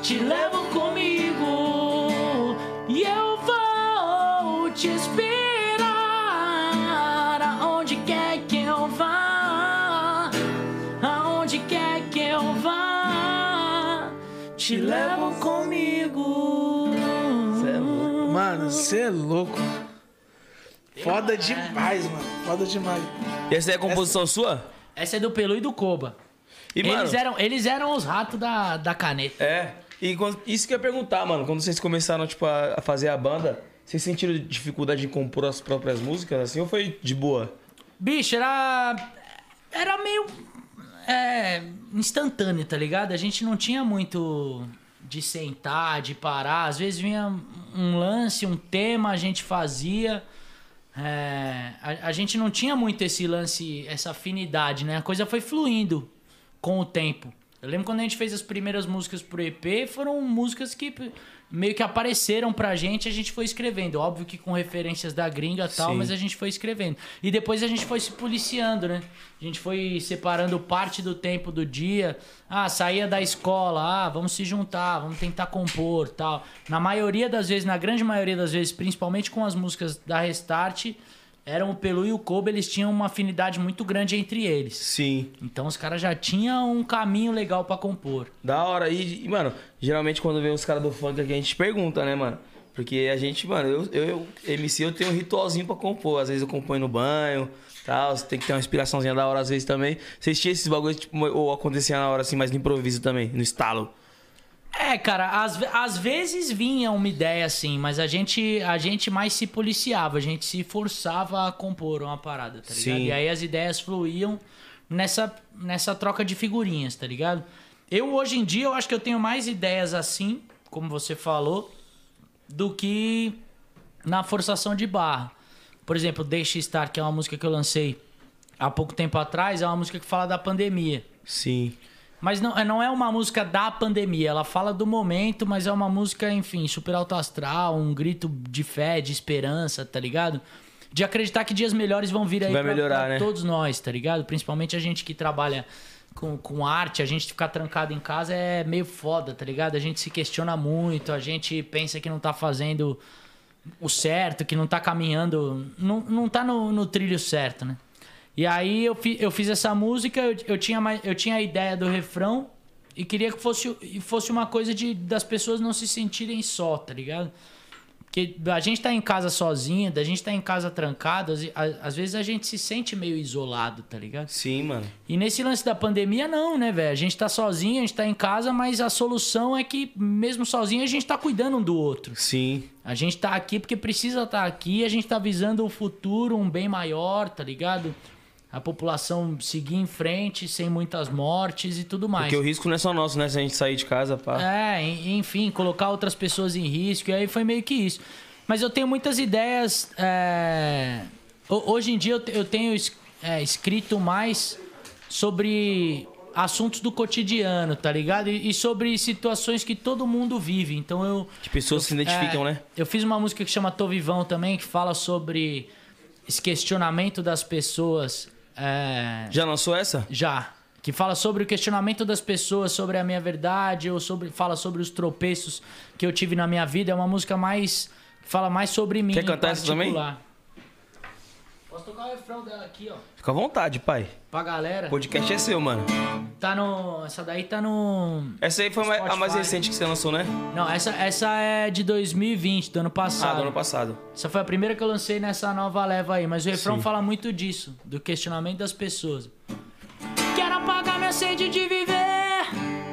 te levo comigo você é louco. Foda demais, mano. Foda demais. E essa é a composição sua? Essa é do Pelu e do Koba. E, mano, Eles eram, eles eram os ratos da, da caneta. É. E quando- isso que eu ia perguntar, mano. Quando vocês começaram, tipo, a a fazer a banda, vocês sentiram dificuldade em compor as próprias músicas, assim, ou foi de boa? Bicho, era. Era meio. É. instantâneo, tá ligado? A gente não tinha muito de sentar, de parar. Às vezes vinha um lance, um tema, a gente fazia. É, a, a gente não tinha muito esse lance, essa afinidade, né? A coisa foi fluindo com o tempo. Eu lembro quando a gente fez as primeiras músicas pro EP, foram músicas que meio que apareceram pra gente, a gente foi escrevendo. Óbvio que com referências da gringa e tal, Sim. mas a gente foi escrevendo. E depois a gente foi se policiando, né? A gente foi separando parte do tempo do dia. Ah, saía da escola, ah, vamos se juntar, vamos tentar compor, tal. Na maioria das vezes, na grande maioria das vezes, principalmente com as músicas da Restart, eram o Pelu e o Kobe, eles tinham uma afinidade muito grande entre eles. Sim. Então os caras já tinham um caminho legal pra compor. Da hora. E, e, mano, geralmente quando vem os caras do funk aqui, a gente pergunta, né, mano? Porque a gente, mano, eu, eu, MC, eu tenho um ritualzinho pra compor. Às vezes eu componho no banho, tal. Você tem que ter uma inspiraçãozinha da hora às vezes também. Vocês tinham esses bagulhos, tipo, ou acontecia na hora, assim, mais no improviso também, no estalo? É, cara, às, às vezes vinha uma ideia assim, mas a gente, a gente mais se policiava, a gente se forçava a compor uma parada, tá ligado? Sim. E aí as ideias fluíam nessa, nessa troca de figurinhas, tá ligado? Eu, hoje em dia, eu acho que eu tenho mais ideias assim, como você falou, do que na forçação de barra. Por exemplo, Deixa Estar, que é uma música que eu lancei há pouco tempo atrás, é uma música que fala da pandemia. Sim. Mas não, não é uma música da pandemia, ela fala do momento, mas é uma música, enfim, super alto astral, um grito de fé, de esperança, tá ligado? De acreditar que dias melhores vão vir aí Vai pra, melhorar, pra né? todos nós, tá ligado? Principalmente a gente que trabalha com, com arte, a gente ficar trancado em casa é meio foda, tá ligado? A gente se questiona muito, a gente pensa que não tá fazendo o certo, que não tá caminhando, não, não tá no, no trilho certo, né? E aí eu, fi, eu fiz essa música, eu, eu, tinha, eu tinha a ideia do refrão e queria que fosse, fosse uma coisa de das pessoas não se sentirem só, tá ligado? Porque a gente tá em casa sozinho, da gente tá em casa trancado, às, às vezes a gente se sente meio isolado, tá ligado? Sim, mano. E nesse lance da pandemia, não, né, velho? A gente tá sozinho, a gente tá em casa, mas a solução é que, mesmo sozinho, a gente tá cuidando um do outro. Sim. A gente tá aqui porque precisa estar aqui, a gente tá visando o futuro, um bem maior, tá ligado? A população seguir em frente sem muitas mortes e tudo mais. Porque o risco não é só nosso, né? Se a gente sair de casa, pá. É, en- enfim, colocar outras pessoas em risco, e aí foi meio que isso. Mas eu tenho muitas ideias. é, ho- Hoje em dia eu te- eu tenho é, escrito mais sobre assuntos do cotidiano, tá ligado? E sobre situações que todo mundo vive. Então eu. Que pessoas se identificam, É, né? Eu fiz uma música que chama Tô Vivão também, que fala sobre esse questionamento das pessoas. É, Já lançou essa? já. Que fala sobre o questionamento das pessoas sobre a minha verdade, ou sobre, fala sobre os tropeços que eu tive na minha vida. É uma música mais. que fala mais sobre mim. Quer cantar essa também? Posso tocar o refrão dela aqui, ó. Fica à vontade, pai. Pra galera. O podcast é seu, mano. Tá no. Essa daí tá no. Essa aí foi a mais- a mais Spotify. recente que você lançou, né? Não, essa, essa é de 2020, do ano Ah, passado. do ano passado. Essa foi a primeira que eu lancei nessa nova leva aí, mas o refrão Sim. fala muito disso, do questionamento das pessoas. Quero apagar minha sede de viver,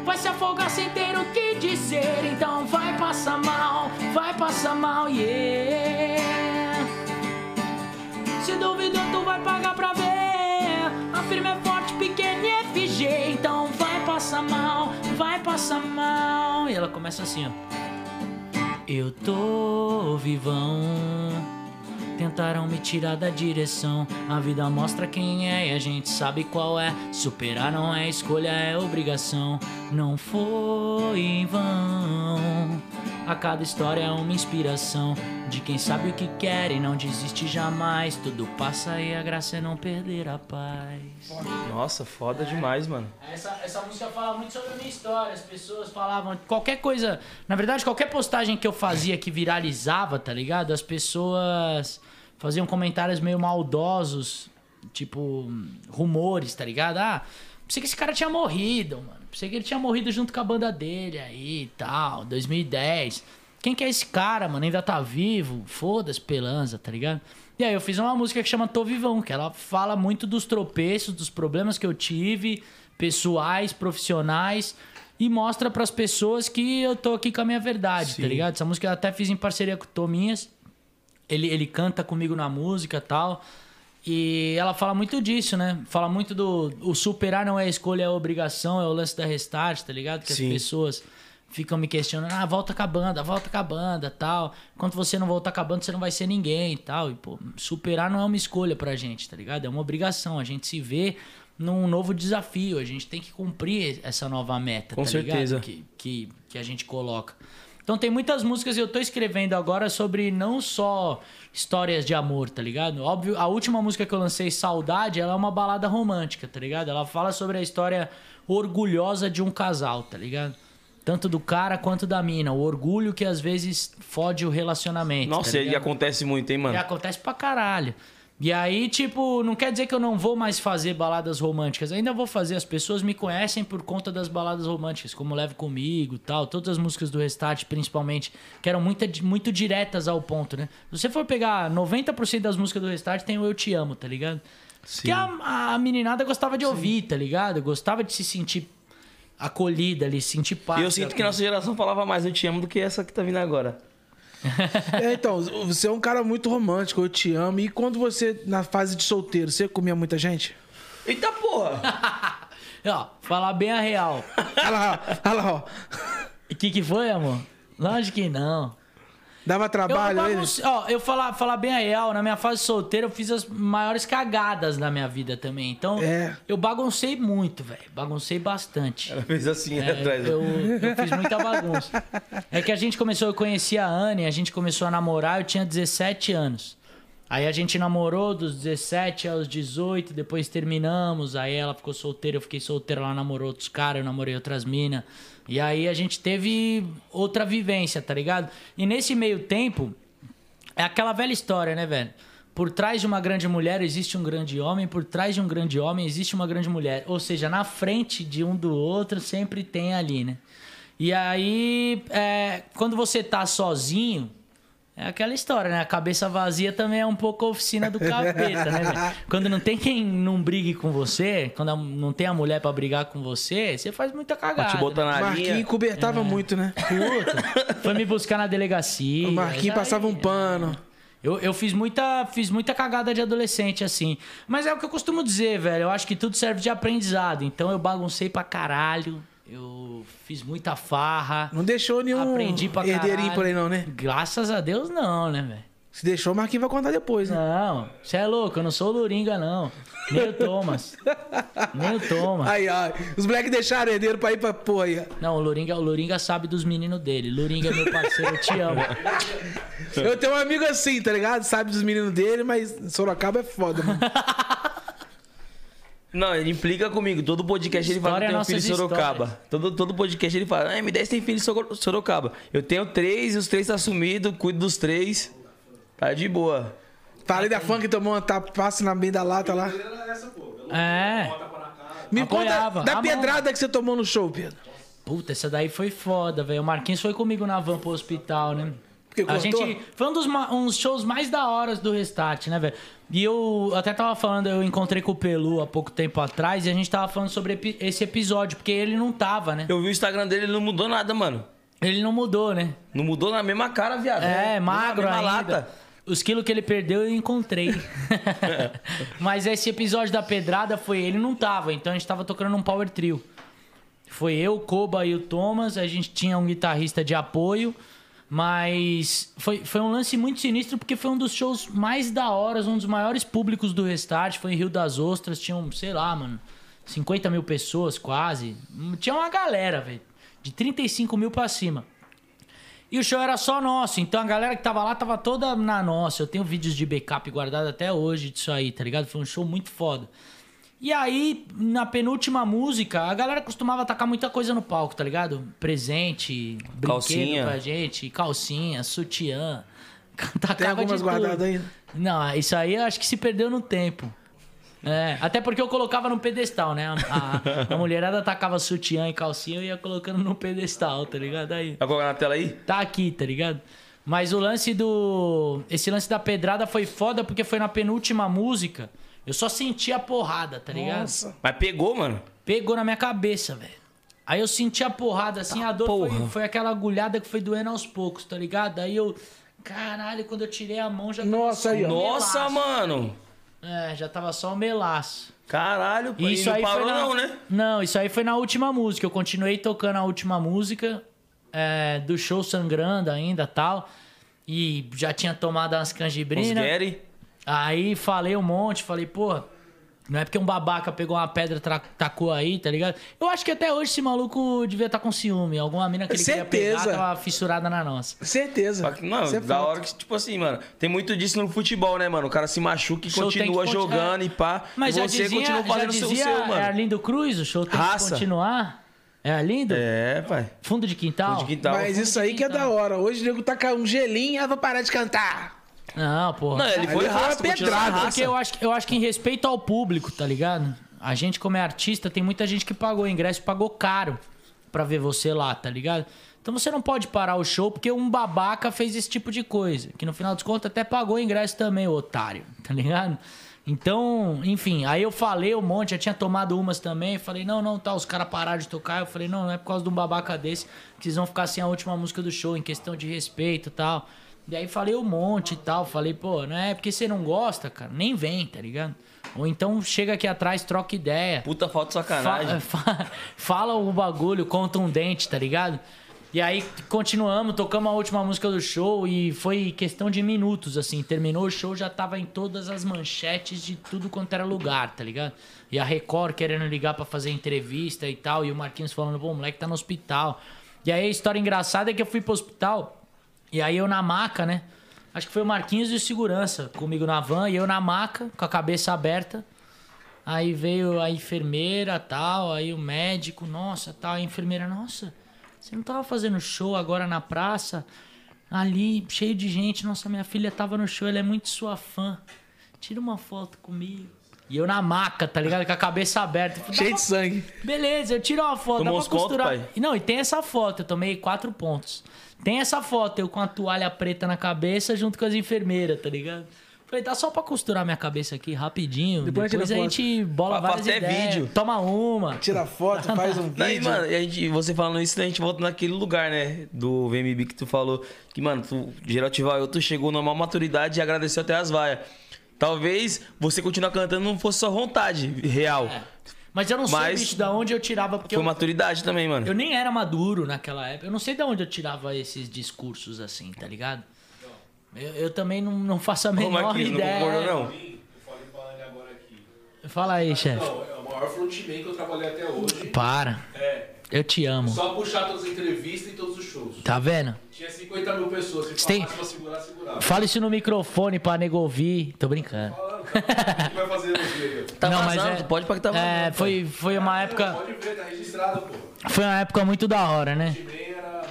vai se afogar sem ter o que dizer, então vai passar mal, vai passar mal, yeah. Se duvidou, tu vai pagar pra ver. A firma é forte, pequena e FG, então vai passar mal, vai passar mal. E ela começa assim, ó. Eu tô vivão. Tentaram me tirar da direção. A vida mostra quem é e a gente sabe qual é. Superar não é escolha, é obrigação. Não foi em vão. A cada história é uma inspiração de quem sabe o que quer e não desiste jamais. Tudo passa e a graça é não perder a paz. Nossa, foda demais, mano. Essa, essa música fala muito sobre a minha história. As pessoas falavam. Qualquer coisa. Na verdade, qualquer postagem que eu fazia que viralizava, tá ligado? As pessoas faziam comentários meio maldosos. Tipo, rumores, tá ligado? Ah, pensei que esse cara tinha morrido, mano. Pensei que ele tinha morrido junto com a banda dele aí e tal, 2010. Quem que é esse cara, mano? Ainda tá vivo? Foda-se, pelanza, tá ligado? E aí eu fiz uma música que chama Tô Vivão, que ela fala muito dos tropeços, dos problemas que eu tive, pessoais, profissionais, e mostra pras pessoas que eu tô aqui com a minha verdade, tá ligado? Essa música eu até fiz em parceria com o Tominhas. Ele, ele canta comigo na música e tal. E ela fala muito disso, né? Fala muito do. O superar não é escolha, é obrigação, é o lance da restart, tá ligado? Que Sim. as pessoas ficam me questionando, ah, volta com a banda, volta com a banda tal. Enquanto você não voltar com a banda, você não vai ser ninguém e tal. E, pô, superar não é uma escolha pra gente, tá ligado? É uma obrigação. A gente se vê num novo desafio. A gente tem que cumprir essa nova meta, Com tá certeza. ligado? Que, que, que a gente coloca. Então tem muitas músicas que eu tô escrevendo agora sobre não só histórias de amor, tá ligado? Óbvio, a última música que eu lancei, Saudade, ela é uma balada romântica, tá ligado? Ela fala sobre a história orgulhosa de um casal, tá ligado? Tanto do cara quanto da mina. O orgulho que às vezes fode o relacionamento. Nossa, tá e acontece muito, hein, mano? E acontece pra caralho. E aí, tipo, não quer dizer que eu não vou mais fazer baladas românticas. Ainda vou fazer. As pessoas me conhecem por conta das baladas românticas, como Leve Comigo tal. Todas as músicas do Restart, principalmente, que eram muito, muito diretas ao ponto, né? Se você for pegar 90% das músicas do Restart, tem o Eu Te Amo, tá ligado? Que a, a meninada gostava de ouvir, tá ligado? Gostava de se sentir acolhida ali, sentir paz. E eu sinto que nossa geração falava mais eu te amo do que essa que tá vindo agora. É, então, você é um cara muito romântico, eu te amo. E quando você, na fase de solteiro, você comia muita gente? Eita porra! Ó, falar bem a real. Olha lá, olha lá, ó. O que, que foi, amor? Lógico que não. Dava Eu, trabalho bagunce- ó, eu falar, falar bem a real, na minha fase solteira eu fiz as maiores cagadas na minha vida também. Então, É. eu baguncei muito, velho. Baguncei bastante. Ela fez assim É, atrás. eu, eu fiz muita bagunça. É que a gente começou, eu conheci a Anne, a gente começou a namorar, eu tinha 17 anos. Aí a gente namorou dos 17 aos 18, depois terminamos. Aí ela ficou solteira, eu fiquei solteira, ela namorou outros caras, eu namorei outras minas. E aí a gente teve outra vivência, tá ligado? E nesse meio tempo, é aquela velha história, né, velho? Por trás de uma grande mulher existe um grande homem, por trás de um grande homem existe uma grande mulher. Ou seja, na frente de um do outro sempre tem ali, né? E aí, é, quando você tá sozinho, é aquela história, né? A cabeça vazia também é um pouco a oficina do capeta, né, velho? Quando não tem quem não brigue com você, quando não tem a mulher pra brigar com você, você faz muita Pra cagada. te botar né? na Marquinhos linha. cobertava muito, né? Puta, foi me buscar na delegacia. O Marquinhos passava um pano. eu, eu fiz muita, fiz muita cagada de adolescente, assim. Mas é o que eu costumo dizer, velho. Eu acho que tudo serve de aprendizado. Então eu baguncei pra caralho. Eu fiz muita farra. Não deixou nenhum Aprendi pra herdeirinho caralho. por aí, não, né? Graças a Deus, não, né, velho? Se deixou, o Marquinhos vai contar depois, né? Não, você é louco, eu não sou o Luringa, não. Nem o Thomas. Nem o Thomas. Ai, ai. Os moleques deixaram herdeiro pra ir pra porra aí. Não, o Luringa, o Luringa sabe dos meninos dele. Luringa é meu parceiro, eu te amo. Eu tenho um amigo assim, tá ligado? Sabe dos meninos dele, mas Sorocaba é foda, mano. Não, ele implica comigo. Todo podcast ele fala que tem um é filho em nossas Sorocaba. histórias. Todo, todo podcast ele fala, ah, M10 tem filho em Soro- Sorocaba. Eu tenho três e os três tá sumido, cuido dos três. Tá de boa. Falei da fã que tomou uma tapa, passa na meio da lata lá. É. Me Apoiava. conta da pedrada que você tomou no show, Pedro. Puta, essa daí foi foda, velho. O Marquinhos foi comigo na van pro hospital, né? Porque A cortou? gente. Foi um dos uns shows mais da hora do Restart, né, velho? E eu até tava falando, eu encontrei com o Pelu há pouco tempo atrás e a gente tava falando sobre epi- esse episódio, porque ele não tava, né? Eu vi o Instagram dele, ele não mudou nada, mano. Ele não mudou, né? Não mudou na mesma cara, viado. É, Não, magro na mesma ainda. lata. Os quilos que ele perdeu eu encontrei. Mas esse episódio da pedrada foi ele não tava, então a gente tava tocando um power trio. Foi eu, o Koba e o Thomas, a gente tinha um guitarrista de apoio, mas foi, foi um lance muito sinistro porque foi um dos shows mais da hora, um dos maiores públicos do Restart, foi em Rio das Ostras, tinham, sei lá, mano, 50 mil pessoas quase. Tinha uma galera, velho, de 35 mil pra cima. E o show era só nosso, então a galera que tava lá tava toda na nossa. Eu tenho vídeos de backup guardado até hoje disso aí, tá ligado? Foi um show muito foda. E aí, na penúltima música, a galera costumava tacar muita coisa no palco, tá ligado? Presente, brinquedo Calcinha. pra gente, calcinha, sutiã. Tem Tacava algumas de tudo. guardadas aí? Não, isso aí eu acho que se perdeu no tempo. É, até porque eu colocava no pedestal, né? A, a- a mulherada tacava sutiã e calcinha, eu ia colocando no pedestal, tá ligado? Aí. Vai colocar na tela aí? Tá aqui, tá ligado? Mas o lance do. Esse lance da pedrada foi foda porque foi na penúltima música. Eu só senti a porrada, tá ligado? Nossa. Mas pegou, mano. Pegou na minha cabeça, velho. Aí eu senti a porrada assim, a dor foi, foi aquela agulhada que foi doendo aos poucos, tá ligado? Aí eu. Caralho, quando eu tirei a mão já tava Nossa, só aí. Nossa, melaço. mano. É, já tava só o melaço. Caralho, pô. E isso não aí parou foi na... não, né? Não, isso aí foi na última música. Eu continuei tocando a última música é, do show sangrando ainda tal. E já tinha tomado umas Os canjibrinas. Gary. Aí falei um monte, falei, pô, não é porque um babaca pegou uma pedra e tacou aí, tá ligado? Eu acho que até hoje esse maluco devia estar com ciúme. Alguma mina que ele queria pegar Certeza. tava fissurada na nossa. Certeza. Não, é da hora que, tipo assim, mano, tem muito disso no futebol, né, mano? O cara se machuca e Show continua jogando é. e pá. Mas e já você dizia, continua fazendo o seu, seu, mano. é Arlindo Cruz, o show tem Raça. que continuar. É Arlindo? É, pai. Fundo de quintal? Fundo de quintal. Mas isso aí que é da hora. Hoje o nego tá com um gelinho, ah, vou parar de cantar. Não, porra. Não, ele foi pedrada, raça. Porque eu acho, eu acho que em respeito ao público, tá ligado? A gente, como é artista, tem muita gente que pagou ingresso e pagou caro pra ver você lá, tá ligado? Então você não pode parar o show porque um babaca fez esse tipo de coisa. Que no final dos contos até pagou ingresso também, o otário, tá ligado? Então, enfim, aí eu falei um monte, já tinha tomado umas também. Falei, não, não, tá, os caras pararam de tocar. Eu falei, não, não é por causa de um babaca desse que eles vão ficar sem a última música do show, em questão de respeito e tal. E aí falei um monte e tal. Falei, pô, não é porque você não gosta, cara, nem vem, tá ligado? Ou então chega aqui atrás, troca ideia. Puta falta de sacanagem. Fa- fa- fala o bagulho contundente, tá ligado? E aí continuamos, tocamos a última música do show e foi questão de minutos, assim. Terminou o show, já tava em todas as manchetes de tudo quanto era lugar, tá ligado? E a Record querendo ligar pra fazer entrevista e tal, e o Marquinhos falando, pô, o moleque tá no hospital. E aí a história engraçada é que eu fui pro hospital, e aí eu na maca, né? Acho que foi o Marquinhos e o segurança comigo na van, e eu na maca, com a cabeça aberta. Aí veio a enfermeira, tal, aí o médico, nossa, tal, a enfermeira, nossa, você não tava fazendo show agora na praça? Ali, cheio de gente, nossa, minha filha tava no show, ela é muito sua fã. Tira uma foto comigo. E eu na maca, tá ligado? Com a cabeça aberta. Dá Cheio de sangue. Beleza, eu tiro uma foto, Tomou dá pra pontos, costurar. pai? E Não, e tem essa foto, eu tomei quatro pontos. Tem essa foto, eu com a toalha preta na cabeça junto com as enfermeiras, tá ligado? Falei, dá só pra costurar minha cabeça aqui rapidinho. Depois Depois, a foto. gente bola Fa- várias faz até ideias. vídeo. Toma uma. Tira foto, faz um vídeo. mano, e a gente, você falando isso, a gente volta naquele lugar, né? Do VMB que tu falou. Que, mano, tu, Geraldo Tival, tu chegou numa maturidade e agradeceu até as vaias. Talvez você continuar cantando não fosse só vontade real. É. Mas eu não sei, Mas- bicho, da onde eu tirava, porque Foi eu, maturidade também, mano. eu nem era maduro naquela época. Eu não sei de onde eu tirava esses discursos assim, tá ligado? Eu, eu também não, não faço a Ô, menor não ideia. não? Eu agora aqui. Fala aí, chefe. Não, é o maior frontman que eu trabalhei até hoje. Para. É. Eu te amo. Só puxar todas as entrevistas e todos os shows. Tá vendo? Tinha 50 mil pessoas. Se tem- pra segurar, segurava. Fala isso no microfone pra nego ouvir. Tô brincando. Falando, que vai fazer no dia? Tá Não, mas é- pode pra que tá vazando. É, foi, foi uma época. Pode ver, tá registrado, pô. Foi uma época muito da hora, né? Era.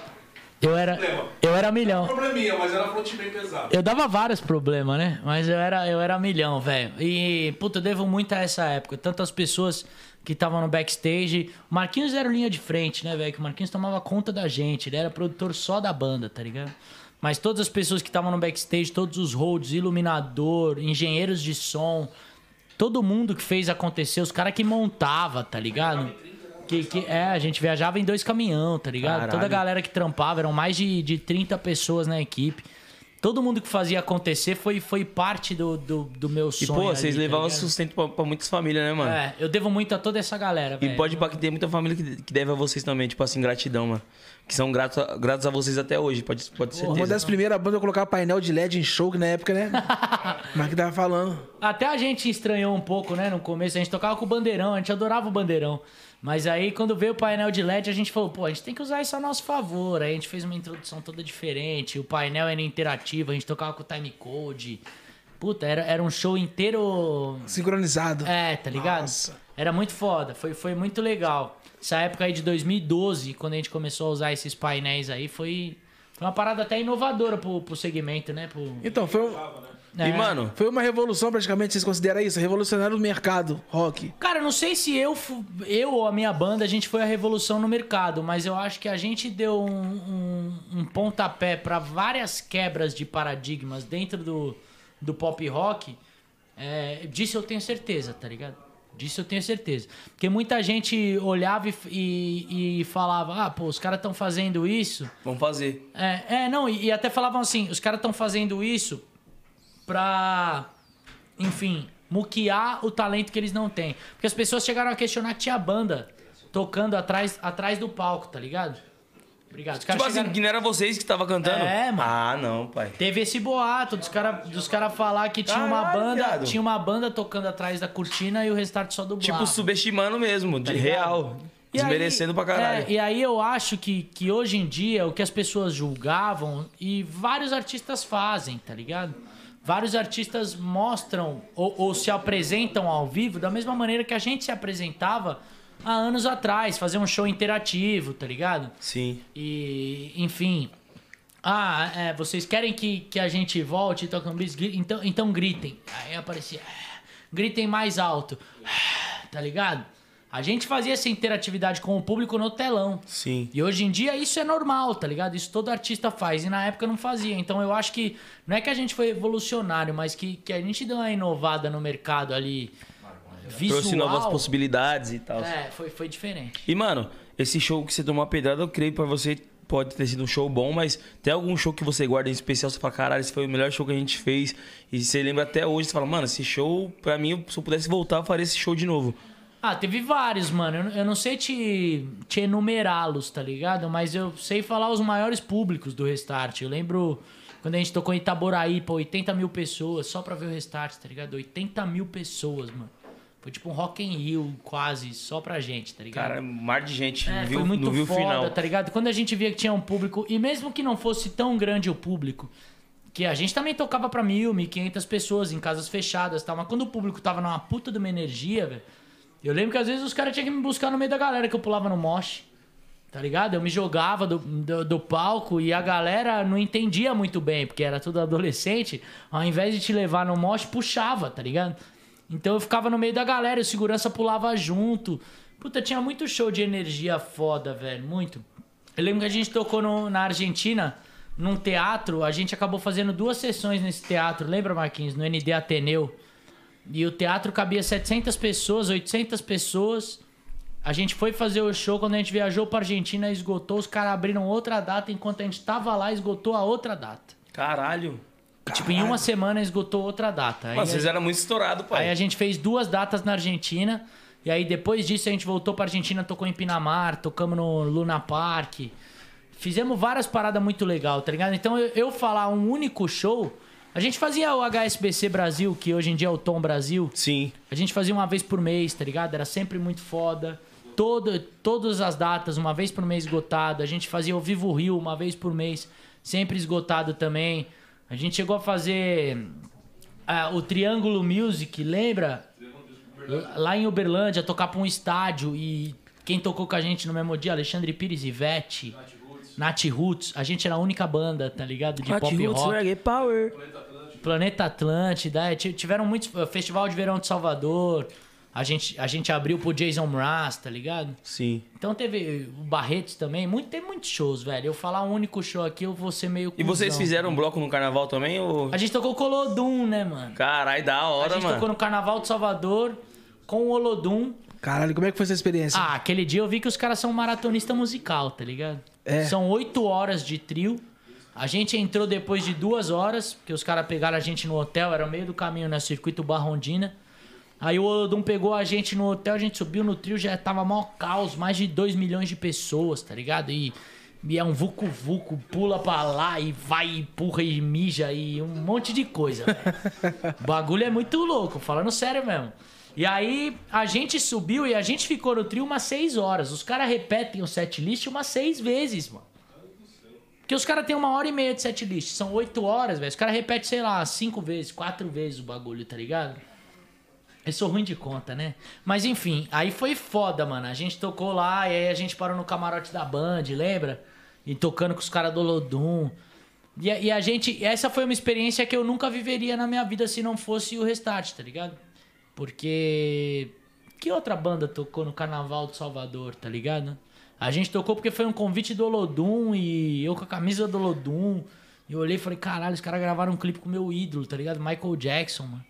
Eu era. Eu era milhão. Probleminha, mas era frontman pesado. Eu dava vários problemas, né? Mas eu era, eu era milhão, velho. E, puta, eu devo muito a essa época. Tantas pessoas que estavam no backstage. O Marquinhos era linha de frente, né, velho? Que o Marquinhos tomava conta da gente. Ele era produtor só da banda, tá ligado? Mas todas as pessoas que estavam no backstage, todos os holds, iluminador, engenheiros de som, todo mundo que fez acontecer, os caras que montava, tá ligado? Que, que, é, a gente viajava em dois caminhão, tá ligado? Caralho. Toda a galera que trampava, eram mais de, de 30 pessoas na equipe. Todo mundo que fazia acontecer foi, foi parte do, do, do meu E, sonho. pô, ali, vocês tá levavam ligado? sustento pra, pra muitas famílias, né, mano? É, eu devo muito a toda essa galera, E pode pra que tem muita família que, que deve a vocês também, tipo assim, gratidão, mano. Que são gratos a, gratos a vocês até hoje, pode, pode ser. Uma das primeiras bandas a colocar painel de LED em show, que na época, né? Mas que tava falando. Até a gente estranhou um pouco, né? No começo, a gente tocava com o bandeirão, a gente adorava o bandeirão. Mas aí, quando veio o painel de LED, a gente falou, pô, a gente tem que usar isso a nosso favor. Aí a gente fez uma introdução toda diferente. O painel era interativo, a gente tocava com o timecode. Puta, era, era um show inteiro. Sincronizado. É, tá ligado? Nossa. Era muito foda, foi, foi muito legal. Essa época aí de 2012, quando a gente começou a usar esses painéis aí, foi, foi uma parada até inovadora pro, pro segmento, né? Pro... Então, foi um, É. E, mano, Foi uma revolução, praticamente, vocês consideram isso? Revolucionaram o mercado rock. Cara, eu não sei se eu, eu ou a minha banda, a gente foi a revolução no mercado, mas eu acho que a gente deu um, um, um pontapé pra várias quebras de paradigmas dentro do, do pop rock. É, disso eu tenho certeza, tá ligado? Disso eu tenho certeza. Porque muita gente olhava e, e, e falava: ah, pô, os caras estão fazendo isso. vamos fazer. É, é não, e, e até falavam assim: os caras estão fazendo isso pra, enfim, muquear o talento que eles não têm. Porque as pessoas chegaram a questionar que tinha banda tocando atrás, atrás do palco, tá ligado? Obrigado. Os Tipo assim, chegaram- que não era vocês que estavam cantando? É, mano. Ah, não, pai. Teve esse boato dos caras dos cara falar que tinha uma banda, viado. tinha uma banda tocando atrás da cortina e o restart só dublava. Tipo, subestimando mesmo, de Tá ligado? real. E aí- Desmerecendo pra caralho. é, e aí eu acho que, que hoje em dia o que as pessoas julgavam e vários artistas fazem, tá ligado? Vários artistas mostram ou, ou se apresentam ao vivo da mesma maneira que a gente se apresentava há anos atrás, fazer um show interativo, tá ligado? Sim. E, enfim. Ah, é, vocês querem que, que a gente volte e toque um bis? Então, então gritem. Aí aparecia. "Ah, Gritem mais alto. Ah", Tá ligado? A gente fazia essa interatividade com o público no telão. Sim. E hoje em dia isso é normal, tá ligado? Isso todo artista faz. E na época não fazia. Então eu acho que não é que a gente foi evolucionário, mas que, que a gente deu uma inovada no mercado ali. Visual. Trouxe novas possibilidades e tal. É, foi, foi diferente. E, mano, esse show que você tomou uma pedrada, eu creio pra você pode ter sido um show bom, mas tem algum show que você guarda em especial? Você fala, caralho, esse foi o melhor show que a gente fez. E você lembra até hoje, você fala, mano, esse show, pra mim, se eu pudesse voltar, eu faria esse show de novo. Ah, teve vários, mano. Eu, eu não sei te, te enumerá-los, tá ligado? Mas eu sei falar os maiores públicos do Restart. Eu lembro quando a gente tocou em Itaboraí, pô, 80 mil pessoas só pra ver o Restart, tá ligado? 80 mil pessoas, mano. Foi tipo um Rock in Rio, quase, só pra gente, tá ligado? Cara, mar de gente, É, viu, foi muito não viu o foda, final. tá ligado? Quando a gente via que tinha um público, e mesmo que não fosse tão grande o público, que a gente também tocava pra mil, mil quinhentas pessoas em casas fechadas e tal, mas quando o público tava numa puta de uma energia, velho, eu lembro que às vezes os caras tinham que me buscar no meio da galera que eu pulava no mosh. Tá ligado? Eu me jogava do, do, do palco e a galera não entendia muito bem, porque era tudo adolescente. Ao invés de te levar no mosh, puxava, tá ligado? Então eu ficava no meio da galera, o segurança pulava junto. Puta, tinha muito show de energia foda, velho. Muito. Eu lembro que a gente tocou no- na Argentina, num teatro. A gente acabou fazendo duas sessões nesse teatro. Lembra, Marquinhos? No ND Ateneu. E o teatro cabia 700 pessoas, 800 pessoas. A gente foi fazer o show, quando a gente viajou pra Argentina, esgotou. Os caras abriram outra data, enquanto a gente tava lá, esgotou a outra data. Caralho. Tipo, em uma semana esgotou outra data. Aí a vocês eram muito estourados, pai. Aí a gente fez duas datas na Argentina. E aí depois disso a gente voltou pra Argentina, tocou em Pinamar, tocamos no Luna Park. Fizemos várias paradas muito legal, tá ligado? Então eu, eu falar um único show. A gente fazia o HSBC Brasil, que hoje em dia é o Tom Brasil. Sim. A gente fazia uma vez por mês, tá ligado? Era sempre muito foda. Todo, todas as datas, uma vez por mês esgotado. A gente fazia o Vivo Rio uma vez por mês, sempre esgotado também. A gente chegou a fazer ah, o Triângulo Music, lembra? Lá em Uberlândia, tocar pra um estádio e quem tocou com a gente no mesmo dia, Alexandre Pires, Ivete, Nath Roots. A gente era a única banda, tá ligado? De pop rock. Reggae Power. Planeta Atlântida, é, ti- tiveram muitos. Festival de Verão de Salvador. A gente, a gente abriu pro Jason Mraz, tá ligado? Sim. Então teve o Barretos também. Muito, tem muitos shows, velho. Eu falar um único show aqui, eu vou ser meio. E vocês cuzão. fizeram um bloco no carnaval também? Ou... A gente tocou com o Olodum, né, mano? Caralho, da A hora, gente mano. tocou no Carnaval de Salvador com o Olodum. Caralho, como é que foi essa experiência? Ah, aquele dia eu vi que os caras são maratonista musical, tá ligado? É. São oito horas de trio. A gente entrou depois de duas horas, porque os caras pegaram a gente no hotel, era meio do caminho, na circuito Barrondina. Aí o Olodum pegou a gente no hotel, a gente subiu no trio, já tava maior caos, mais de 2 milhões de pessoas, tá ligado? E, e é um vucu-vucu, pula pra lá e vai, e empurra e mija e um monte de coisa, velho. O bagulho é muito louco, falando sério mesmo. E aí a gente subiu e a gente ficou no trio umas 6 horas. Os caras repetem o setlist umas 6 vezes, mano. Porque os caras têm uma hora e meia de setlist. São 8 horas, velho. Os caras repetem, sei lá, 5 vezes, 4 vezes o bagulho, tá ligado? Eu sou ruim de conta, né? Mas enfim, aí foi foda, mano. A gente tocou lá e aí a gente parou no camarote da Band, lembra? E tocando com os caras do Lodum. E, e a gente. Essa foi uma experiência que eu nunca viveria na minha vida se não fosse o Restart, tá ligado? Porque. Que outra banda tocou no Carnaval de Salvador, tá ligado? A gente tocou porque foi um convite do Olodum e eu com a camisa do Olodum. E eu olhei e falei, caralho, os caras gravaram um clipe com o meu ídolo, tá ligado? Michael Jackson, mano.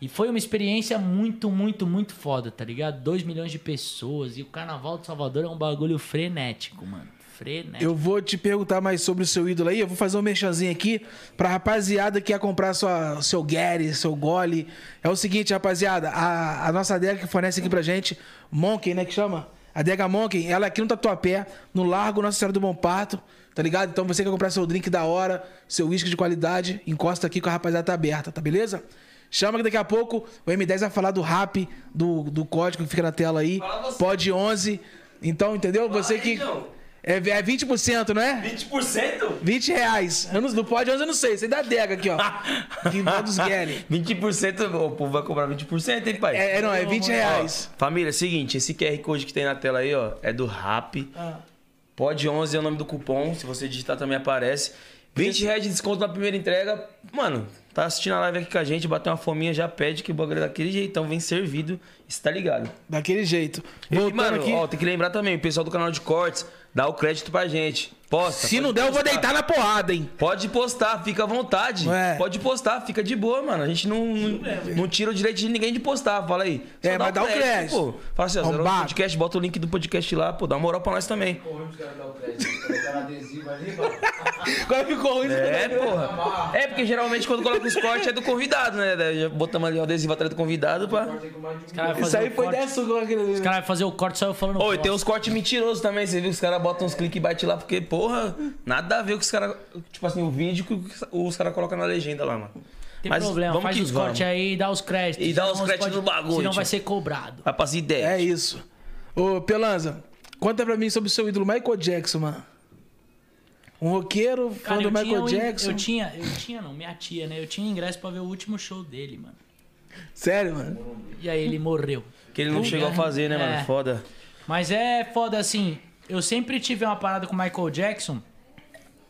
E foi uma experiência muito, muito, muito foda, tá ligado? 2 milhões de pessoas. E o Carnaval de Salvador é um bagulho frenético, mano. Frenético. Eu vou te perguntar mais sobre o seu ídolo aí. Eu vou fazer um merchanzinho aqui pra rapaziada que quer comprar sua, seu Gary, seu Gole. É o seguinte, rapaziada. A, a nossa adega que fornece aqui pra gente, Monkey, né? Que chama? A adega Monkey, ela é aqui no Tatuapé, no Largo Nossa Senhora do Bom Parto. Tá ligado? Então você quer comprar seu drink da hora, seu uísque de qualidade, encosta aqui com a rapaziada tá aberta, tá beleza? Chama que daqui a pouco o M10 vai falar do rap, do, do código que fica na tela aí. Fala você. Pode 11. Então, entendeu? Você aí, que. É, é 20%, não é? 20%? 20 reais. Não, não pode 11, eu não sei. Sei da adega aqui, ó. Vai dos Gary. 20%, o povo vai cobrar 20%, hein, pai? É, é, não, é 20 reais. Família, é o seguinte, esse QR Code que tem na tela aí, ó, é do Rap. Ah. Pode 11 é o nome do cupom, se você digitar também aparece. 20 reais de desconto na primeira entrega. Mano, tá assistindo a live aqui com a gente, bateu uma fominha, já pede que o bagulho é daquele jeitão, vem servido. Você tá ligado? Daquele jeito. E, Voltando mano, aqui. ó, tem que lembrar também, o pessoal do canal de cortes, dá o crédito pra gente. Posta. Se não der, eu vou postar. deitar na porrada, hein? Pode postar, fica à vontade. É. Pode postar, fica de boa, mano. A gente não, não, não tira o direito de ninguém de postar, fala aí. Só É, mas dá o crédito. Pô. Fala assim, ó, podcast, bota o link do podcast lá, pô, dá uma moral pra nós também. Corremos os caras dar o crédito. Adesivo ali. Agora ficou ruim. É, porra. É, porque geralmente quando coloca os cortes é do convidado, né? Já Botamos ali o adesivo atrás do convidado pra. Isso fazer aí o foi corte. 10 sugão aquele. Os caras vão fazer o corte só eu falando. Oi, tem uns cortes mentirosos também, você viu que os caras botam uns clickbait lá, porque, porra, nada a ver com os caras. Tipo assim, o vídeo que os caras colocam na legenda lá, mano. Tem Mas problema, vamos faz que os cortes aí e dá os créditos. E dá os créditos pode- no bagulho, Senão vai ser cobrado. Vai pras ideias. É isso. Ô, Pelanza, conta pra mim sobre o seu ídolo Michael Jackson, mano. Um roqueiro, fã Cara, do Michael tinha, Jackson. eu tinha, eu tinha, não, minha tia, né? Eu tinha ingresso pra ver o último show dele, mano. Sério, mano? E aí ele morreu. Que ele não Puta, chegou a fazer, né, é. mano? Foda. Mas é foda assim. Eu sempre tive uma parada com o Michael Jackson.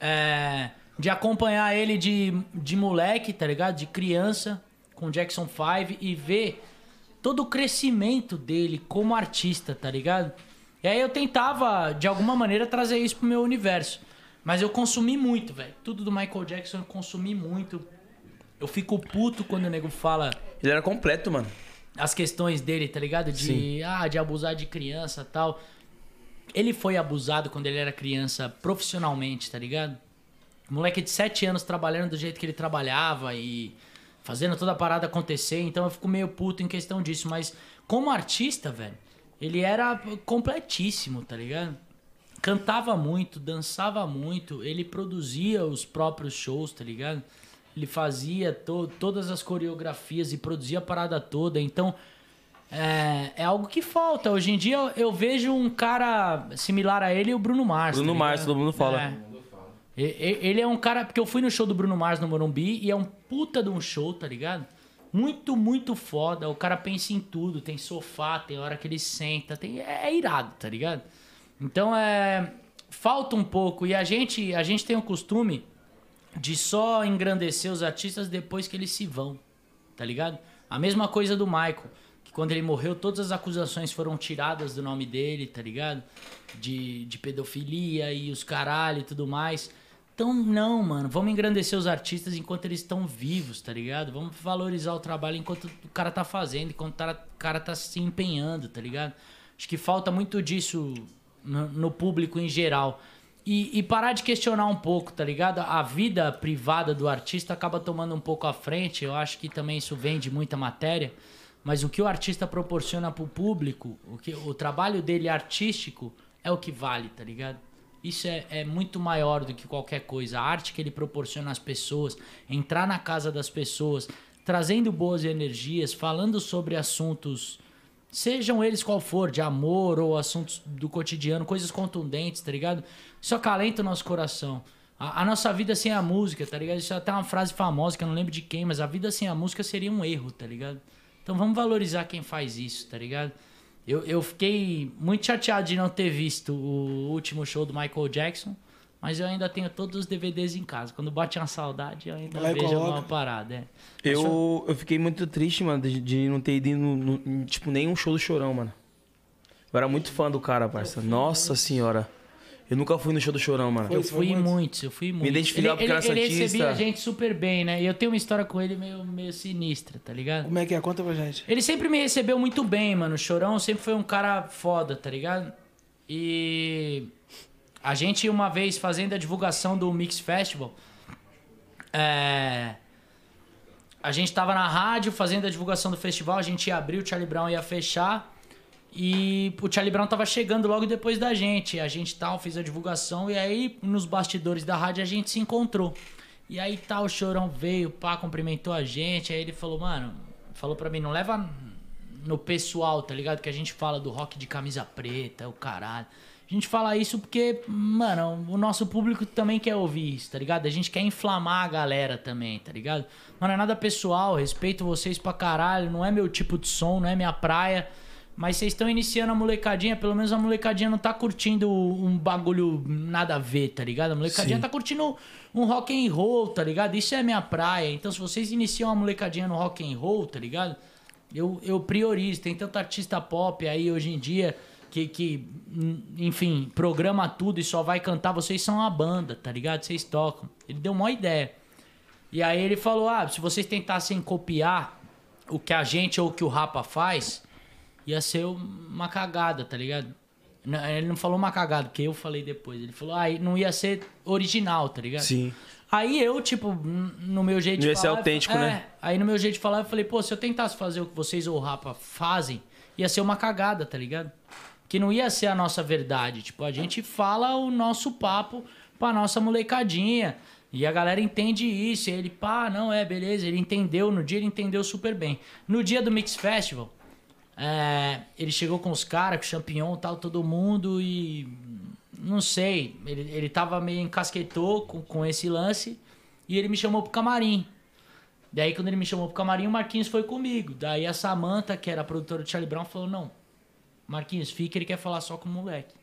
é, de acompanhar ele de, de moleque, tá ligado? De criança, com Jackson 5 e ver todo o crescimento dele como artista, tá ligado? E aí eu tentava, de alguma maneira, trazer isso pro meu universo. Mas eu consumi muito, velho. Tudo do Michael Jackson eu consumi muito. Eu fico puto quando o nego fala Ele era completo, mano. as questões dele, tá ligado? De, ah, de abusar de criança tal. Ele foi abusado quando ele era criança profissionalmente, tá ligado? Moleque de 7 anos trabalhando do jeito que ele trabalhava e fazendo toda a parada acontecer. Então eu fico meio puto em questão disso. Mas como artista, velho, ele era completíssimo, tá ligado? Cantava muito, dançava muito, ele produzia os próprios shows, tá ligado? Ele fazia to todas as coreografias e produzia a parada toda. Então, é, é algo que falta. Hoje em dia eu, vejo um cara similar a ele, o Bruno Mars. Bruno tá Mars, todo mundo fala. É. Ele é um cara. Porque eu fui no show do Bruno Mars no Morumbi e é um puta de um show, tá ligado? Muito, muito foda. O cara pensa em tudo. Tem sofá, tem hora que ele senta. Tem, é, é irado, tá ligado? Então é. Falta um pouco. E a gente, a gente tem o costume de só engrandecer os artistas depois que eles se vão, tá ligado? A mesma coisa do Michael, quando ele morreu, todas as acusações foram tiradas do nome dele, tá ligado? De, de pedofilia e os caralho e tudo mais. Então, não, mano, vamos engrandecer os artistas enquanto eles estão vivos, tá ligado? Vamos valorizar o trabalho enquanto o cara tá fazendo, enquanto o cara- tá se empenhando, tá ligado? Acho que falta muito disso no, no público em geral. E, e parar de questionar um pouco, tá ligado? A vida privada do artista acaba tomando um pouco à frente. Eu acho que também isso vende muita matéria. Mas o que o artista proporciona pro público, o, que, o trabalho dele artístico é o que vale, tá ligado? Isso é, é muito maior do que qualquer coisa. A arte que ele proporciona às pessoas, entrar na casa das pessoas, trazendo boas energias, falando sobre assuntos Sejam eles qual for, de amor ou assuntos do cotidiano, coisas contundentes, tá ligado? Isso acalenta o nosso coração. A, a nossa vida sem a música, tá ligado? Isso é até uma frase famosa que eu não lembro de quem, mas a vida sem a música seria um erro, tá ligado? Então vamos valorizar quem faz isso, tá ligado? Eu, eu fiquei muito chateado de não ter visto o último show do Michael Jackson, Mas eu ainda tenho todos os DVDs em casa. Quando bate uma saudade, eu ainda Vai vejo coloca. alguma parada. É. Eu, eu fiquei muito triste, mano, de, de não ter ido no, no- em, tipo, nenhum show do Chorão, mano. Eu era muito fã do cara, parça. Nossa senhora. Eu nunca fui no show do Chorão, mano. Eu fui muito. muitos, eu fui muito. identificava porque ele, era ele, ele santista. recebia a gente super bem, né? E eu tenho uma história com ele meio, meio sinistra, tá ligado? Como é que é? Conta pra gente. Ele sempre me recebeu muito bem, mano. O Chorão sempre foi um cara foda, tá ligado? E a gente, uma vez, fazendo a divulgação do Mix Festival, é... a gente tava na rádio fazendo a divulgação do festival, a gente ia abrir, o Charlie Brown ia fechar. E o Charlie Brown tava chegando logo depois da gente. A gente tal, fez a divulgação e aí nos bastidores da rádio a gente se encontrou. E aí tal, o Chorão veio, pá, cumprimentou a gente. Aí ele falou, mano, falou pra mim, não leva no pessoal, tá ligado? Que a gente fala do rock de camisa preta, o caralho. A gente fala isso porque, mano, o nosso público também quer ouvir isso, tá ligado? A gente quer inflamar a galera também, tá ligado? Mano, é nada pessoal, respeito vocês pra caralho, não é meu tipo de som, não é minha praia. Mas vocês estão iniciando a molecadinha, pelo menos a molecadinha não tá curtindo um bagulho nada a ver, tá ligado? A molecadinha Sim. tá curtindo um rock and roll, tá ligado? Isso é minha praia. Então se vocês iniciam a molecadinha no rock and roll, tá ligado? Eu, eu priorizo. Tem tanto artista pop aí hoje em dia que, que, hum, enfim, programa tudo e só vai cantar. Vocês são uma banda, tá ligado? Vocês tocam. Ele deu uma ideia. E aí ele falou: ah, se vocês tentassem copiar o que a gente ou o que o Rapa faz, ia ser uma cagada, tá ligado? Não, Ele não falou uma cagada, porque eu falei depois. Ele falou, ah, não ia ser original, tá ligado? Sim. Aí eu, tipo, no meu jeito Não de ia ser falar. autêntico, fa- né? É, aí no meu jeito de falar, eu falei, pô, se eu tentasse fazer o que vocês ou o Rapa fazem, ia ser uma cagada, tá ligado? Que não ia ser a nossa verdade. Tipo, a gente fala o nosso papo pra nossa molecadinha. E a galera entende isso. E ele, pá, não, é, beleza. Ele entendeu. No dia ele entendeu super bem. No dia do Mix Festival, é, ele chegou com os caras, com o champignon e tal, todo mundo. E não sei, ele, ele tava meio encasquetou com, com esse lance. E ele me chamou pro camarim. Daí quando ele me chamou pro camarim, o Marquinhos foi comigo. Daí a Samantha, que era a produtora do Charlie Brown, falou: Não, Marquinhos, fica, ele quer falar só com o moleque.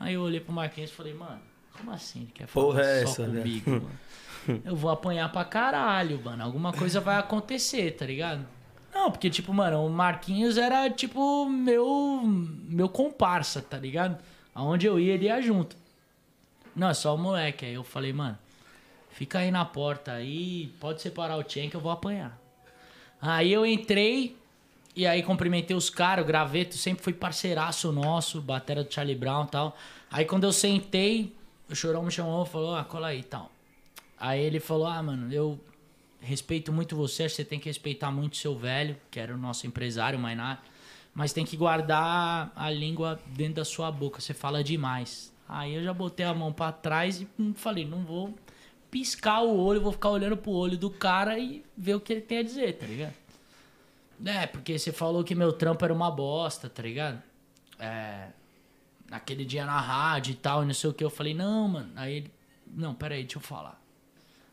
Aí eu olhei pro Marquinhos e falei: Mano, como assim ele quer falar Porra é só essa, né? comigo, mano? Eu vou apanhar pra caralho, mano. Alguma coisa vai acontecer, tá ligado? Não, porque, tipo, mano, o Marquinhos era, tipo, meu, meu comparsa, tá ligado? Aonde eu ia, ele ia junto. Não, é só o moleque. Aí eu falei, mano, fica aí na porta aí, pode separar o Chen que eu vou apanhar. Aí eu entrei e aí cumprimentei os caras, o Graveto sempre foi parceiraço nosso, batera do Charlie Brown e tal. Aí quando eu sentei, o Chorão me chamou e falou, ah, cola aí e tal. Aí ele falou, ah, mano, eu respeito muito você, acho que você tem que respeitar muito seu velho, que era o nosso empresário, o Mainar. Mas tem que guardar a língua dentro da sua boca, você fala demais. Aí eu já botei a mão pra trás e hum, falei, não vou piscar o olho, vou ficar olhando pro olho do cara e ver o que ele tem a dizer, tá ligado? É, porque você falou que meu trampo era uma bosta, tá ligado? É. Naquele dia na rádio e tal, e não sei o que. Eu falei, não, mano. Aí ele. Não, peraí, deixa eu falar.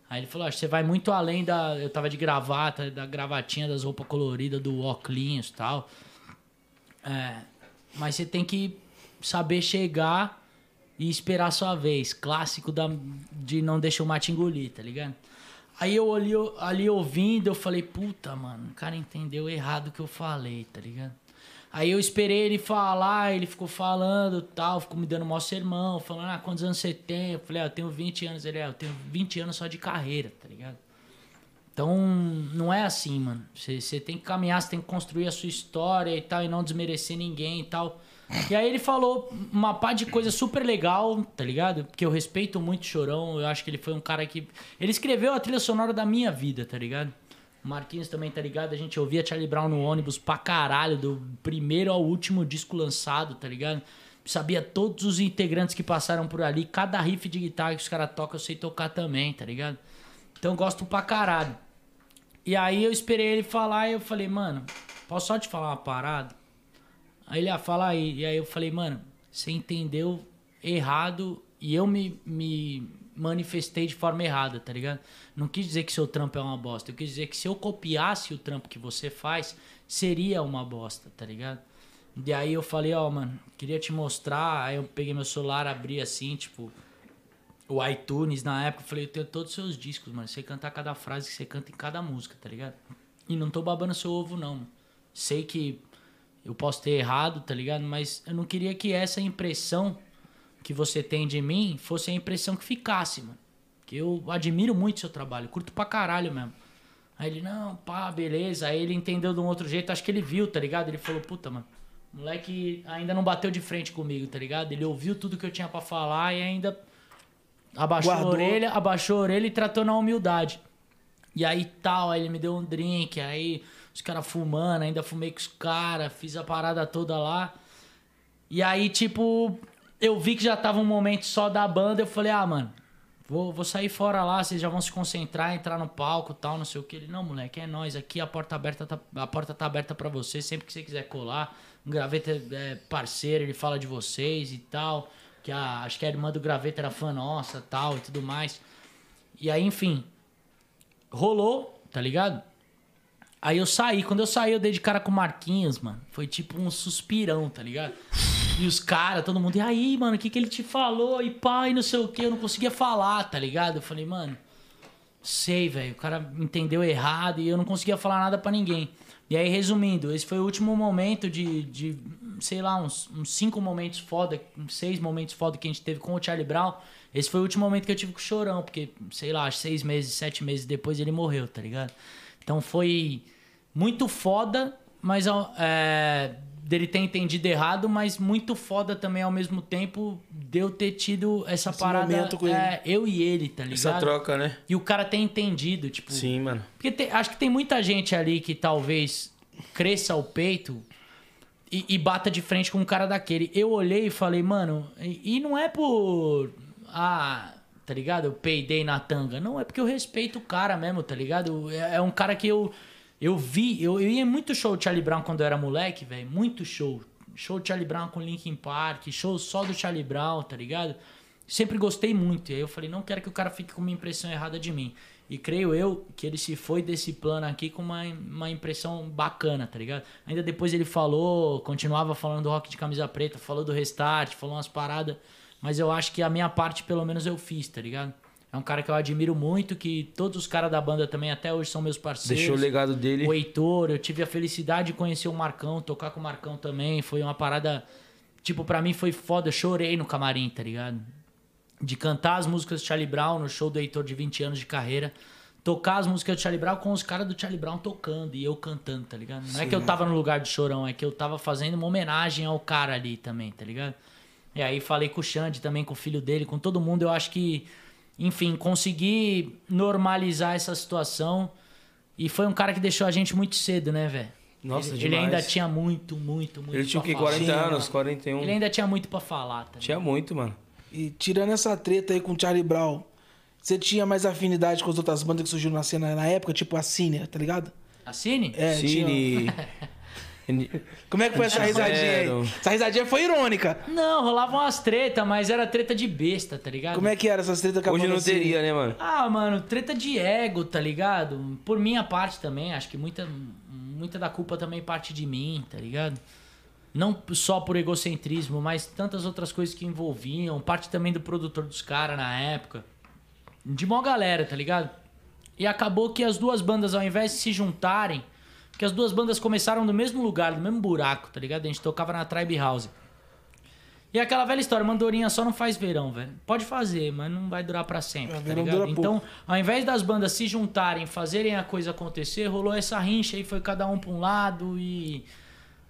Aí ele falou, que você vai muito além da. Eu tava de gravata, da gravatinha, das roupas coloridas, do óculos e tal. É. Mas você tem que saber chegar e esperar a sua vez. Clássico da, de não deixar o mate engolir, tá ligado? Aí eu ali, ali ouvindo, eu falei, puta, mano, o cara entendeu errado o que eu falei, tá ligado? Aí eu esperei ele falar, ele ficou falando tal, ficou me dando maior sermão, falando, ah, quantos anos você tem? Eu falei, ah, eu tenho 20 anos. Ele, ah, eu tenho 20 anos só de carreira, tá ligado? Então, não é assim, mano. Você tem que caminhar, você tem que construir a sua história e tal, e não desmerecer ninguém e tal. E aí ele falou uma pá de coisa super legal, tá ligado? Porque eu respeito muito Chorão, eu acho que ele foi um cara que... Ele escreveu a trilha sonora da minha vida, tá ligado? Marquinhos também tá ligado, a gente ouvia Charlie Brown no ônibus pra caralho, do primeiro ao último disco lançado, tá ligado? Sabia todos os integrantes que passaram por ali, cada riff de guitarra que os caras tocam eu sei tocar também, tá ligado? Então gosto pra caralho. E aí eu esperei ele falar e eu falei, mano, posso só te falar uma parada? Aí ele, ah, fala aí. E aí eu falei, mano, você entendeu errado e eu me, me manifestei de forma errada, tá ligado? Não quis dizer que seu trampo é uma bosta. Eu quis dizer que se eu copiasse o trampo que você faz, seria uma bosta, tá ligado? E aí eu falei, ó, mano, queria te mostrar. Aí eu peguei meu celular, abri assim, tipo, o iTunes na época, falei, eu tenho todos os seus discos, mano. Você cantar cada frase que você canta em cada música, tá ligado? E não tô babando seu ovo, não. Sei que eu posso ter errado, tá ligado? Mas eu não queria que essa impressão que você tem de mim fosse a impressão que ficasse, mano. Que eu admiro muito seu trabalho, curto pra caralho mesmo. Aí ele, não, pá, beleza. Aí ele entendeu de um outro jeito, acho que ele viu, tá ligado? Ele falou, puta, mano, o moleque ainda não bateu de frente comigo, tá ligado? Ele ouviu tudo que eu tinha pra falar e ainda abaixou Guardou. a orelha, abaixou a orelha e tratou na humildade. E aí tal, aí ele me deu um drink, aí os caras fumando, ainda fumei com os caras, fiz a parada toda lá. E aí, tipo, eu vi que já tava um momento só da banda, eu falei, ah, mano, vou, vou sair fora lá, vocês já vão se concentrar, entrar no palco tal, não sei o que. Ele, não, moleque, é nós aqui, a porta aberta tá, a porta tá aberta pra você, sempre que você quiser colar. O Graveta é parceiro, ele fala de vocês e tal. Que a, acho que a irmã do Graveta era fã nossa tal e tudo mais. E aí, enfim, rolou, tá ligado? Aí eu saí. Quando eu saí, eu dei de cara com o Marquinhos, mano. Foi tipo um suspirão, tá ligado? E os caras, todo mundo, e aí, mano, o que, que ele te falou? E pai, não sei o que, eu não conseguia falar, tá ligado? Eu falei, mano, sei, velho. O cara entendeu errado e eu não conseguia falar nada pra ninguém. E aí, resumindo, esse foi o último momento de, de sei lá, uns, uns cinco momentos foda, uns seis momentos foda que a gente teve com o Charlie Brown. Esse foi o último momento que eu tive com o Chorão, porque, sei lá, seis meses, sete meses depois ele morreu, tá ligado? Então foi muito foda, mas é, dele ter entendido errado, mas muito foda também ao mesmo tempo de eu ter tido essa Esse parada. com é, eu e ele, tá ligado? Essa troca, né? E o cara ter entendido, tipo. Sim, mano. Porque tem- acho que tem muita gente ali que talvez cresça o peito e, e bata de frente com um cara daquele. Eu olhei e falei, mano, e, e não é por. Ah, tá ligado? Eu peidei na tanga. Não, é porque eu respeito o cara mesmo, tá ligado? É, é um cara que eu. Eu vi, eu, eu ia muito show de Charlie Brown quando eu era moleque, velho. Muito show. Show de Charlie Brown com Linkin Park, show só do Charlie Brown, tá ligado? Sempre gostei muito. E aí eu falei, não quero que o cara fique com uma impressão errada de mim. E creio eu que ele se foi desse plano aqui com uma, uma impressão bacana, tá ligado? Ainda depois ele falou, continuava falando do rock de camisa preta, falou do restart, falou umas paradas. Mas eu acho que a minha parte, pelo menos, eu fiz, tá ligado? É um cara que eu admiro muito, que todos os caras da banda também até hoje são meus parceiros. Deixou o legado dele. O Heitor, eu tive a felicidade de conhecer o Marcão, tocar com o Marcão também. Foi uma parada. Tipo, pra mim foi foda. Eu chorei no camarim, tá ligado? De cantar as músicas do Charlie Brown no show do Heitor de 20 anos de carreira. Tocar as músicas do Charlie Brown com os caras do Charlie Brown tocando e eu cantando, tá ligado? Não é que eu tava no lugar de chorão, é que eu tava fazendo uma homenagem ao cara ali também, tá ligado? E aí falei com o Xande também, com o filho dele, com todo mundo. Eu acho que, enfim, consegui normalizar essa situação. E foi um cara que deixou a gente muito cedo, né, velho? Nossa, ele, ele ainda tinha muito, muito, muito Ele tinha que? falar. 40 anos, 41. Ele ainda tinha muito pra falar, tá? Tinha muito, mano. E tirando essa treta aí com o Charlie Brown, você tinha mais afinidade com as outras bandas que surgiram na cena na época, tipo a Cine, tá ligado? A Cine? É, tinha- Cine. Como é que foi essa risadinha aí? Essa risadinha foi irônica. Não, rolavam umas treta, mas era treta de besta, tá ligado? Como é que era essas tretas com a Hoje não teria, né, mano? Ah, mano, treta de ego, tá ligado? Por minha parte também, acho que muita, muita da culpa também parte de mim, tá ligado? Não só por egocentrismo, mas tantas outras coisas que envolviam. Parte também do produtor dos caras na época. De mó galera, tá ligado? E acabou que as duas bandas, ao invés de se juntarem, que as duas bandas começaram no mesmo lugar, no mesmo buraco, tá ligado? A gente tocava na Tribe House. E aquela velha história, mandorinha só não faz verão, velho. Pode fazer, mas não vai durar pra sempre, É, tá ligado? Então, ao invés das bandas se juntarem, fazerem a coisa acontecer, rolou essa rincha e foi cada um pra um lado e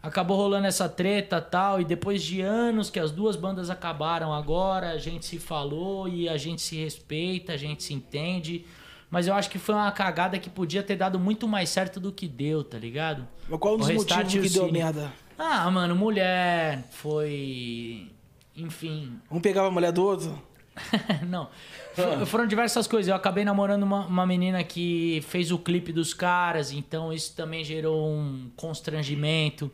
acabou rolando essa treta tal. E depois de anos que as duas bandas acabaram agora, a gente se falou e a gente se respeita, a gente se entende. Mas eu acho que foi uma cagada que podia ter dado muito mais certo do que deu, tá ligado? Mas qual um O dos motivos que deu merda? Ah, mano, mulher, foi. Enfim. Um pegava a mulher do outro? Não. For- Foram diversas coisas. Eu acabei namorando uma, uma menina que fez o clipe dos caras, então isso também gerou um constrangimento.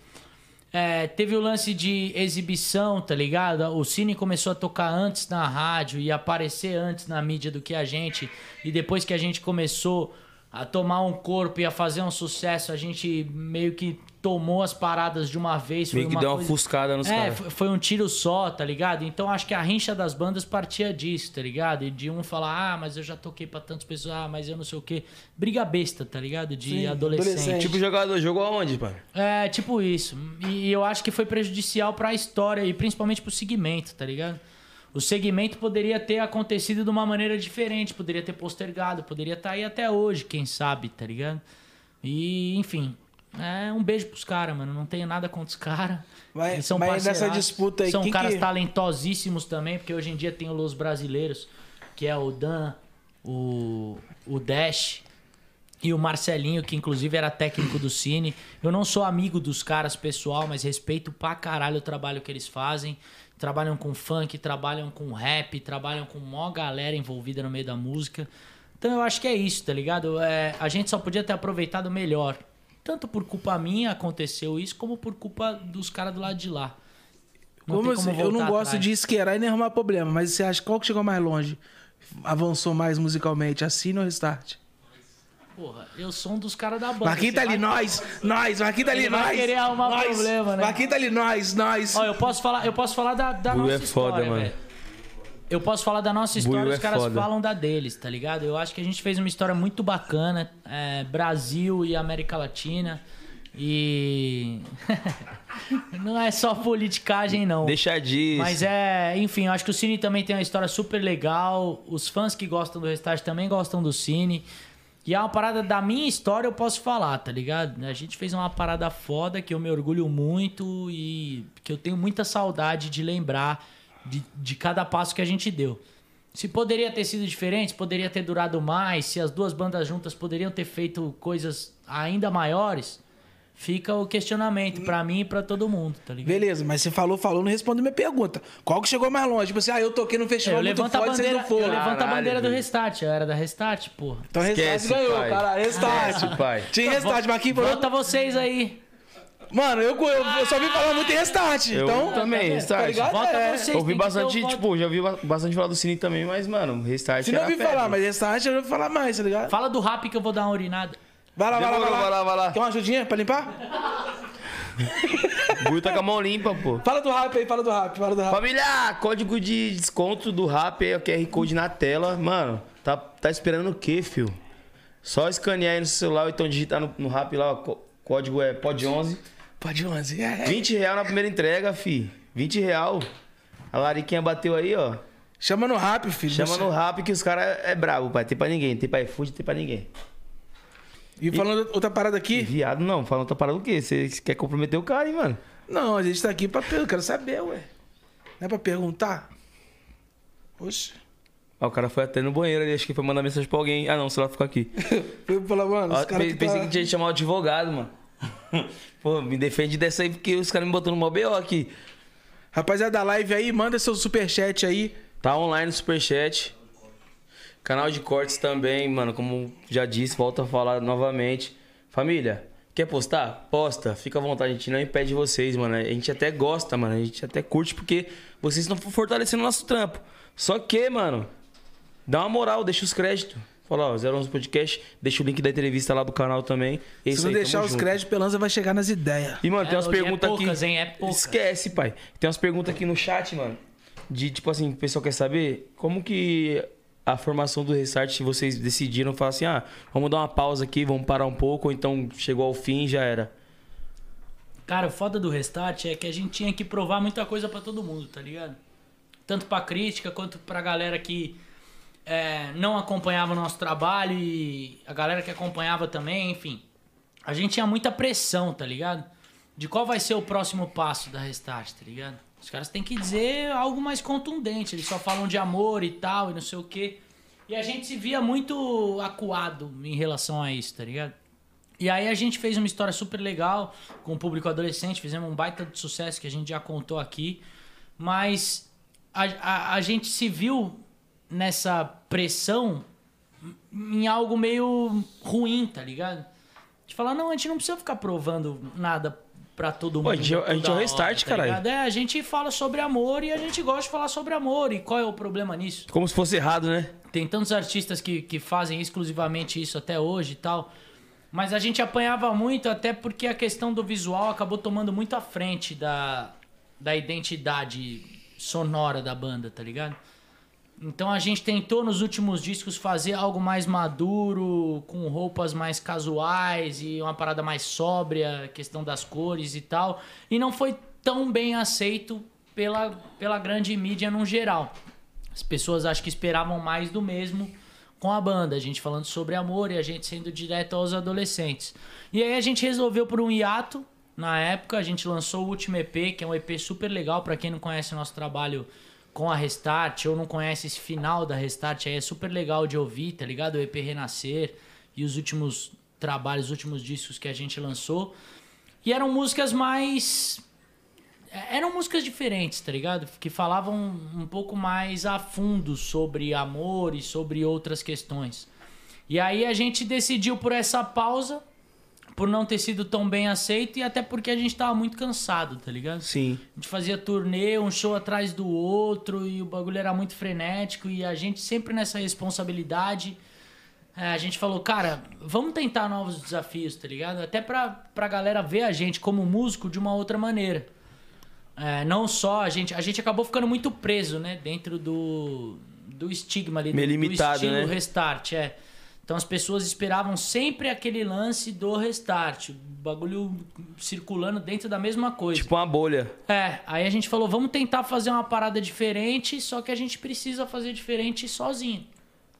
É, teve o lance de exibição, tá ligado? O Cine começou a tocar antes na rádio e aparecer antes na mídia do que a gente. E depois que a gente começou a tomar um corpo e a fazer um sucesso, a gente meio que tomou as paradas de uma vez. Foi Meio que uma deu uma coisa- ofuscada nos é, caras. foi- foi um tiro só, tá ligado? Então acho que a rincha das bandas partia disso, tá ligado? E de um falar, ah, mas eu já toquei pra tantas pessoas, ah, mas eu não sei o quê. Briga besta, tá ligado? De Sim, adolescente. adolescente. Tipo, jogador jogou aonde, pai? É, tipo isso. E eu acho que foi prejudicial pra história e principalmente pro segmento, tá ligado? O segmento poderia ter acontecido de uma maneira diferente, poderia ter postergado, poderia estar aí até hoje, quem sabe, tá ligado? E, enfim, é um beijo pros caras, mano. Não tenho nada contra os caras. Mas- Eles são mas nessa disputa aí, São caras que- talentosíssimos também, porque hoje em dia tem os brasileiros, que é o Dan, o, o Dash, e o Marcelinho, que inclusive era técnico do Cine. Eu não sou amigo dos caras pessoal, mas respeito pra caralho o trabalho que eles fazem. Trabalham com funk, trabalham com rap, trabalham com mó galera envolvida no meio da música. Então eu acho que é isso, tá ligado? É, a gente só podia ter aproveitado melhor. Tanto por culpa minha aconteceu isso, como por culpa dos caras do lado de lá. Não Como tem como assim, eu não gosto atrás. de esquerar e nem arrumar problema, mas você acha qual que chegou mais longe? Avançou mais musicalmente, assim ou restart? Porra, eu sou um dos caras da banda. Marquinhos tá ali, vai- nós, nós, Marquinhos tá ali, Ele vai nós. querer arrumar nós. problema, né? Marquinhos tá ali, nós, nós. Ó, eu posso falar, eu posso falar da, da nossa é foda, história, mano. velho. Eu posso falar da nossa história, Buiu os é caras foda. falam da deles, tá ligado? Eu acho que a gente fez uma história muito bacana, é, Brasil e América Latina. E não é só politicagem não. Deixa disso. Mas é, enfim, eu acho que o Cine também tem uma história super legal. Os fãs que gostam do Restart também gostam do Cine. E é uma parada da minha história, eu posso falar, tá ligado? A gente fez uma parada foda que eu me orgulho muito e que eu tenho muita saudade de lembrar de, de cada passo que a gente deu. Se poderia ter sido diferente, se poderia ter durado mais, se as duas bandas juntas poderiam ter feito coisas ainda maiores, fica o questionamento pra mim e pra todo mundo, tá ligado? Beleza, mas você falou, falou, não respondeu minha pergunta. Qual que chegou mais longe? Tipo assim, ah, eu toquei no festival eu muito forte, vocês bandeira, não foram. eu levanto a bandeira do. Restart, eu era da Restart, porra. Então Restart Esquece, ganhou, pai. cara. Restart. Esquece, pai. Tinha Restart, Marquinhos falou. Volta vocês aí. Mano, eu, eu, eu só vi falar muito em Restart. Eu então, também, Tá Restart. ligado? Volta É. vocês. que ter bastante, voto. tipo, já ba- bastante falar do Cine também, mas, mano, Restart Se não febre. falar, mas Restart eu ouvi falar mais, tá ligado? Fala do rap que eu vou dar uma urinada. Vai lá, vai lá, vai lá. vai lá, vai lá. Quer uma ajudinha pra limpar? O Buiu tá com a mão limpa, pô. Fala do rap aí, fala do rap, fala do rap. Família, código de desconto do rap aí, o QR Code na tela. Mano, tá, tá esperando o quê, fio? Só escanear aí no celular então digitar no, no rap lá, o có- código é POD11. Pode 11. É. 20 real na primeira entrega, fi. 20 real. A Lariquinha bateu aí, ó. Chama no rap, filho. Chama no rap que os caras é brabo, pai. Tem pra ninguém. Tem pra iFood, tem pra ninguém. E falando outra parada aqui. Viado, não. Falando outra parada o quê? Você quer comprometer o cara, hein, mano? Não, a gente tá aqui pra perguntar. Eu quero saber, ué. Não é pra perguntar? Oxe. Ah, o cara foi até no banheiro ali, acho que foi mandar mensagem pra alguém. Ah, não, o celular ficou aqui. Foi falar, mano, os Ah, caras pe- que pensei tá... que tinha que chamar o advogado, mano. Pô, me defende dessa aí porque os caras me botaram no mó BO aqui. Rapaziada da live aí, manda seu superchat aí. Tá online no Superchat. Canal de cortes também, mano. Como já disse, volto a falar novamente. Família, quer postar? Posta. Fica à vontade, a gente não impede vocês, mano. A gente até gosta, mano. A gente até curte porque vocês estão fortalecendo o nosso trampo. Só que, mano, dá uma moral, deixa os créditos. Fala, ó, 011 Podcast, deixa o link da entrevista lá do canal também. É Se não aí, deixar os junto. créditos, Pelanza vai chegar nas ideias. E, mano, É, tem umas hoje é perguntas poucas, aqui. hein? É poucas. Esquece, pai. Tem umas perguntas aqui no chat, mano. De tipo assim, o pessoal quer saber como que a formação do Restart vocês decidiram falar assim: ah, vamos dar uma pausa aqui, vamos parar um pouco, ou então chegou ao fim e já era. Cara, o foda do Restart é que a gente tinha que provar muita coisa pra todo mundo, tá ligado? Tanto pra crítica quanto pra galera que é, não acompanhava o nosso trabalho e a galera que acompanhava também, enfim. A gente tinha muita pressão, tá ligado? De qual vai ser o próximo passo da Restart, tá ligado? Os caras têm que dizer algo mais contundente. Eles só falam de amor e tal e não sei o quê. E a gente se via muito acuado em relação a isso, tá ligado? E aí a gente fez uma história super legal com o público adolescente, fizemos um baita de sucesso que a gente já contou aqui, mas a, a, a gente se viu nessa pressão em algo meio ruim, tá ligado? De falar, não, a gente não precisa ficar provando nada pra todo Pô, mundo. a gente- a gente é o Restart, hora, caralho. ligado? É, a gente fala sobre amor e a gente gosta de falar sobre amor. E qual é o problema nisso? Como se fosse errado, né? Tem tantos artistas que, que fazem exclusivamente isso até hoje e tal. Mas a gente apanhava muito até porque a questão do visual acabou tomando muito à frente da, da identidade sonora da banda, tá ligado? Então a gente tentou nos últimos discos fazer algo mais maduro, com roupas mais casuais e uma parada mais sóbria, questão das cores e tal. E não foi tão bem aceito pela, pela grande mídia no geral. As pessoas acho que esperavam mais do mesmo com a banda, a gente falando sobre amor e a gente sendo direto aos adolescentes. E aí a gente resolveu por um hiato. Na época a gente lançou o último EP, que é um EP super legal para quem não conhece o nosso trabalho com a Restart ou não conhece esse final da Restart, aí é super legal de ouvir, tá ligado? O EP Renascer e os últimos trabalhos, os últimos discos que a gente lançou. E eram músicas mais é, eram músicas diferentes, tá ligado? Que falavam um pouco mais a fundo sobre amor e sobre outras questões. E aí a gente decidiu por essa pausa, por não ter sido tão bem aceito e até porque a gente tava muito cansado, tá ligado? Sim. A gente fazia turnê, um show atrás do outro, e o bagulho era muito frenético, e a gente sempre nessa responsabilidade. é, a gente falou, cara, vamos tentar novos desafios, tá ligado? Até pra, pra galera ver a gente como músico de uma outra maneira. É, não só a gente. A gente acabou ficando muito preso, né? Dentro do, do estigma ali, do, Meio limitado, do estilo né? restart, é. Então as pessoas esperavam sempre aquele lance do restart. O bagulho circulando dentro da mesma coisa. Tipo uma bolha. É, aí a gente falou, vamos tentar fazer uma parada diferente, só que a gente precisa fazer diferente sozinho.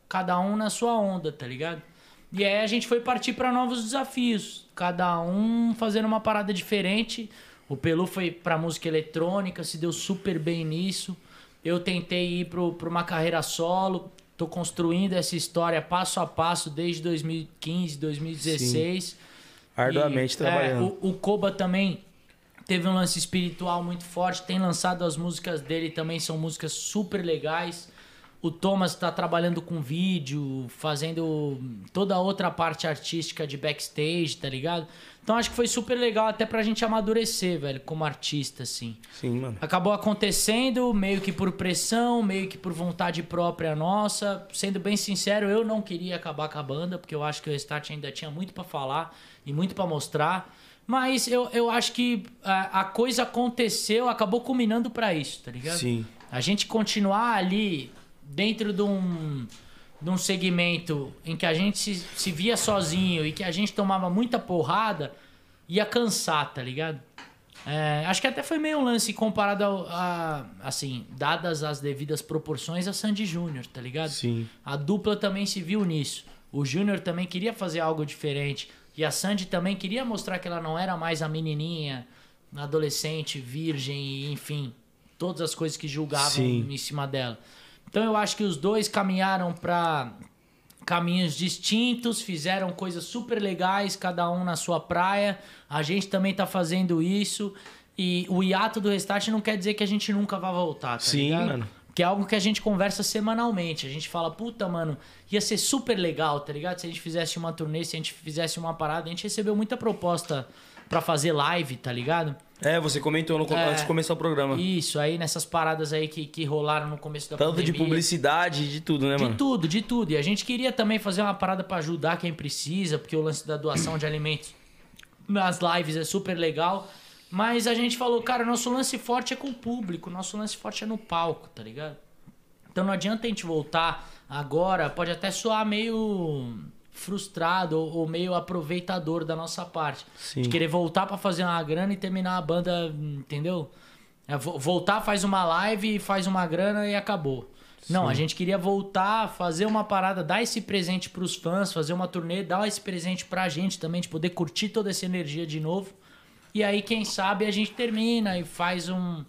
Cada um na sua onda, tá ligado? E aí a gente foi partir para novos desafios. Cada um fazendo uma parada diferente. O Pelu foi pra música eletrônica, se deu super bem nisso. Eu tentei ir pro, pra uma carreira solo. Tô construindo essa história passo a passo desde 2015, 2016. Arduamente E, trabalhando. É, o, o Koba também teve um lance espiritual muito forte, tem lançado as músicas dele também, são músicas super legais. O Thomas tá trabalhando com vídeo, fazendo toda a outra parte artística de backstage, tá ligado? Então acho que foi super legal até pra gente amadurecer, velho, como artista, assim. Sim, mano. Acabou acontecendo meio que por pressão, meio que por vontade própria nossa. Sendo bem sincero, eu não queria acabar com a banda, porque eu acho que o Restart ainda tinha muito pra falar e muito pra mostrar. Mas eu, eu acho que a, a coisa aconteceu, acabou culminando pra isso, tá ligado? Sim. A gente continuar ali dentro de um, de um segmento em que a gente se, se via sozinho e que a gente tomava muita porrada, ia cansar, tá ligado? É, acho que até foi meio um lance comparado ao- a, assim, dadas as devidas proporções a Sandy Júnior, tá ligado? Sim. A dupla também se viu nisso. O Júnior também queria fazer algo diferente. E a Sandy também queria mostrar que ela não era mais a menininha, adolescente, virgem, enfim, todas as coisas que julgavam Sim. em cima dela. Então eu acho que os dois caminharam para caminhos distintos, fizeram coisas super legais, cada um na sua praia. A gente também tá fazendo isso. E o hiato do restart não quer dizer que a gente nunca vai voltar, tá Sim, ligado? mano. Que é algo que a gente conversa semanalmente. A gente fala, puta, mano, ia ser super legal, tá ligado? Se a gente fizesse uma turnê, se a gente fizesse uma parada. A gente recebeu muita proposta pra fazer live, tá ligado? É, você comentou no, É. antes de começar o programa. Isso, aí nessas paradas aí que, que rolaram no começo da Tanto de pandemia. publicidade, de tudo, né, De mano? tudo, de tudo. E a gente queria também fazer uma parada pra ajudar quem precisa, porque o lance da doação de alimentos nas lives é super legal. Mas a gente falou, cara, nosso lance forte é com o público, nosso lance forte é no palco, tá ligado? Então não adianta a gente voltar agora, pode até soar meio frustrado ou, ou meio aproveitador da nossa parte. Sim. De querer voltar pra fazer uma grana e terminar a banda, entendeu? É, vo- voltar, faz uma live, faz uma grana e acabou. Não, a gente queria voltar, fazer uma parada, dar esse presente pros fãs, fazer uma turnê, dar esse presente pra gente também, de poder curtir toda essa energia de novo. E aí, quem sabe, a gente termina e faz um,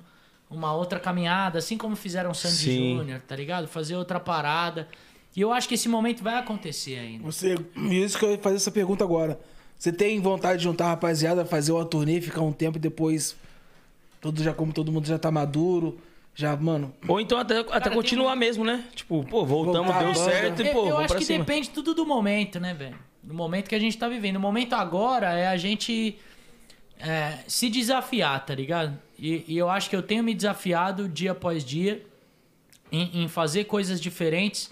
uma outra caminhada, assim como fizeram o Sandy Sim. Júnior, tá ligado? Fazer outra parada. E eu acho que esse momento vai acontecer ainda. Você, isso que eu ia fazer essa pergunta agora. Você tem vontade de juntar a rapaziada, fazer uma turnê, ficar um tempo e depois. Todo já, como todo mundo já tá maduro. Já, mano. Ou então até, até continuar mesmo, né? Tipo, pô, voltamos, Voltar deu certo e, Eu- pô, eu vamos acho que cima. depende tudo do momento, né, velho? Do momento que a gente tá vivendo. O momento agora é a gente é, se desafiar, tá ligado? E, e eu acho que eu tenho me desafiado dia após dia em, em fazer coisas diferentes,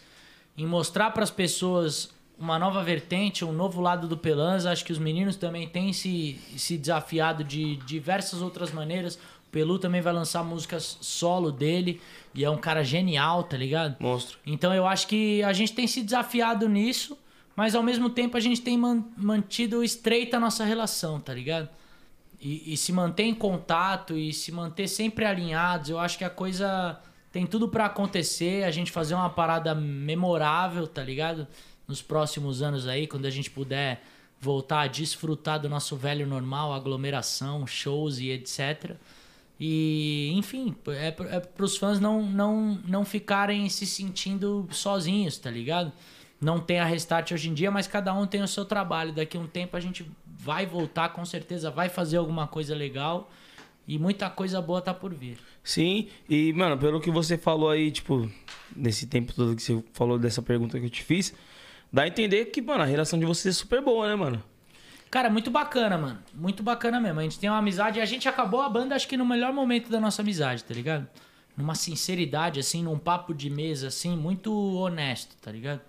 em mostrar para as pessoas uma nova vertente, um novo lado do Pelanza. Acho que os meninos também têm se, se desafiado de diversas outras maneiras. O Pelu também vai lançar músicas solo dele e é um cara genial, tá ligado? Monstro. Então eu acho que a gente tem se desafiado nisso, mas ao mesmo tempo a gente tem man- mantido estreita a nossa relação, tá ligado? E, e se manter em contato e se manter sempre alinhados, eu acho que a coisa tem tudo pra acontecer, a gente fazer uma parada memorável, tá ligado? Nos próximos anos aí, quando a gente puder voltar a desfrutar do nosso velho normal, aglomeração, shows e etc. E, enfim, é, é pros fãs não, não, não ficarem se sentindo sozinhos, tá ligado? Não tem a Restart hoje em dia, mas cada um tem o seu trabalho. Daqui a um tempo a gente vai voltar, com certeza, vai fazer alguma coisa legal. E muita coisa boa tá por vir. Sim, e, mano, pelo que você falou aí, tipo, nesse tempo todo que você falou dessa pergunta que eu te fiz, dá a entender que, mano, a relação de vocês é super boa, né, mano? Cara, muito bacana, mano. Muito bacana mesmo. A gente tem uma amizade a gente acabou a banda, acho que no melhor momento da nossa amizade, tá ligado? Numa sinceridade, assim, num papo de mesa, assim, muito honesto, tá ligado?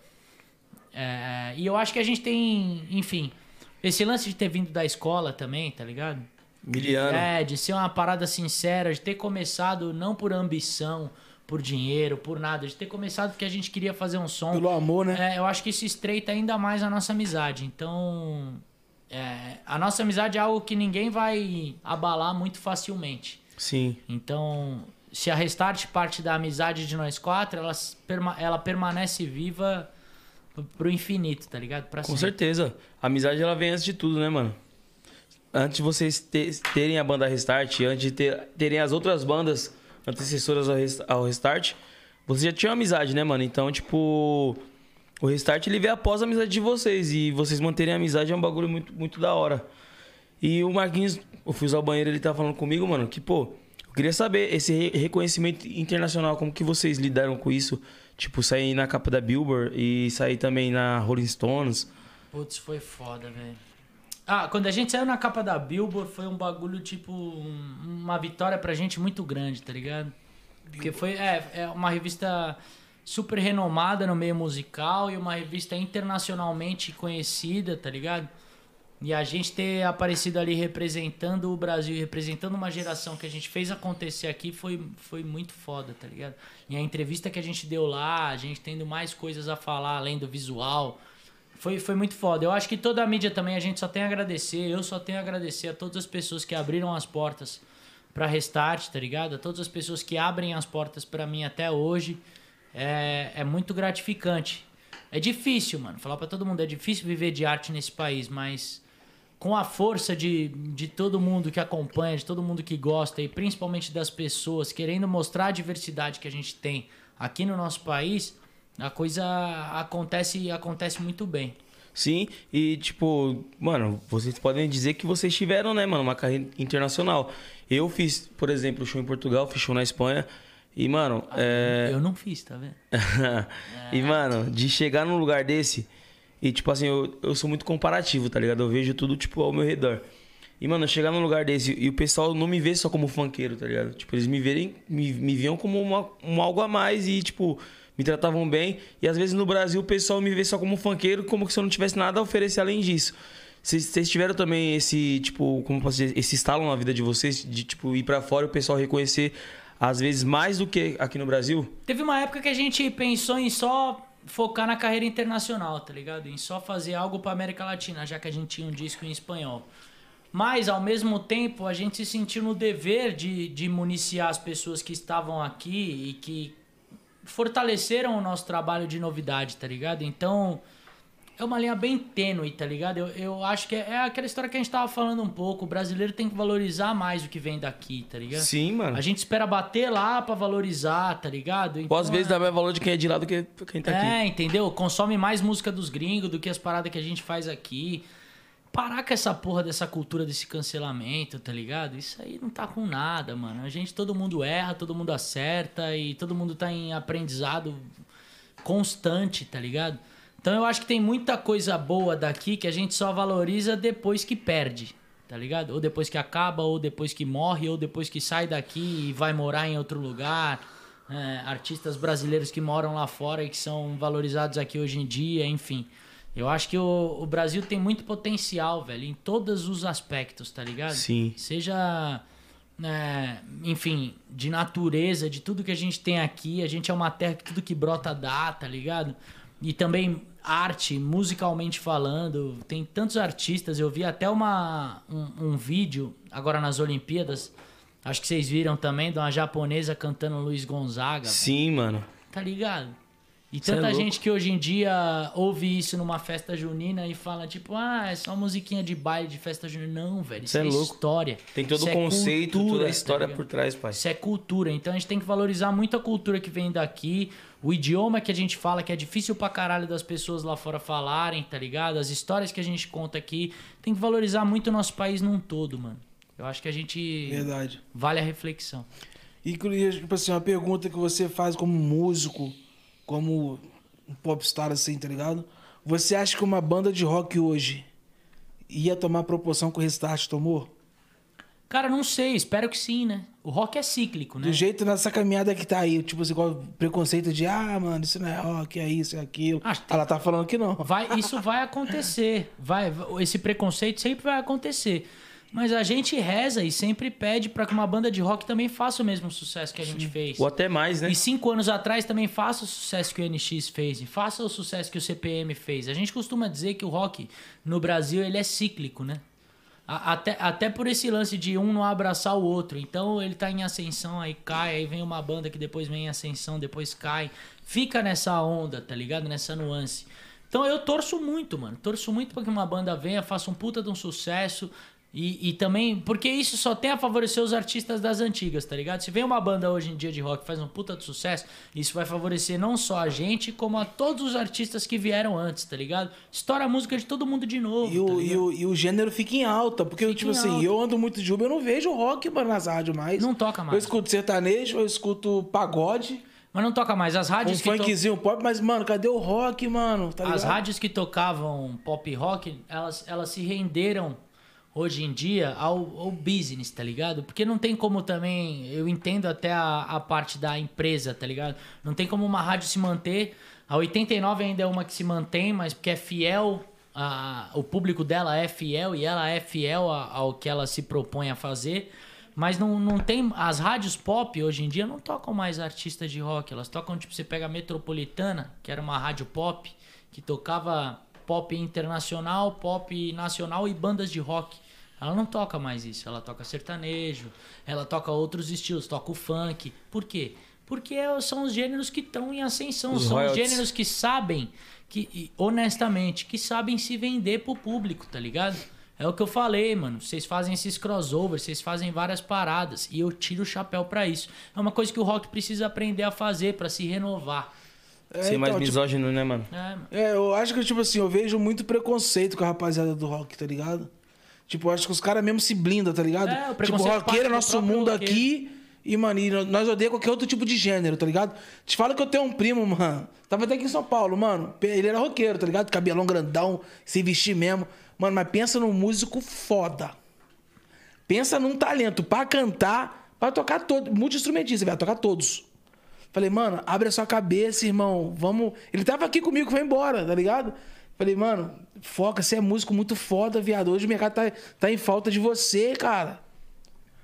É, e eu acho que a gente tem, enfim, esse lance de ter vindo da escola também, tá ligado? Miliano. É, de ser uma parada sincera, de ter começado não por ambição, por dinheiro, por nada, de ter começado porque a gente queria fazer um som. Pelo amor, né? É, eu acho que isso estreita ainda mais a nossa amizade. Então, é, a nossa amizade é algo que ninguém vai abalar muito facilmente. Sim. Então, se a Restart parte da amizade de nós quatro, ela, ela permanece viva pro infinito, tá ligado? Pra Com sempre. certeza. A amizade, ela vem antes de tudo, né, mano? Antes de vocês te- terem a banda Restart, antes de ter- terem as outras bandas antecessoras ao Res- ao Restart, vocês já tinham amizade, né, mano? Então, tipo, o Restart, ele veio após a amizade de vocês. E vocês manterem a amizade é um bagulho muito, muito da hora. E o Marquinhos, eu fui usar o banheiro, ele tá falando comigo, mano, que, pô, eu queria saber esse re- reconhecimento internacional, como que vocês lidaram com isso? Tipo, sair na capa da Billboard e sair também na Rolling Stones. Putz, foi foda, velho. Ah, quando a gente saiu na capa da Billboard, foi um bagulho, tipo, um- uma vitória pra gente muito grande, tá ligado? Porque foi é, é uma revista super renomada no meio musical e uma revista internacionalmente conhecida, tá ligado? E a gente ter aparecido ali representando o Brasil, representando uma geração que a gente fez acontecer aqui foi, foi muito foda, tá ligado? E a entrevista que a gente deu lá, a gente tendo mais coisas a falar além do visual, foi, foi muito foda. Eu acho que toda a mídia também a gente só tem a agradecer. Eu só tenho a agradecer a todas as pessoas que abriram as portas pra Restart, tá ligado? A todas as pessoas que abrem as portas pra mim até hoje. É, é muito gratificante. É difícil, mano. Falar pra todo mundo, é difícil viver de arte nesse país, mas com a força de, de todo mundo que acompanha, de todo mundo que gosta e principalmente das pessoas querendo mostrar a diversidade que a gente tem aqui no nosso país, a coisa acontece acontece muito bem. Sim, e tipo, mano, vocês podem dizer que vocês tiveram, né, mano, uma carreira internacional. Eu fiz, por exemplo, show em Portugal, fiz show na Espanha. E, mano, é. Eu não fiz, tá vendo? e, mano, de chegar num lugar desse. E, tipo assim, eu, eu sou muito comparativo, tá ligado? Eu vejo tudo, tipo, ao meu redor. E, mano, chegar num lugar desse e o pessoal não me vê só como funkeiro, tá ligado? Tipo, eles me verem, me, me viam como uma, um algo a mais e, tipo, me tratavam bem. E às vezes no Brasil o pessoal me vê só como funkeiro, como se eu não tivesse nada a oferecer além disso. Vocês tiveram também esse, tipo, como posso dizer, esse estalo na vida de vocês, de, tipo, ir pra fora e o pessoal reconhecer, às vezes, mais do que aqui no Brasil? Teve uma época que a gente pensou em só focar na carreira internacional, tá ligado? Em só fazer algo pra América Latina, já que a gente tinha um disco em espanhol. Mas, ao mesmo tempo, a gente se sentiu no dever de, de municiar as pessoas que estavam aqui e que fortaleceram o nosso trabalho de novidade, tá ligado? Então, é uma linha bem tênue, tá ligado? Eu, eu acho que é, é aquela história que a gente tava falando um pouco. O brasileiro tem que valorizar mais o que vem daqui, tá ligado? Sim, mano. A gente espera bater lá pra valorizar, tá ligado? Ou às Então, vezes é- dá mais valor de quem é de lá do que quem tá aqui. é, entendeu? Consome mais música dos gringos do que as paradas que a gente faz aqui. Parar com essa porra dessa cultura desse cancelamento, tá ligado? Isso aí não tá com nada, mano. A gente, todo mundo erra, todo mundo acerta e todo mundo tá em aprendizado constante, tá ligado? Então eu acho que tem muita coisa boa daqui que a gente só valoriza depois que perde. tá ligado? Ou depois que acaba, ou depois que morre, ou depois que sai daqui e vai morar em outro lugar. É, artistas brasileiros que moram lá fora e que são valorizados aqui hoje em dia, enfim. Eu acho que o, o Brasil tem muito potencial, velho, em todos os aspectos, tá ligado? Sim. Seja, é, enfim, de natureza, de tudo que a gente tem aqui. A gente é uma terra que tudo que brota dá, tá ligado? E também arte, musicalmente falando. Tem tantos artistas. Eu vi até uma, um, um vídeo agora nas Olimpíadas. Acho que vocês viram também de uma japonesa cantando Luiz Gonzaga. velho. Sim, mano. Tá ligado? E Cê é tanta louco. gente que hoje em dia ouve isso numa festa junina e fala, tipo, ah, é só musiquinha de baile de festa junina. Não, velho. Isso é, é louco. história. Tem todo Isso o é conceito, cultura, toda a tá história ligado? por trás, pai. Isso é cultura. Então a gente tem que valorizar muito a cultura que vem daqui, o idioma que a gente fala, que é difícil pra caralho das pessoas lá fora falarem, tá ligado? As histórias que a gente conta aqui. Tem que valorizar muito o nosso país num todo, mano. Eu acho que a gente Verdade. vale a reflexão. E, tipo assim, uma pergunta que você faz como músico, como um popstar assim, tá ligado? Você acha que uma banda de rock hoje ia tomar proporção que o Restart tomou? Cara, não sei, espero que sim, né? O rock é cíclico, né? Do jeito nessa caminhada que tá aí, tipo assim, igual o preconceito de, ah, mano, isso não é rock, é isso, é aquilo. Que tem- Ela tá falando que não. Vai, isso vai acontecer. Vai, esse preconceito sempre vai acontecer. Mas a gente reza e sempre pede pra que uma banda de rock também faça o mesmo sucesso que a gente fez. Ou até mais, né? E cinco anos atrás também faça o sucesso que o NX fez e faça o sucesso que o CPM fez. A gente costuma dizer que o rock no Brasil ele é cíclico, né? Até, até por esse lance de um não abraçar o outro. Então ele tá em ascensão, aí cai, aí vem uma banda que depois vem em ascensão, depois cai. Fica nessa onda, tá ligado? Nessa nuance. Então eu torço muito, mano. Torço muito pra que uma banda venha, faça um puta de um sucesso. E, e também, porque isso só tem a favorecer os artistas das antigas, tá ligado? Se vem uma banda hoje em dia de rock que faz um puta de sucesso, isso vai favorecer não só a gente, como a todos os artistas que vieram antes, tá ligado? Estoura a música de todo mundo de novo. E tá o, e, o, e o gênero fica em alta, porque, tipo em assim, alta. eu ando muito de Uber, eu não vejo rock, mano, nas rádios mais. Não toca mais. Eu escuto sertanejo, eu escuto pagode, Mas não toca mais. As um rádios que to- funkzinho pop, mas, mano, cadê o rock, mano? Tá As rádios que tocavam pop rock, elas, elas se renderam hoje em dia ao, ao business, tá ligado? Porque não tem como também. Eu entendo até a, a parte da empresa, tá ligado? Não tem como uma rádio se manter. A 89 ainda é uma que se mantém, mas porque é fiel. A, o público dela é fiel e ela é fiel ao que ela se propõe a fazer. Mas não, não tem. As rádios pop hoje em dia não tocam mais artistas de rock. Elas tocam, tipo, você pega a Metropolitana, que era uma rádio pop, que tocava pop internacional, pop nacional e bandas de rock. Ela não toca mais isso. Ela toca sertanejo, ela toca outros estilos, toca o funk. Por quê? Porque são os gêneros que estão em ascensão. Os são os royalties. gêneros que sabem, que honestamente, que sabem se vender pro público, tá ligado? É o que eu falei, mano. Vocês fazem esses crossovers, vocês fazem várias paradas. E eu tiro o chapéu pra isso. É uma coisa que o rock precisa aprender a fazer pra se renovar. É, Ser mais então, tipo, misógino, né, mano? É, mano. É, eu acho que, tipo assim, eu vejo muito preconceito com a rapaziada do rock, tá ligado? Tipo, acho que os caras mesmo se blindam, tá ligado? É, o tipo, roqueiro é nosso mundo roqueiro. aqui. E, mano, e nós odeiamos qualquer outro tipo de gênero, tá ligado? Te falo que eu tenho um primo, mano. Tava até aqui em São Paulo, mano. Ele era roqueiro, tá ligado? Cabelão grandão, se vestir mesmo. Mano, mas pensa num músico foda. Pensa num talento pra cantar, pra tocar todo. Multi-instrumentista, vai tocar todos. Falei, mano, abre a sua cabeça, irmão. Vamos. Ele tava aqui comigo, foi embora, tá ligado? Falei, mano, foca, você é músico muito foda, viado. Hoje o mercado tá, tá em falta de você, cara.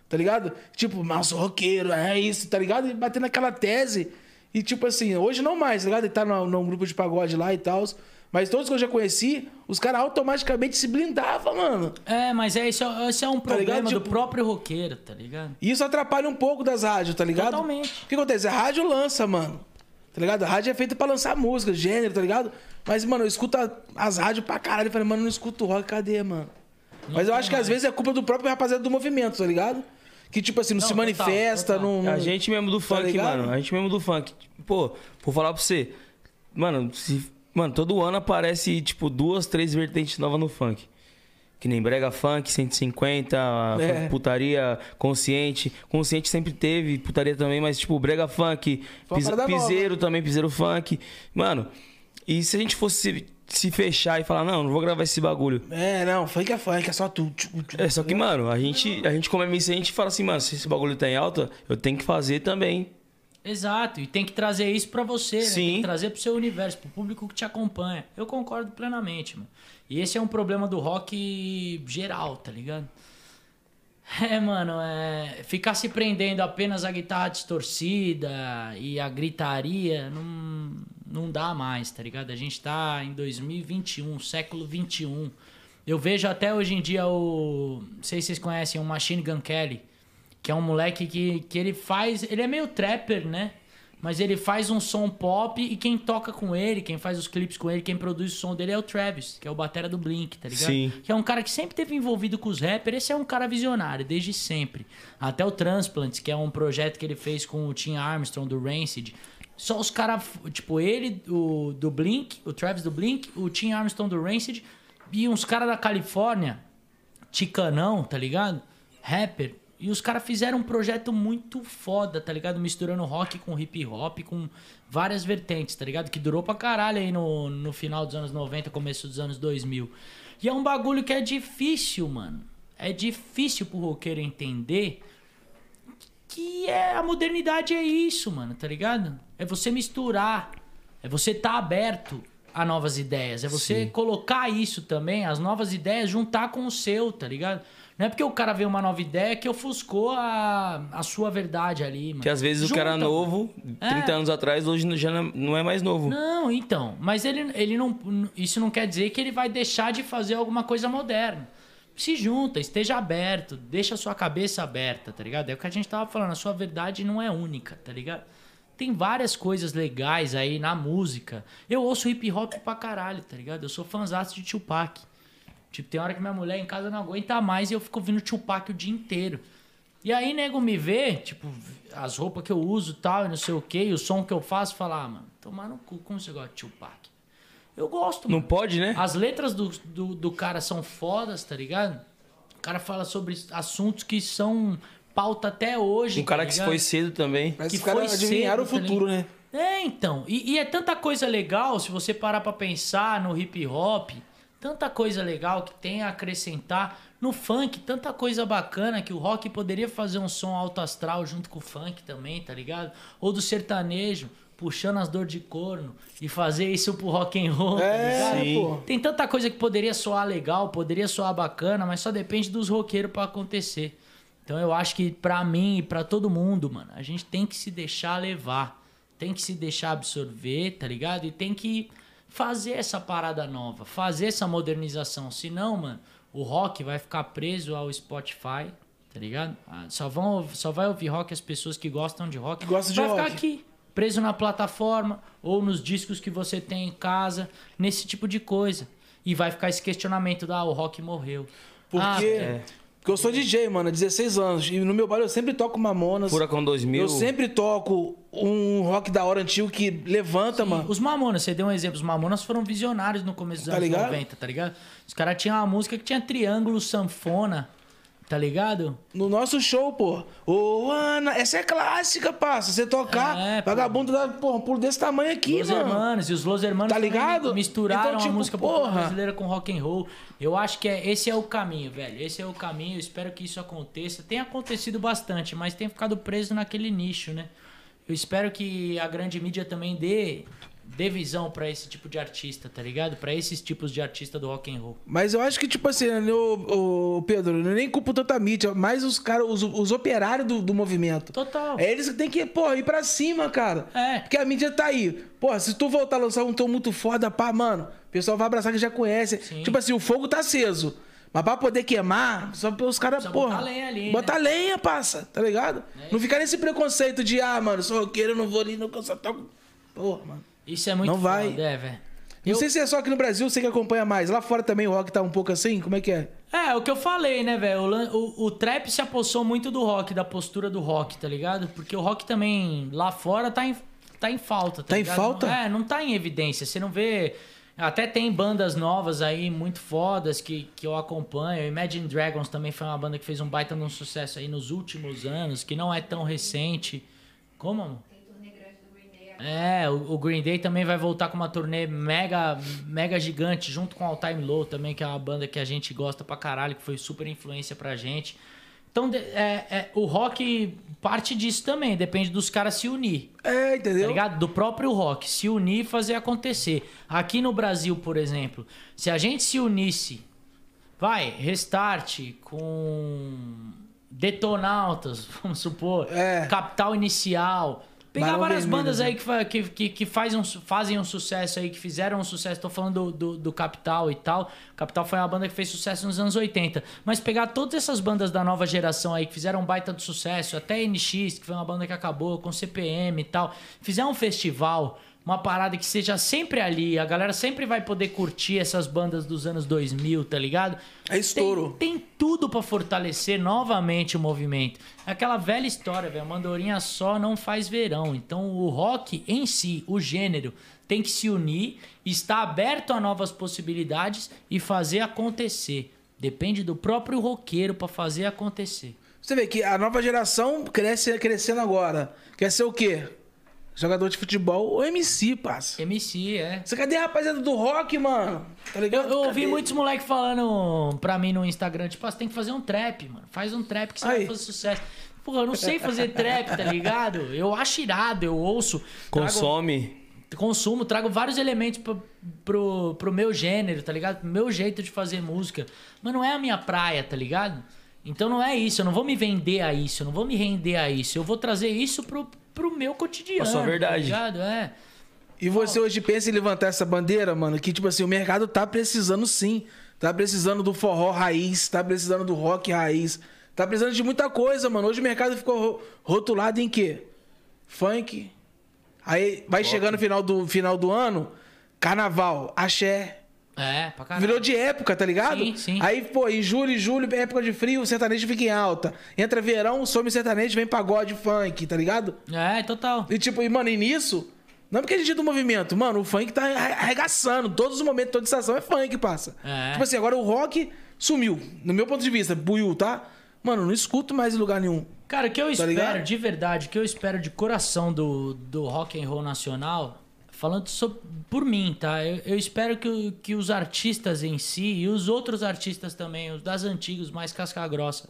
Tá ligado? Tipo, mas eu sou roqueiro, é isso, tá ligado? E batendo aquela tese. E tipo assim, hoje não mais, tá ligado? Ele tá num, num grupo de pagode lá e tal. Mas todos que eu já conheci, os caras automaticamente se blindavam, mano. É, mas é, esse, é, esse é um Tá problema do Tipo- próprio roqueiro, tá ligado? E isso atrapalha um pouco das rádios, tá ligado? Totalmente. O que acontece? A rádio lança, mano. Tá ligado? A rádio é feita pra lançar música, gênero, tá ligado? Mas, mano, eu escuto a- as rádios pra caralho. Eu falei, mano, eu não escuto rock, cadê, mano? Mas eu acho que às vezes é culpa do próprio rapaziada do movimento, tá ligado? Que, tipo assim, não, Não, se manifesta, total. não. não- A gente mesmo do Tá funk, ligado? mano. A gente mesmo do funk. Pô, vou falar pra você. Mano, se, mano, todo ano aparece, tipo, duas, três vertentes novas no funk. Que nem brega funk, 150, É. putaria consciente. Consciente sempre teve, putaria também, mas tipo, brega funk, pis- piseiro também, piseiro funk. Mano, E se a gente fosse se, fechar e falar, não, não vou gravar esse bagulho. É, não, funk é funk, é só tu. tu, tu. É, só que, mano, a gente, a gente como MC, a gente fala assim, mano, se esse bagulho tá em alta, eu tenho que fazer também. Exato, e tem que trazer isso pra você, né? Tem Sim. que trazer pro seu universo, pro público que te acompanha. Eu concordo plenamente, mano. E esse é um problema do rock geral, tá ligado? É, mano, é... ficar se prendendo apenas à guitarra distorcida e à gritaria não, não dá mais, tá ligado? A gente tá em 2021, século 21. Eu vejo até hoje em dia o. Não sei se vocês conhecem o Machine Gun Kelly que é um moleque que, que ele faz. Ele é meio trapper, né? Mas ele faz um som pop e quem toca com ele, quem faz os clipes com ele, quem produz o som dele é o Travis, que é o batera do Blink, tá ligado? Sim. Que é um cara que sempre teve envolvido com os rappers. Esse é um cara visionário, desde sempre. Até o Transplants, que é um projeto que ele fez com o Tim Armstrong, do Rancid. Só os caras, tipo, ele o, do Blink, o Travis do Blink, o Tim Armstrong do Rancid e uns caras da Califórnia, ticanão, tá ligado? Rapper. E os caras fizeram um projeto muito foda, tá ligado? Misturando rock com hip hop, com várias vertentes, tá ligado? Que durou pra caralho aí no, no final dos anos 90, começo dos anos 2000. E é um bagulho que é difícil, mano. É difícil pro roqueiro entender que é a modernidade é isso, mano, tá ligado? É você misturar, é você tá aberto a novas ideias, é você colocar isso também, as novas ideias, juntar com o seu, tá ligado? Não é porque o cara vê uma nova ideia que ofuscou a, a sua verdade ali, mano. Que às vezes o cara Junta, novo, 30 É. anos atrás, hoje já não- não é mais novo. Não, então. Mas ele, ele não. Isso não quer dizer que ele vai deixar de fazer alguma coisa moderna. Se junta, esteja aberto, deixa a sua cabeça aberta, tá ligado? É o que a gente tava falando, a sua verdade não é única, tá ligado? Tem várias coisas legais aí na música. Eu ouço hip hop pra caralho, tá ligado? Eu sou fãzaço de Tupac. Tipo, tem hora que minha mulher em casa não aguenta mais e eu fico ouvindo Tupac o dia inteiro. E aí, nego me vê, tipo, as roupas que eu uso e tal, e não sei o que, e o som que eu faço, falar, ah, mano, tomar no cu, como você gosta de Tupac? Eu gosto, Não mano. pode, né? As letras do, do, do cara são fodas, tá ligado? O cara fala sobre assuntos que são pauta até hoje. Um cara tá que se ligado? foi cedo também. Parece que que os caras adivinharam o cedo, tá futuro, ligado? né? É, então. E, e é tanta coisa legal, se você parar pra pensar no hip hop, tanta coisa legal que tem a acrescentar. No funk, tanta coisa bacana que o rock poderia fazer um som alto astral junto com o funk também, tá ligado? Ou do sertanejo, puxando as dor de corno e fazer isso pro rock and roll, tá? É, pô. Tem tanta coisa que poderia soar legal, poderia soar bacana, mas só depende dos roqueiros pra acontecer. Então eu acho que pra mim e pra todo mundo, mano, a gente tem que se deixar levar. Tem que se deixar absorver, tá ligado? E tem que fazer essa parada nova, fazer essa modernização. Senão, mano, o rock vai ficar preso ao Spotify, tá ligado? Ah, Só, vão, só vai ouvir rock as pessoas que gostam de rock. Que gostam de vai ficar rock. aqui, preso na plataforma ou nos discos que você tem em casa, nesse tipo de coisa. E vai ficar esse questionamento da ah, o rock morreu. Porque, Ah, é. Porque eu sou DJ, mano, há 16 anos. E no meu baile eu sempre toco Mamonas. Furacão 2000. Eu sempre toco um rock da hora antigo que levanta, mano. Os Mamonas, você deu um exemplo. Os Mamonas foram visionários no começo dos Tá anos ligado? 90, tá ligado? Os caras tinham uma música que tinha triângulo, sanfona, tá ligado? No nosso show, pô. Ô, Ana, essa é clássica, parça. Você tocar, É, vagabundo dá, porra, um pulo desse tamanho aqui, Los mano. Hermanos, e os Los Hermanos Tá ligado? misturaram Então, tipo, a música popular porra. brasileira com rock and roll. Eu acho que é, esse é o caminho, velho. Esse é o caminho. Eu espero que isso aconteça. Tem acontecido bastante, mas tem ficado preso naquele nicho, né? Eu espero que a grande mídia também dê, dê visão pra esse tipo de artista, tá ligado? Pra esses tipos de artista do rock and roll. Mas eu acho que, tipo assim, o, o Pedro, eu nem culpo tanta mídia, mas os caras, os, os operários do, do movimento. Total. É eles que tem que, pô, ir pra cima, cara. É. Porque a mídia tá aí. Pô, se tu voltar a lançar um tom muito foda, pá, mano, o pessoal vai abraçar que já conhece. Sim. Tipo assim, o fogo tá aceso. Mas pra poder queimar, só os caras, porra. botar lenha ali, Botar né? lenha, passa, tá ligado? Não ficar nesse preconceito de, ah, mano, sou roqueiro, não vou ali, não, eu só toco. Porra, mano. Isso é muito Não vai. foda, é, velho. Não Eu- sei se é só aqui no Brasil, você que acompanha mais. Lá fora também o rock tá um pouco assim? Como é que é? É, o que eu falei, né, velho? O, o, o trap se apossou muito do rock, da postura do rock, tá ligado? Porque o rock também lá fora tá em, tá em falta, tá, Tá em ligado? falta? Não- é, não tá em evidência. Você não vê. Até tem bandas novas aí, muito fodas, que, que eu acompanho. Imagine Dragons também foi uma banda que fez um baita de um sucesso aí nos últimos anos, que não é tão recente. Como, amor? Tem turnê grande do Green Day É, o, o Green Day também vai voltar com uma turnê mega, mega gigante, junto com All Time Low também, que é uma banda que a gente gosta pra caralho, que foi super influência pra gente. Então, é, é, o rock parte disso também, depende dos caras se unir. É, Tá entendeu? ligado? Do próprio rock, se unir e fazer acontecer. Aqui no Brasil, por exemplo, se a gente se unisse, vai, Restart com Detonautas, vamos supor, É. Capital Inicial. Pegar Barão várias Vermelho, bandas né? aí que, que, que, faz um fazem um sucesso aí, que fizeram um sucesso. Tô falando do, do, do Capital e tal. Capital foi uma banda que fez sucesso nos anos 80. Mas pegar todas essas bandas da nova geração aí, que fizeram um baita de sucesso, até NX, que foi uma banda que acabou, com CPM e tal. Fizer um festival, uma parada que seja sempre ali, a galera sempre vai poder curtir essas bandas dos anos 2000, tá ligado? É estouro. Tem, tem tudo pra fortalecer novamente o movimento. É aquela velha história, velho. Mandorinha só não faz verão. Então o rock em si, o gênero, tem que se unir, estar aberto a novas possibilidades e fazer acontecer. Depende do próprio roqueiro pra fazer acontecer. Você vê que a nova geração cresce, crescendo agora. Quer ser o quê? Jogador de futebol ou MC, parça. MC, é. Você cadê a rapaziada do rock, mano? Tá Eu, ligado? eu ouvi Cadê? muitos moleques falando pra mim no Instagram, tipo, ah, você tem que fazer um trap, mano. Faz um trap que você vai Aí. fazer sucesso. Porra, eu não sei fazer trap, tá ligado? Eu acho irado, eu ouço. trago- Consome. consumo, trago vários elementos pro, pro, pro meu gênero, tá ligado? Pro meu jeito de fazer música. Mas não é a minha praia, tá ligado? Então não é isso, eu não vou me vender a isso, eu não vou me render a isso. Eu vou trazer isso pro, pro meu cotidiano. A sua verdade. Tá? É. E você hoje pensa em levantar essa bandeira, mano? Que, tipo assim, o mercado tá precisando sim. Tá precisando do forró raiz, tá precisando do rock raiz. Tá precisando de muita coisa, mano. Hoje o mercado ficou ro- rotulado em quê? Funk. Aí vai chegando no final do, final do ano, carnaval, axé. É, pra caralho. Virou de época, tá ligado? Sim, sim. Aí, pô, em julho e julho, época de frio, o sertanejo fica em alta. Entra verão, some sertanejo, vem pagode, funk, tá ligado? É, total. E tipo, e, mano, e nisso, não é porque a gente é do movimento, mano, o funk tá arre- arregaçando. Todos os momentos, toda estação é funk, passa. É. Tipo assim, agora o rock sumiu. No meu ponto de vista, buiu, tá? Mano, não escuto mais em lugar nenhum. Cara, o que eu Tá espero, ligado? de verdade, o que eu espero de coração do, do rock and roll nacional, falando so- por mim, tá? Eu, eu espero que, que os artistas em si e os outros artistas também, os das antigas, mais casca grossa,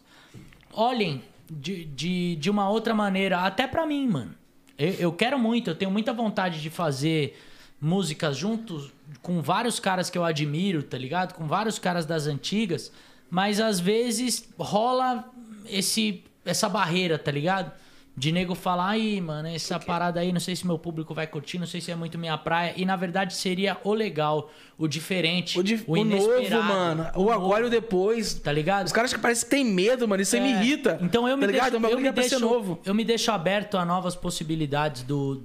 olhem de, de, de uma outra maneira, até pra mim, mano. Eu, eu quero muito, eu tenho muita vontade de fazer músicas juntos com vários caras que eu admiro, tá ligado? Com vários caras das antigas, mas às vezes rola esse essa barreira, tá ligado? De nego falar, aí, mano, essa parada aí, não sei se meu público vai curtir, não sei se é muito minha praia. E na verdade seria o legal, o diferente, O, o, de, o inesperado. novo, mano. O agora e o depois. Tá ligado? Os caras que parecem que tem medo, mano. Isso aí me É, irrita. Então eu me tá ligado? deixo, É eu me é deixo, novo. eu me deixo aberto a novas possibilidades do,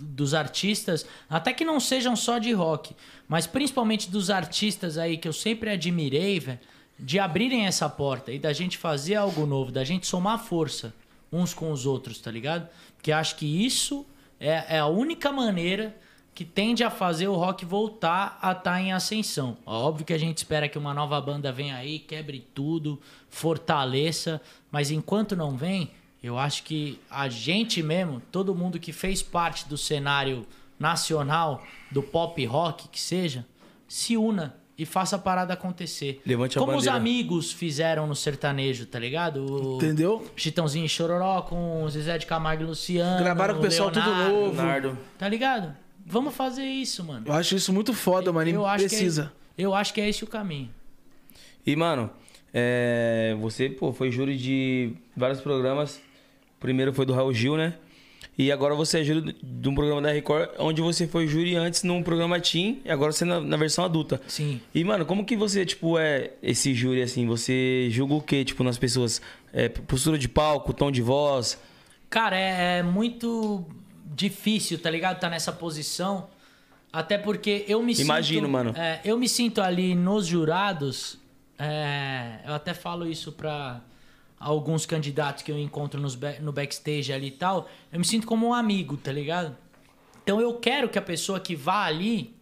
dos artistas, até que não sejam só de rock, mas principalmente dos artistas aí que eu sempre admirei, velho, de abrirem essa porta e da gente fazer algo novo, da gente somar força uns com os outros, tá ligado? Porque acho que isso é, é a única maneira que tende a fazer o rock voltar a estar em ascensão. Óbvio que a gente espera que uma nova banda venha aí, quebre tudo, fortaleça, mas enquanto não vem, eu acho que a gente mesmo, todo mundo que fez parte do cenário nacional, do pop rock que seja, se una e faça a parada acontecer. Levante a Como os amigos fizeram no sertanejo, tá ligado? O Entendeu? Chitãozinho e Chororó com o Zezé de Camargo e Luciano. Gravaram com o pessoal tudo Leonardo, novo. Leonardo. Tá ligado? Vamos fazer isso, mano. Eu acho isso muito foda, mano. Eu acho precisa. Que é, eu acho que é esse o caminho. E, mano, é, você, pô, foi júri de vários programas. O primeiro foi do Raul Gil, né? E agora você é júri de um programa da Record, onde você foi júri antes num programa Teen e agora você na, na versão adulta. Sim. E, mano, como que você, tipo, é esse júri, assim? Você julga o quê, tipo, nas pessoas? É, postura de palco, tom de voz? Cara, é, é muito difícil, tá ligado? Tá nessa posição. Até porque eu me Imagino, sinto. mano. é, eu me sinto ali nos jurados. é, eu até falo isso pra alguns candidatos que eu encontro nos no backstage ali e tal. Eu me sinto como um amigo, tá ligado? Então eu quero que a pessoa que vá ali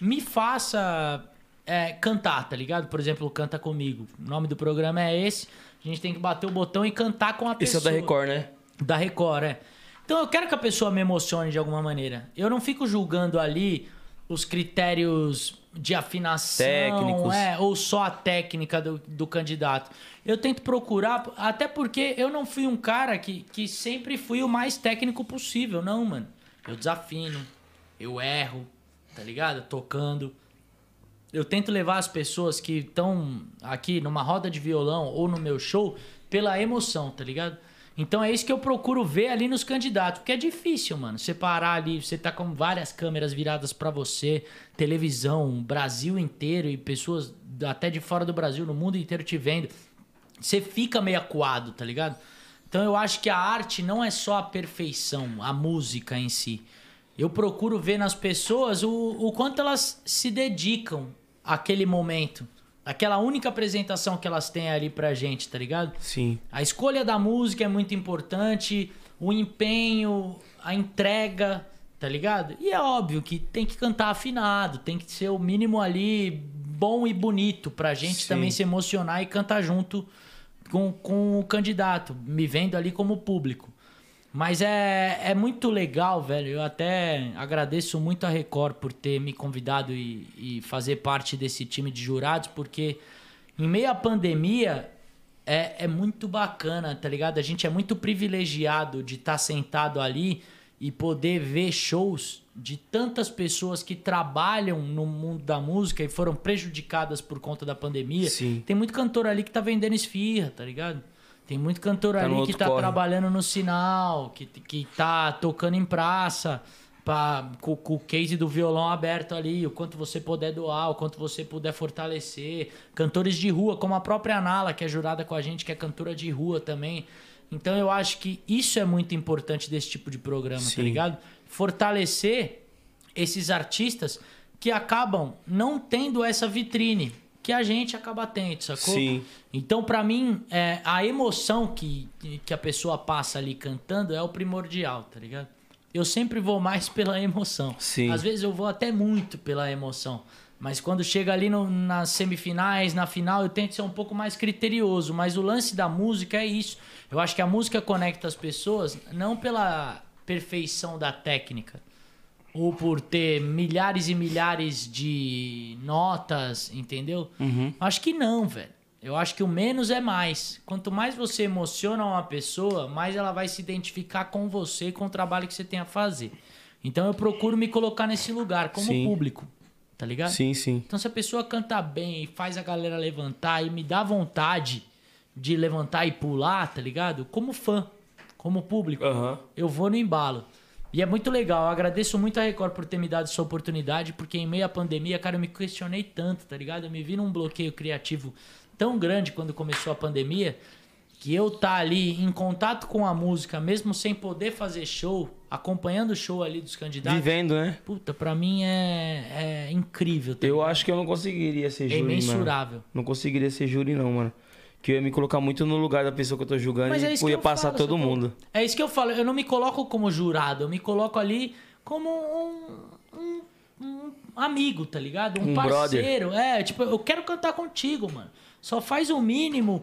me faça é, cantar, tá ligado? Por exemplo, Canta Comigo. O nome do programa é esse. A gente tem que bater o botão e cantar com a Esse é pessoa. o da Record, né? Da Record, é. Então eu quero que a pessoa me emocione de alguma maneira. Eu não fico julgando ali os critérios de afinação, Técnicos. é, ou só a técnica do, do candidato. Eu tento procurar, até porque eu não fui um cara que, que sempre fui o mais técnico possível, não, mano. Eu desafino, eu erro, tá ligado? Tocando. Eu tento levar as pessoas que estão aqui numa roda de violão ou no meu show pela emoção, tá ligado? Então é isso que eu procuro ver ali nos candidatos, porque é difícil, mano. Você parar ali, você tá com várias câmeras viradas pra você, televisão, Brasil inteiro e pessoas até de fora do Brasil, no mundo inteiro te vendo. Você fica meio acuado, tá ligado? Então eu acho que a arte não é só a perfeição, a música em si. Eu procuro ver nas pessoas o, o quanto elas se dedicam àquele momento. Aquela única apresentação que elas têm ali pra gente, tá ligado? Sim. A escolha da música é muito importante, o empenho, a entrega, tá ligado? E é óbvio que tem que cantar afinado, tem que ser o mínimo ali bom e bonito pra gente Sim. também se emocionar e cantar junto com, com o candidato, me vendo ali como público. Mas é, é muito legal, velho. Eu até agradeço muito a Record por ter me convidado e, e fazer parte desse time de jurados, porque em meio à pandemia é, é muito bacana, tá ligado? A gente é muito privilegiado de estar sentado ali e poder ver shows de tantas pessoas que trabalham no mundo da música e foram prejudicadas por conta da pandemia. Sim. Tem muito cantor ali que tá vendendo esfirra, tá ligado? Tem muito cantor Tá ali que tá corre. trabalhando no sinal, que, que tá tocando em praça, pra, com, com o case do violão aberto ali, o quanto você puder doar, o quanto você puder fortalecer. Cantores de rua, como a própria Nala, que é jurada com a gente, que é cantora de rua também. Então eu acho que isso é muito importante desse tipo de programa, tá Sim. ligado? Fortalecer esses artistas que acabam não tendo essa vitrine que a gente acaba tendo, sacou? Sim. Então, pra mim, é, a emoção que, que a pessoa passa ali cantando é o primordial, tá ligado? Eu sempre vou mais pela emoção. Sim. Às vezes eu vou até muito pela emoção. Mas quando chega ali no- nas semifinais, na final, eu tento ser um pouco mais criterioso. Mas o lance da música é isso. Eu acho que a música conecta as pessoas não pela perfeição da técnica, ou por ter milhares e milhares de notas, entendeu? Acho que não, velho. Eu acho que o menos é mais. Quanto mais você emociona uma pessoa, mais ela vai se identificar com você e com o trabalho que você tem a fazer. Então eu procuro me colocar nesse lugar como Sim. público, tá ligado? Sim, sim. Então se a pessoa canta bem e faz a galera levantar e me dá vontade de levantar e pular, tá ligado? Como fã, como público Aham. eu vou no embalo. E é muito legal, eu agradeço muito a Record por ter me dado essa oportunidade, porque em meio à pandemia, cara, eu me questionei tanto, tá ligado? Eu me vi num bloqueio criativo tão grande quando começou a pandemia, que eu tá ali em contato com a música, mesmo sem poder fazer show, acompanhando o show ali dos candidatos. Vivendo, né? Puta, pra mim é, é incrível. tá Eu ligado? acho que eu não conseguiria ser É júri, mano. imensurável. Não conseguiria ser júri, não, mano. Que eu ia me colocar muito no lugar da pessoa que eu tô julgando Mas é e isso que ia passar falo, todo mundo. É isso que eu falo. Eu não me coloco como jurado, eu me coloco ali como um, um- um amigo, tá ligado? Um, Um parceiro. É, tipo, eu quero cantar contigo, mano. Só faz o mínimo,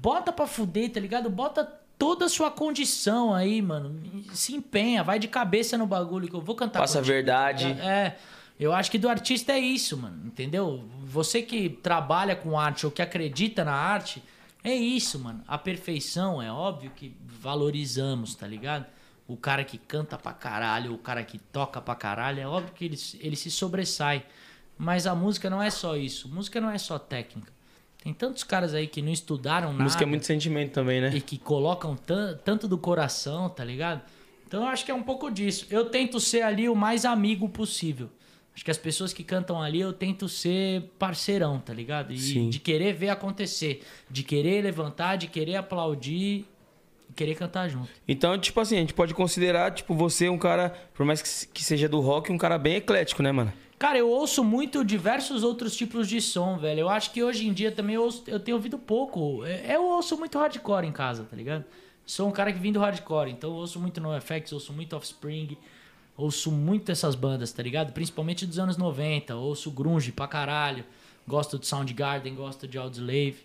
bota pra fuder, tá ligado? Bota toda a sua condição aí, mano. Se empenha, vai de cabeça no bagulho que eu vou cantar Passa a verdade. tá ligado? É. Eu acho que do artista é isso, mano. Entendeu? Você que trabalha com arte ou que acredita na arte, é isso, mano. A perfeição, é óbvio que valorizamos, tá ligado? O cara que canta pra caralho, o cara que toca pra caralho, é óbvio que ele, ele se sobressai. Mas a música não é só isso. Música não é só técnica. Tem tantos caras aí que não estudaram nada Música é muito sentimento também, né? e que colocam tan- tanto do coração, tá ligado? Então eu acho que é um pouco disso. Eu tento ser ali o mais amigo possível. Acho que as pessoas que cantam ali eu tento ser parceirão, tá ligado? E Sim. de querer ver acontecer, de querer levantar, de querer aplaudir e querer cantar junto. Então, tipo assim, a gente pode considerar, tipo, você um cara, por mais que seja do rock, um cara bem eclético, né, mano? Cara, eu ouço muito diversos outros tipos de som, velho. Eu acho que hoje em dia também eu, ouço- eu tenho ouvido pouco. É, Eu ouço muito hardcore em casa, tá ligado? Sou um cara que vim do hardcore, então eu ouço muito NoFX, ouço muito Offspring, ouço muito essas bandas, tá ligado? Principalmente dos anos 90, ouço grunge pra caralho. Gosto de Soundgarden, gosto de Audioslave,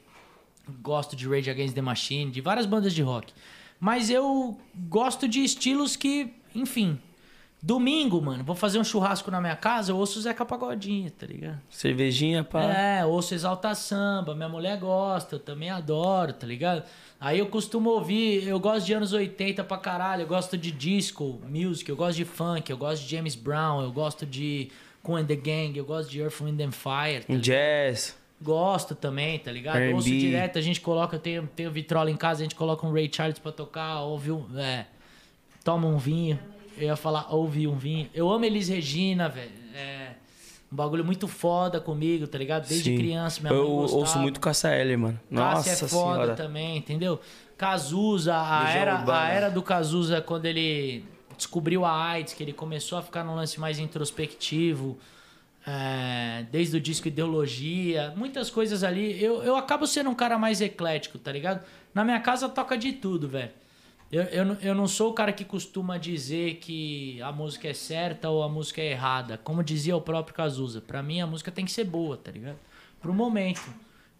gosto de Rage Against the Machine, de várias bandas de rock. Mas eu gosto de estilos que, enfim. Domingo, mano, vou fazer um churrasco na minha casa, eu ouço o Zeca Pagodinho, tá ligado? Cervejinha, pá. É, ouço Exalta Samba, minha mulher gosta, eu também adoro, tá ligado? Aí eu costumo ouvir, eu gosto de anos 80 pra caralho, eu gosto de disco, music, eu gosto de funk, eu gosto de James Brown, eu gosto de and the Gang, eu gosto de Earth, Wind and Fire, tá jazz. Gosto também, tá ligado? R&B. Ouço direto, a gente coloca, eu tenho, tenho vitrola em casa, a gente coloca um Ray Charles pra tocar, ouve um, é, toma um vinho. Eu ia falar, ouve um vinho. Eu amo Elis Regina, velho. É um bagulho muito foda comigo, tá ligado? Desde Sim. criança, minha Eu mãe gostava. ouço muito Eller, mano. Nossa Cássia é foda senhora. também, entendeu? Cazuza, a Legião era, Urbana. a era do Cazuza, quando ele descobriu a AIDS, que ele começou a ficar num lance mais introspectivo, é, desde o disco Ideologia, muitas coisas ali. Eu, eu acabo sendo um cara mais eclético, tá ligado? Na minha casa toca de tudo, velho. Eu, eu, não- eu não sou o cara que costuma dizer que a música é certa ou a música é errada. Como dizia o próprio Cazuza, pra mim a música tem que ser boa, tá ligado? Pro momento.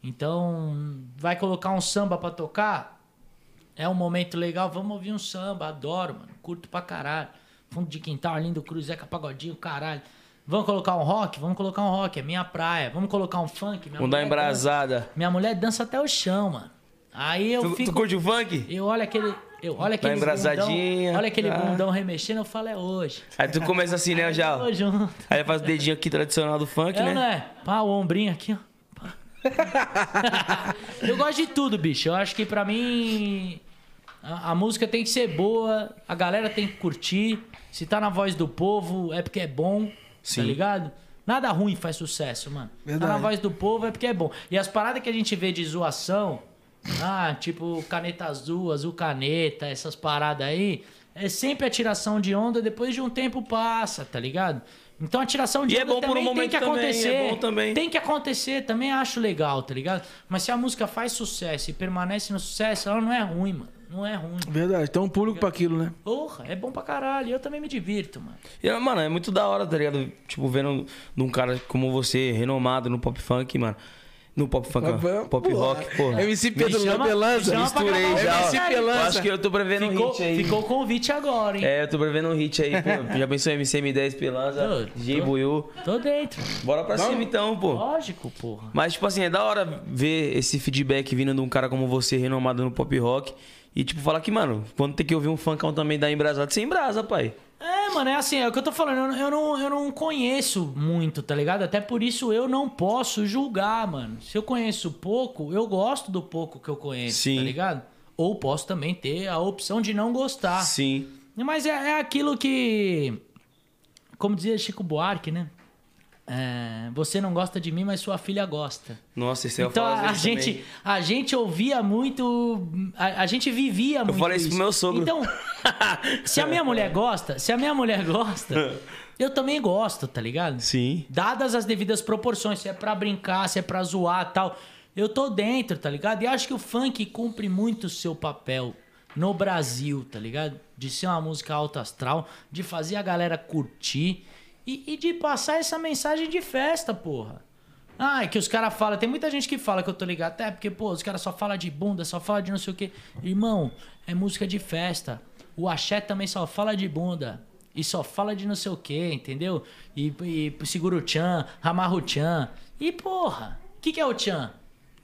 Então, vai colocar um samba pra tocar? É um momento legal, vamos ouvir um samba, adoro, mano. Curto pra caralho. Fundo de quintal, Arlindo Cruz, Zeca Pagodinho, caralho. Vamos colocar um rock? Vamos colocar um rock, é minha praia. Vamos colocar um funk? Minha Vamos dar mulher dança- embrasada. Minha mulher dança até o chão, mano. Aí eu Tu, fico. tu curte o funk? Eu olho aquele. Eu olho aquele embrasadinha, bundão, olha aquele tá. bundão remexendo, eu falo, é hoje. Aí tu começa assim, né, já? Tamo junto. Aí faz o dedinho aqui tradicional do funk, É, né? não é? Pá, o ombrinho aqui, ó. Eu gosto de tudo, bicho. Eu acho que pra mim a, a música tem que ser boa, a galera tem que curtir. Se tá na voz do povo, é porque é bom, tá Sim. ligado? Nada ruim faz sucesso, mano. Tá Verdade. na voz do povo é porque é bom. E as paradas que a gente vê de zoação, ah, tipo caneta azul, azul caneta, essas paradas aí, é sempre a tiração de onda, depois de um tempo passa, tá ligado? Então a tiração de E é onda bom por um também tem que também, é acontecer. bom também. Tem que acontecer, também acho legal, tá ligado? Mas se a música faz sucesso e permanece no sucesso, ela não é ruim, mano. Não é ruim. Verdade, tem um público pra aquilo, né? Porra, é bom pra caralho. Eu também me divirto, mano. E, mano, é muito da hora, tá ligado? Tipo, vendo de um cara como você, renomado no pop funk, mano. No pop funk, ó. Pop rock, porra. MC Pedro Me chama- Pelanza. me chama pra Misturei um já. MC. Pelanza. Acho que eu tô prevendo um Ficou, hit aí. ficou o convite agora, hein? É, eu tô prevendo um hit aí, pô. Já pensou em MCM10 Pelanza, tô- Buiu. Tô dentro. Bora pra cima então, pô. Lógico, porra. Mas, tipo assim, é da hora ver esse feedback vindo de um cara como você, renomado no pop rock. E, tipo, falar que, mano, quando tem que ouvir um funkão também da embrasado, você embrasa, pai. É, mano, é assim, é o que eu tô falando. Eu, não- eu não, eu não conheço muito, tá ligado? Até por isso eu não posso julgar, mano. Se eu conheço pouco, eu gosto do pouco que eu conheço, Sim. tá ligado? Ou posso também ter a opção de não gostar. Sim. Mas é, é aquilo que. Como dizia Chico Buarque, né? É, você não gosta de mim, mas sua filha gosta. Nossa, eu Então falo às a gente, também. a gente ouvia muito. A, a gente vivia muito. falei isso pro meu sogro. Então, se a minha mulher gosta, se a minha mulher gosta, eu também gosto, tá ligado? Sim. Dadas as devidas proporções, se é pra brincar, se é pra zoar tal. Eu tô dentro, tá ligado? E acho que o funk cumpre muito o seu papel no Brasil, tá ligado? De ser uma música alto astral, de fazer a galera curtir e, e de passar essa mensagem de festa, porra. Ah, é que os caras falam, tem muita gente que fala que eu tô ligado, até porque, pô, os caras só falam de bunda, só falam de não sei o quê. Irmão, é música de festa. O axé também só fala de bunda. E só fala de não sei o quê, entendeu? E, e segura o tchan, amarra o tchan. E, porra, o que, que é o tchan?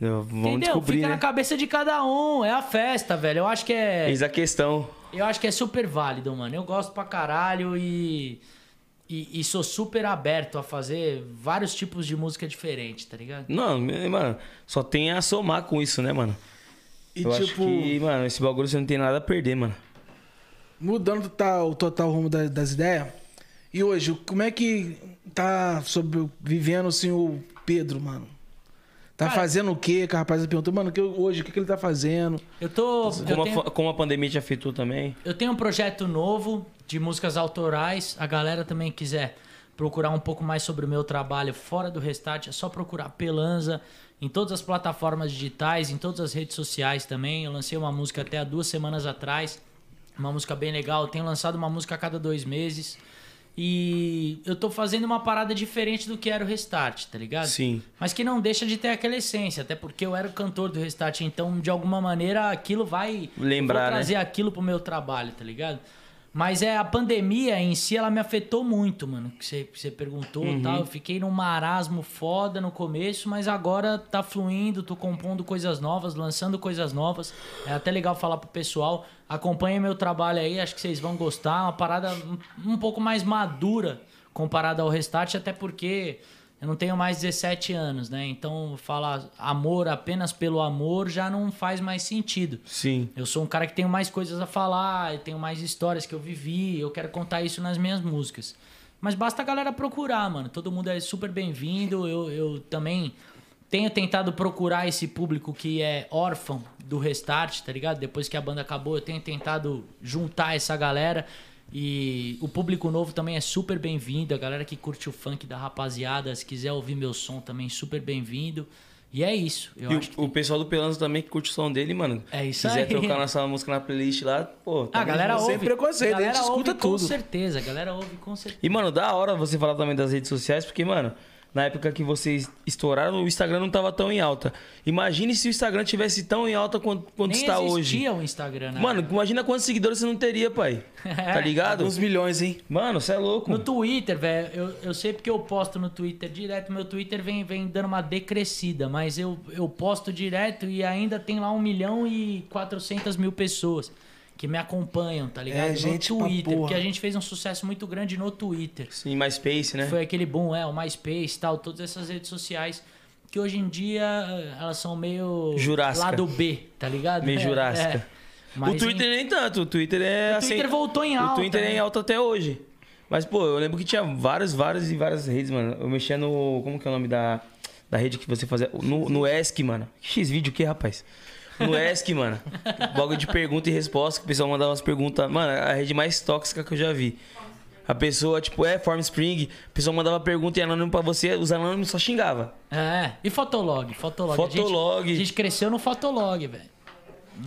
Eu- Vamos Entendeu? descobrir, Fica né? na cabeça de cada um. É a festa, velho. Eu acho que é. Eis a questão. Eu acho que é super válido, mano. Eu gosto pra caralho e, e. e sou super aberto a fazer vários tipos de música diferente, tá ligado? Não, mano, só tem a somar com isso, né, mano? E eu acho tipo, que, mano, esse bagulho você não tem nada a perder, mano. mudando tá, o total rumo da- das ideias. E hoje, como é que tá sobre, vivendo assim o Pedro, mano? Tá Cara- fazendo o quê? Que a rapaziada perguntou, mano, que, hoje, o que, que ele tá fazendo? Eu tô. Eu Como, tenho, a, como a pandemia te afetou também. eu tenho um projeto novo de músicas autorais. A galera também quiser procurar um pouco mais sobre o meu trabalho fora do Restart, é só procurar Pelanza em todas as plataformas digitais, em todas as redes sociais também. Eu lancei uma música até há duas semanas atrás, uma música bem legal. Eu tenho lançado uma música a cada dois meses. E eu tô fazendo uma parada diferente do que era o Restart, tá ligado? Sim. Mas que não deixa de ter aquela essência, até porque eu era o cantor do Restart, então de alguma maneira aquilo vai Lembrar, vou né? trazer aquilo pro meu trabalho, tá ligado? Mas é a pandemia em si, ela me afetou muito, mano. Que você, que você perguntou e Uhum. tal. Eu fiquei num marasmo foda no começo, mas agora tá fluindo, tô compondo coisas novas, lançando coisas novas. É até legal falar pro pessoal. Acompanhe meu trabalho aí, acho que vocês vão gostar. Uma parada um pouco mais madura comparada ao Restart, até porque eu não tenho mais 17 anos, né? Então falar amor apenas pelo amor já não faz mais sentido. Sim. Eu sou um cara que tenho mais coisas a falar, eu tenho mais histórias que eu vivi, eu quero contar isso nas minhas músicas. Mas basta a galera procurar, mano. Todo mundo é super bem-vindo. Eu, eu também tenho tentado procurar esse público que é órfão do Restart, tá ligado? Depois que a banda acabou, eu tenho tentado juntar essa galera. E o público novo também é super bem-vindo. A galera que curte o funk da rapaziada, se quiser ouvir meu som também, super bem-vindo. E é isso. Eu E acho que o, o pessoal do Pelanzo também que curte o som dele, mano. É isso quiser aí. trocar nossa música na playlist lá, pô. Ah, a galera junto, sem ouve. preconceito, a galera gente escuta ouve Com tudo. certeza, a galera ouve com certeza. E, mano, da hora você falar também das redes sociais, porque, mano, na época que vocês estouraram, o Instagram não tava tão em alta. Imagine se o Instagram tivesse tão em alta quanto, quanto Nem está hoje. existia o Instagram, né? Mano, imagina quantos seguidores você não teria, pai. Tá ligado? Uns milhões, hein? Mano, você é louco. No Twitter, velho, eu, eu sei porque eu posto no Twitter direto, meu Twitter vem, vem dando uma decrescida, mas eu, eu posto direto e ainda tem lá 1 milhão e 400 mil pessoas que me acompanham, tá ligado? É, no gente Twitter, porque a gente fez um sucesso muito grande no Twitter. Sim, MySpace, né? Foi aquele boom, é, o MySpace e tal, todas essas redes sociais que hoje em dia elas são meio Jurássica. lado B, tá ligado? Meio É, jurássica. é. Mas o Twitter nem tanto. O Twitter é O assim. Twitter voltou em alta, O Twitter é né? em alta até hoje. Mas, pô, eu lembro que tinha várias, várias e várias redes, mano. Eu mexia no. Como que é o nome da, da rede que você fazia? No, no ESC, mano. X-Vídeo o que, rapaz? No ESC, mano. Bagulho de pergunta e resposta, que o pessoal mandava umas perguntas. Mano, é a rede mais tóxica que eu já vi. A pessoa, tipo, é Form Spring, a pessoa mandava pergunta e anônimo pra você, os anônimos só xingava. É, e Fotolog, Fotolog. Fotolog. A gente, a gente cresceu no Fotolog, velho.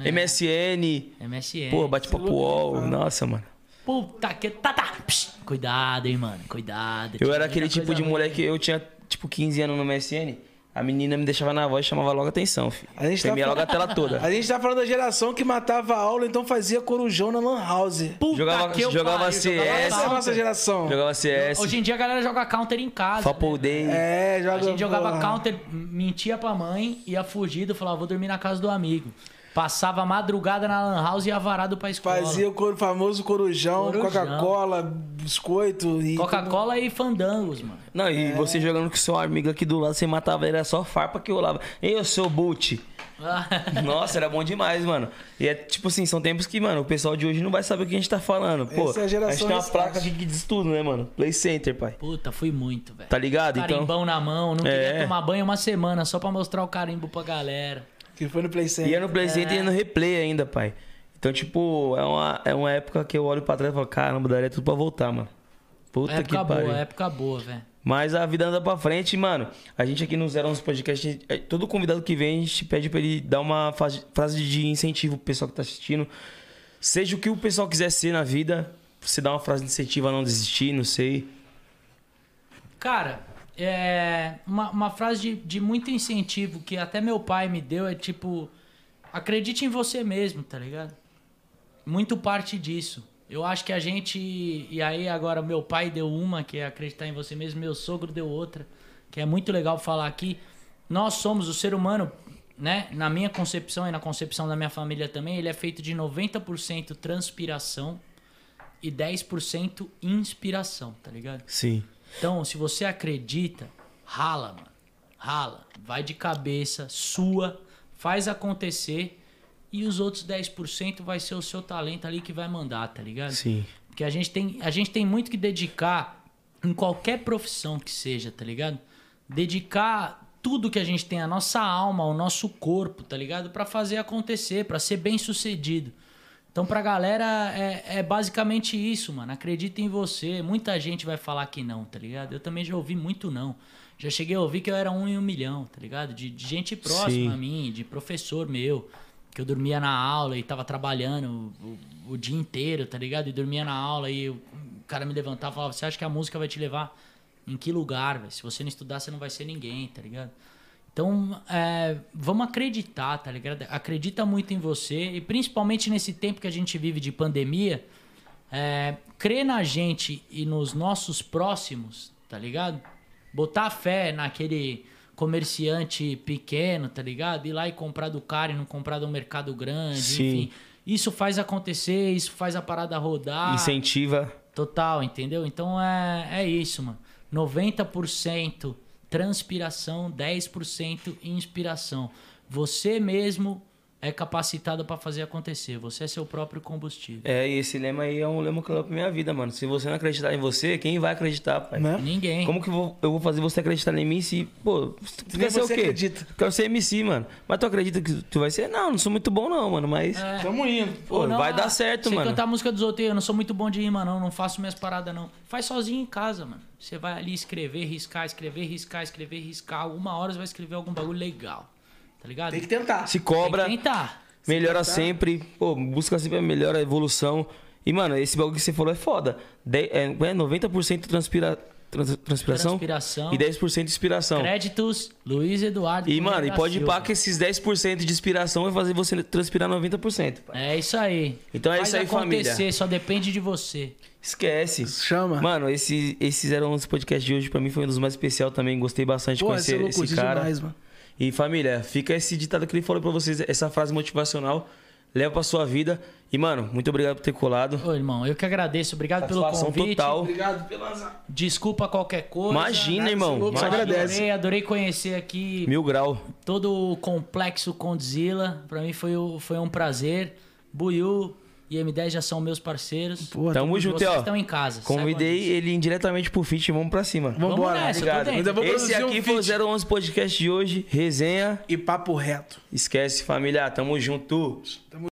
É. MSN, MSN. pô, bate-papo UOL. Nossa, mano. Puta que. Tá, tá. Psh, cuidado, hein, mano. Cuidado. Eu era aquele tipo de moleque, eu tinha tipo 15 anos no MSN. A menina me deixava na voz e chamava logo atenção, filho. A gente tá Tremia fal- logo a tela toda. A gente tá falando da geração que matava a aula, então fazia corujão na Lan House. Puta Jogava- que jogava pariu, CS. jogava Essa é a nossa geração. Jogava CS, Hoje em dia a galera joga counter em casa. Faple né? Day. É, joga. A gente jogava porra. counter, mentia pra mãe, ia fugido, falava, vou dormir na casa do amigo. Passava a madrugada na lan house e ia varado pra escola. Fazia o famoso corujão, Corujão. Coca-Cola, biscoito e. Coca-Cola e fandangos, mano. Não, É. e você jogando com seu amigo aqui do lado, você matava ele, era só farpa que rolava. Ei, eu sou boot. Nossa, era bom demais, mano. E é tipo assim, são tempos que, mano, o pessoal de hoje não vai saber o que a gente tá falando. Pô, Essa é a geração gente tem uma placa aqui que diz tudo, né, mano? Play Center, pai. Puta, fui muito, velho. Tá ligado? Então, Carimbão na mão, não É. queria tomar banho uma semana só pra mostrar o carimbo pra galera. Que foi no Play Center. ia no Play Center e ia no replay ainda, pai. Então, tipo, é uma, é uma época que eu olho pra trás e falo, caramba, daria tudo pra voltar, mano. Puta época que pariu. boa, época boa, velho. Mas a vida anda pra frente, mano. A gente aqui no Zero 11 Podcast, gente- é, todo convidado que vem, a gente pede pra ele dar uma frase de incentivo pro pessoal que tá assistindo. Seja o que o pessoal quiser ser na vida, você dá uma frase de incentivo a não desistir, não sei. Cara, é uma, uma frase de, de muito incentivo que até meu pai me deu é tipo: acredite em você mesmo, tá ligado? Muito parte disso. Eu acho que a gente. E aí, agora, meu pai deu uma, que é acreditar em você mesmo, meu sogro deu outra, que é muito legal falar aqui. Nós somos o ser humano, né? Na minha concepção e na concepção da minha família também, ele é feito de 90% transpiração e 10% inspiração, tá ligado? Sim. Então, se você acredita, rala, mano. Rala. Vai de cabeça, sua, faz acontecer. E os outros 10% vai ser o seu talento ali que vai mandar, tá ligado? Sim. Porque a gente tem, a gente tem muito que dedicar em qualquer profissão que seja, tá ligado? Dedicar tudo que a gente tem, a nossa alma, o nosso corpo, tá ligado? Pra fazer acontecer, pra ser bem sucedido. Então, pra galera, é, é basicamente isso, mano. Acredita em você. Muita gente vai falar que não, tá ligado? Eu também já ouvi muito não. Já cheguei a ouvir que eu era um em um milhão, tá ligado? De, de gente próxima Sim. a mim, de professor meu, que eu dormia na aula e tava trabalhando o, o- o dia inteiro, tá ligado? E dormia na aula e o cara me levantava e falava: Você acha que a música vai te levar em que lugar, velho? Se você não estudar, você não vai ser ninguém, tá ligado? Então, é, vamos acreditar, tá ligado? Acredita muito em você e principalmente nesse tempo que a gente vive de pandemia, é, crê na gente e nos nossos próximos, tá ligado? Botar fé naquele comerciante pequeno, tá ligado? Ir lá e comprar do cara e não comprar do mercado grande, Sim. enfim. Isso faz acontecer, isso faz a parada rodar. Incentiva. Total, entendeu? Então é, é isso, mano. 90% transpiração, 10% inspiração. Você mesmo é capacitado pra fazer acontecer. Você é seu próprio combustível. É, e esse lema aí é um lema que eu levo pra minha vida, mano. Se você não acreditar em você, quem vai acreditar, pai? Né? Ninguém. Como que eu vou, eu vou fazer você acreditar em mim se, pô, tu quer ser o você quê? acredita. Quero ser MC, mano. Mas tu acredita que tu vai ser? Não, não sou muito bom não, mano, mas... É. Tamo indo. Pô, não, vai dar certo, sei mano. cantar música dos outros, eu não sou muito bom de rima, não. Não faço minhas paradas, não. Faz sozinho em casa, mano. Você vai ali escrever, riscar, escrever, riscar, escrever, riscar. Uma hora você vai escrever algum bagulho legal. Tá ligado? Tem que tentar. Se cobra, Tem que tentar. melhora sempre, pô, busca sempre a melhor a evolução. E, mano, esse bagulho que você falou é foda. De, é, é 90% transpira, trans- transpiração, Transpiração. e 10% inspiração. Créditos, Luiz Eduardo. E, mano, e pode Silva. pá que esses 10% de inspiração vai fazer você transpirar 90%. pai. É isso aí. Então é Faz isso aí, acontecer, família. só depende de você. Esquece. Chama. Mano, esse, esses eram os podcasts de hoje. Pra mim foi um dos mais especiais também. Gostei bastante de é conhecer louco, esse cara. demais, mano. E família, fica esse ditado que ele falou pra vocês, essa frase motivacional. Leva pra sua vida. E, mano, muito obrigado por ter colado. Ô, irmão, eu que agradeço. Obrigado pelo convite. total. Obrigado pelas... Desculpa qualquer coisa. Imagina, nada, irmão. você louco, agradece. Adorei, adorei conhecer aqui Mil grau. todo o complexo Condzilla. Pra mim foi, foi um prazer. Buiu e M10 já são meus parceiros. Pô, Tamo junto, Vocês ó. estão em casa. Convidei ele indiretamente pro Fit. Vamos pra cima. Vambora. Vamos nessa, tô Obrigado. Ainda vou Esse produzir um aqui foi o feat. 011 Podcast de hoje. Resenha. E papo reto. Esquece, família. Tamo junto.